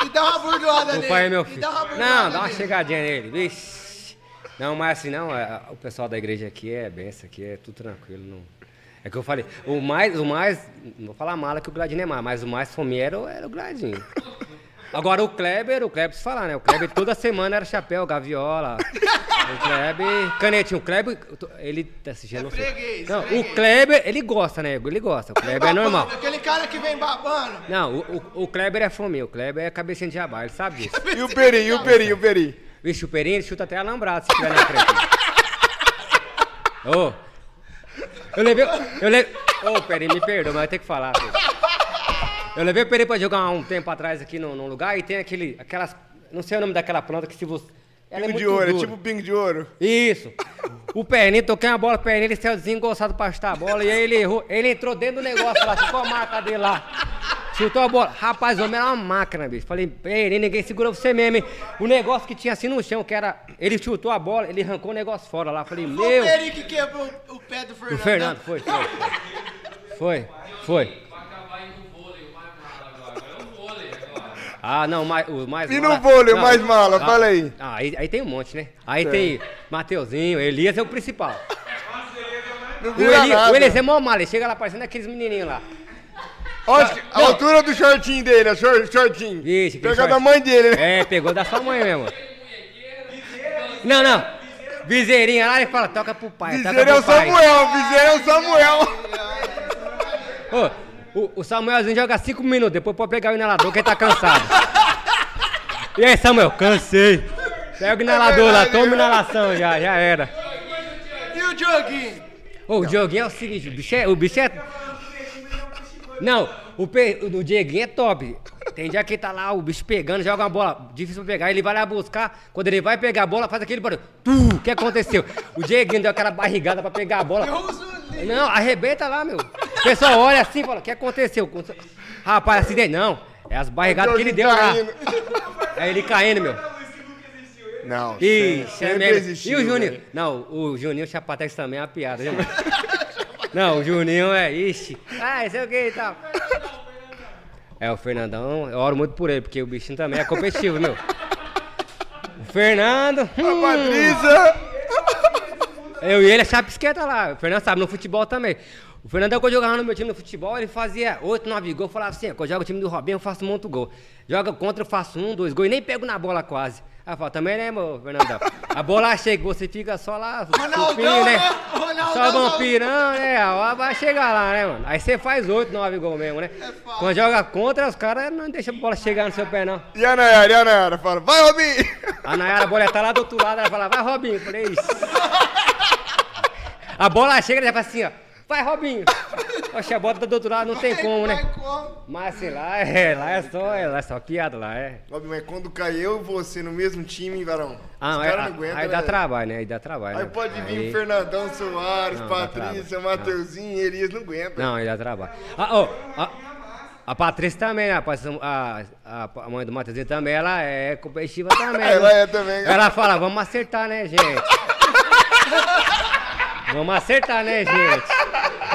E dá uma burdoada nele. Desculpa aí, meu E filho. dá uma burdoada Não, dá uma nele. chegadinha nele, vixe. Não, mas assim, não, é, o pessoal da igreja aqui é benção, aqui é tudo tranquilo. Não... É que eu falei, o mais, o mais, não vou falar mala que o Gladinho é mais, mas o mais fomeiro era o Gladinho. Agora o Kleber, o Kleber se falar, né? O Kleber toda semana era chapéu, gaviola. O Kleber, canetinho. O Kleber, ele tá assistindo, não sei. freguês, Não, o. Kleber, ele gosta, né? Ele gosta. O Kleber é normal. Aquele cara que vem babando. Não, o, o, o Kleber é fominho. O Kleber é cabecinha de jabá, ele sabe disso. E o Peri, e o Peri, e o Peri. Vixe, o Perinho ele chuta até alambrado se tiver na frente. Ô. eu levei. Eu levei. Ô, Perinho, me perdoa, mas eu tenho que falar. filho. Eu levei o Perinho pra jogar um tempo atrás aqui num, num lugar e tem aquele. aquelas. Não sei o nome daquela planta que se você. Ela é Pingo de muito ouro, é dura. tipo pingo de ouro. Isso. O Perninho, toquei uma bola pro Perninho, ele saiu desengonçado pra chutar a bola e aí ele errou. Ele entrou dentro do negócio lá, ficou a marca dele lá. Chutou a bola. Rapaz, o homem era uma máquina, bicho. Falei, Perninho, ninguém segura você mesmo, hein? O negócio que tinha assim no chão, que era. Ele chutou a bola, ele arrancou o negócio fora lá. Falei, meu. o Peri que quebrou o pé do Fernando. O Fernando, foi, foi. Foi, foi. Vai acabar indo no vôlei, o mais mala agora. Agora é o vôlei agora. Ah, não, mais, o mais E mala- no vôlei, o não. mais mala? Ah, Fala aí. Ah, aí, aí tem um monte, né? Aí tem Mateuzinho, Elias é o principal. Não O, Eli, nada. o Elias é mó mala, ele chega lá parecendo aqueles menininhos lá. Olha a Não. altura do shortinho dele, a short, shortinho. Vixe, Pega short. da mãe dele, né? É, pegou da sua mãe mesmo. Não, não. Viseirinha lá, ele fala, toca pro pai, toca Viseiro é o. Samuel, Viseiro é o Samuel. Ô, o, o Samuelzinho joga cinco minutos, depois pode pegar o inalador que ele tá cansado. E aí, Samuel? Cansei. Pega o inalador lá, verdade, toma é inalação já, já era. E o Dioguinho? Ô, o Dioguinho é o seguinte, o bicho é. O bicho é... Não, o, pe... o Dieguinho é top. Tem dia que ele tá lá, o bicho pegando, joga uma bola, difícil pra pegar, ele vai lá buscar. Quando ele vai pegar a bola, faz aquele barulho. Tu, o que aconteceu? O Dieguinho deu aquela barrigada pra pegar a bola. Não, arrebenta lá, meu. O pessoal olha assim e fala, o que aconteceu? Rapaz, acidente. Não, é as barrigadas que ele deu lá. Caindo. É ele caindo, meu. Não, Ixi, é sempre mesmo. existiu, E o Juninho? velho. Não, o Juninho Chapatex também é uma piada, viu? Não, o Juninho é, ixi. Ah, sei o que e tal. É, o Fernandão, eu oro muito por ele, porque o bichinho também é competitivo, meu. O Fernando. A hum, Patrícia. eu e ele é chapisqueta lá. O Fernando sabe, no futebol também. O Fernando, quando eu jogava no meu time no futebol, ele fazia 8, 9 gols. Eu falava assim, quando eu jogo o time do Robinho, eu faço muito gol. Joga contra, eu faço um, dois gols e nem pego na bola quase. Eu falo, também né, meu Fernandão? A bola chega, você fica só lá, supinho, né? Ronaldão. só vampirão, né? Vai chegar lá, né, mano? Aí você faz 8, 9 gol mesmo, né? É. Quando joga contra, os caras não deixam a bola chegar no seu pé, não. E a Nayara, e a Nayara? Fala, vai, Robinho! A Nayara, a bola tá lá do outro lado, ela fala, vai, Robinho. Eu falei, isso. A bola chega, ela já fala assim, ó, vai, Robinho. Oxe, a bola tá do outro lado, não tem como, né? Como? Mas assim, lá é, lá é só, é, lá é só piada, lá é. Robinho, mas quando cai eu e você no mesmo time, varão, Ah, os caras não aguentam, aí dá né? trabalho, né? Aí dá trabalho. Aí né? pode vir Aí- o Fernandão Soares, Não, dá Patrícia. Mateuzinho, Elias, não aguenta. Não, aí dá trabalho. Ah, ó, a, a Patrícia também, né? A, a, a mãe do Matheusinho também, ela é competitiva também. Ela né? é também. Ela fala, vamos acertar, né, gente? vamos acertar, né, gente?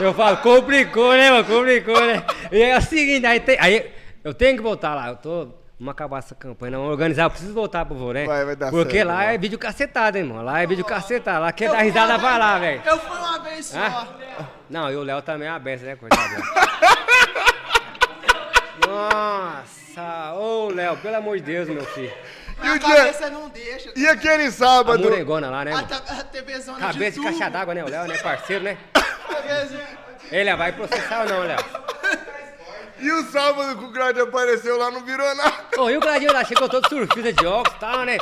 Eu falo, complicou, né, mano? Complicou, né? E é o seguinte, aí, tem- aí eu tenho que voltar lá. Eu tô. Vamos acabar essa campanha, não organizar, eu preciso voltar pro vô, né? Vai, vai dar Porque certo, lá vai. é vídeo cacetado, hein, irmão. Lá é vídeo cacetado. Lá dar fui risada, vai lá, velho. Eu fui uma vez só. Hã? Não, e o Léo também é uma benção, né, coitado? Nossa, ô Léo, pelo amor de Deus, meu filho. E o a dia- cabeça não deixa. E aquele A sábado? moregona lá, né? A, mano? a TV zona Cabeça de tubo. caixa d'água, né? O Léo, né? Parceiro, né? Cabeça- Ele vai processar ou não, Léo? E o sábado que o Grade apareceu lá não virou nada. Ô, e o Gladinho lá chegou todo surfista de óculos e tal, né?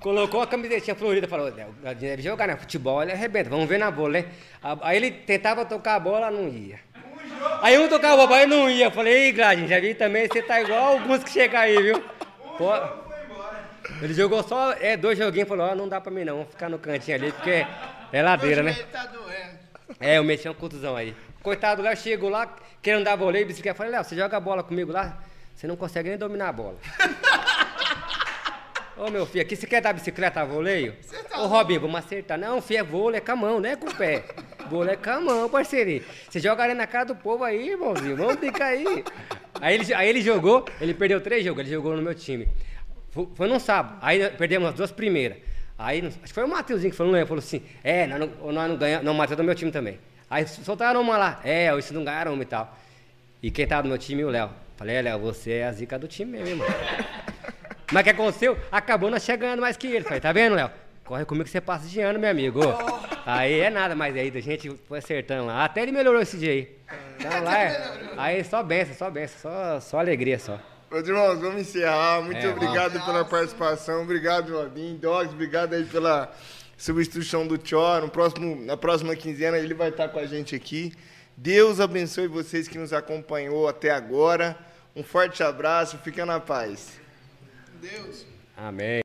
Colocou a camisetinha florida, falou, "Léo, o Gladinho deve jogar, né? Futebol, ele arrebenta, vamos ver na bola, né? Aí ele tentava tocar a bola, não ia. Aí um tocava a bola, aí não ia. Eu falei, ei, Gladinho, já vi também, você tá igual alguns que chegam aí, viu? Pô, ele jogou só é, dois joguinhos e falou, ó, não dá pra mim não, vamos ficar no cantinho ali, porque é ladeira, né? tá doendo. É, eu meti uma contusão aí. Coitado do Léo chegou lá, querendo dar voleio, bicicleta. Falei, Léo, você joga a bola comigo lá, você não consegue nem dominar a bola. Ô meu filho, aqui você quer dar bicicleta a voleio? tá Ô Robinho, vamos acertar. Não, filho, é vôlei, é com a mão, não é com o pé. Vôlei é com a mão, parceirinho. Você joga ali na cara do povo aí, irmãozinho, vamos brincar aí. Aí ele, aí ele jogou, ele perdeu três jogos, ele jogou no meu time. Foi, foi num sábado, aí perdemos as duas primeiras. Aí, acho que foi o Mateuzinho que falou, não lembro, falou assim, é, nós não, nós não ganhamos, não, o Matheus é do meu time também. Aí soltaram uma lá, é, isso não ganharam uma e tal. E quem tava no meu time, o Léo. Falei, é, Léo, você é a zica do time mesmo, irmão. Mas o que aconteceu? Acabou nós chegando mais que ele. Falei, tá vendo, Léo? Corre comigo que você passa de ano, meu amigo. Aí é nada mais aí, a gente foi acertando lá. Até ele melhorou esse dia aí. Então lá é. Aí só benção, só benção, só, só alegria só. Meus irmãos, vamos encerrar. Muito É, obrigado pela participação. Obrigado, Robinho. Dogs, obrigado aí pela substituição do Tchó. No próximo, na próxima quinzena ele vai estar com a gente aqui. Deus abençoe vocês que nos acompanhou até agora. Um forte abraço, fica na paz. Deus. Amém.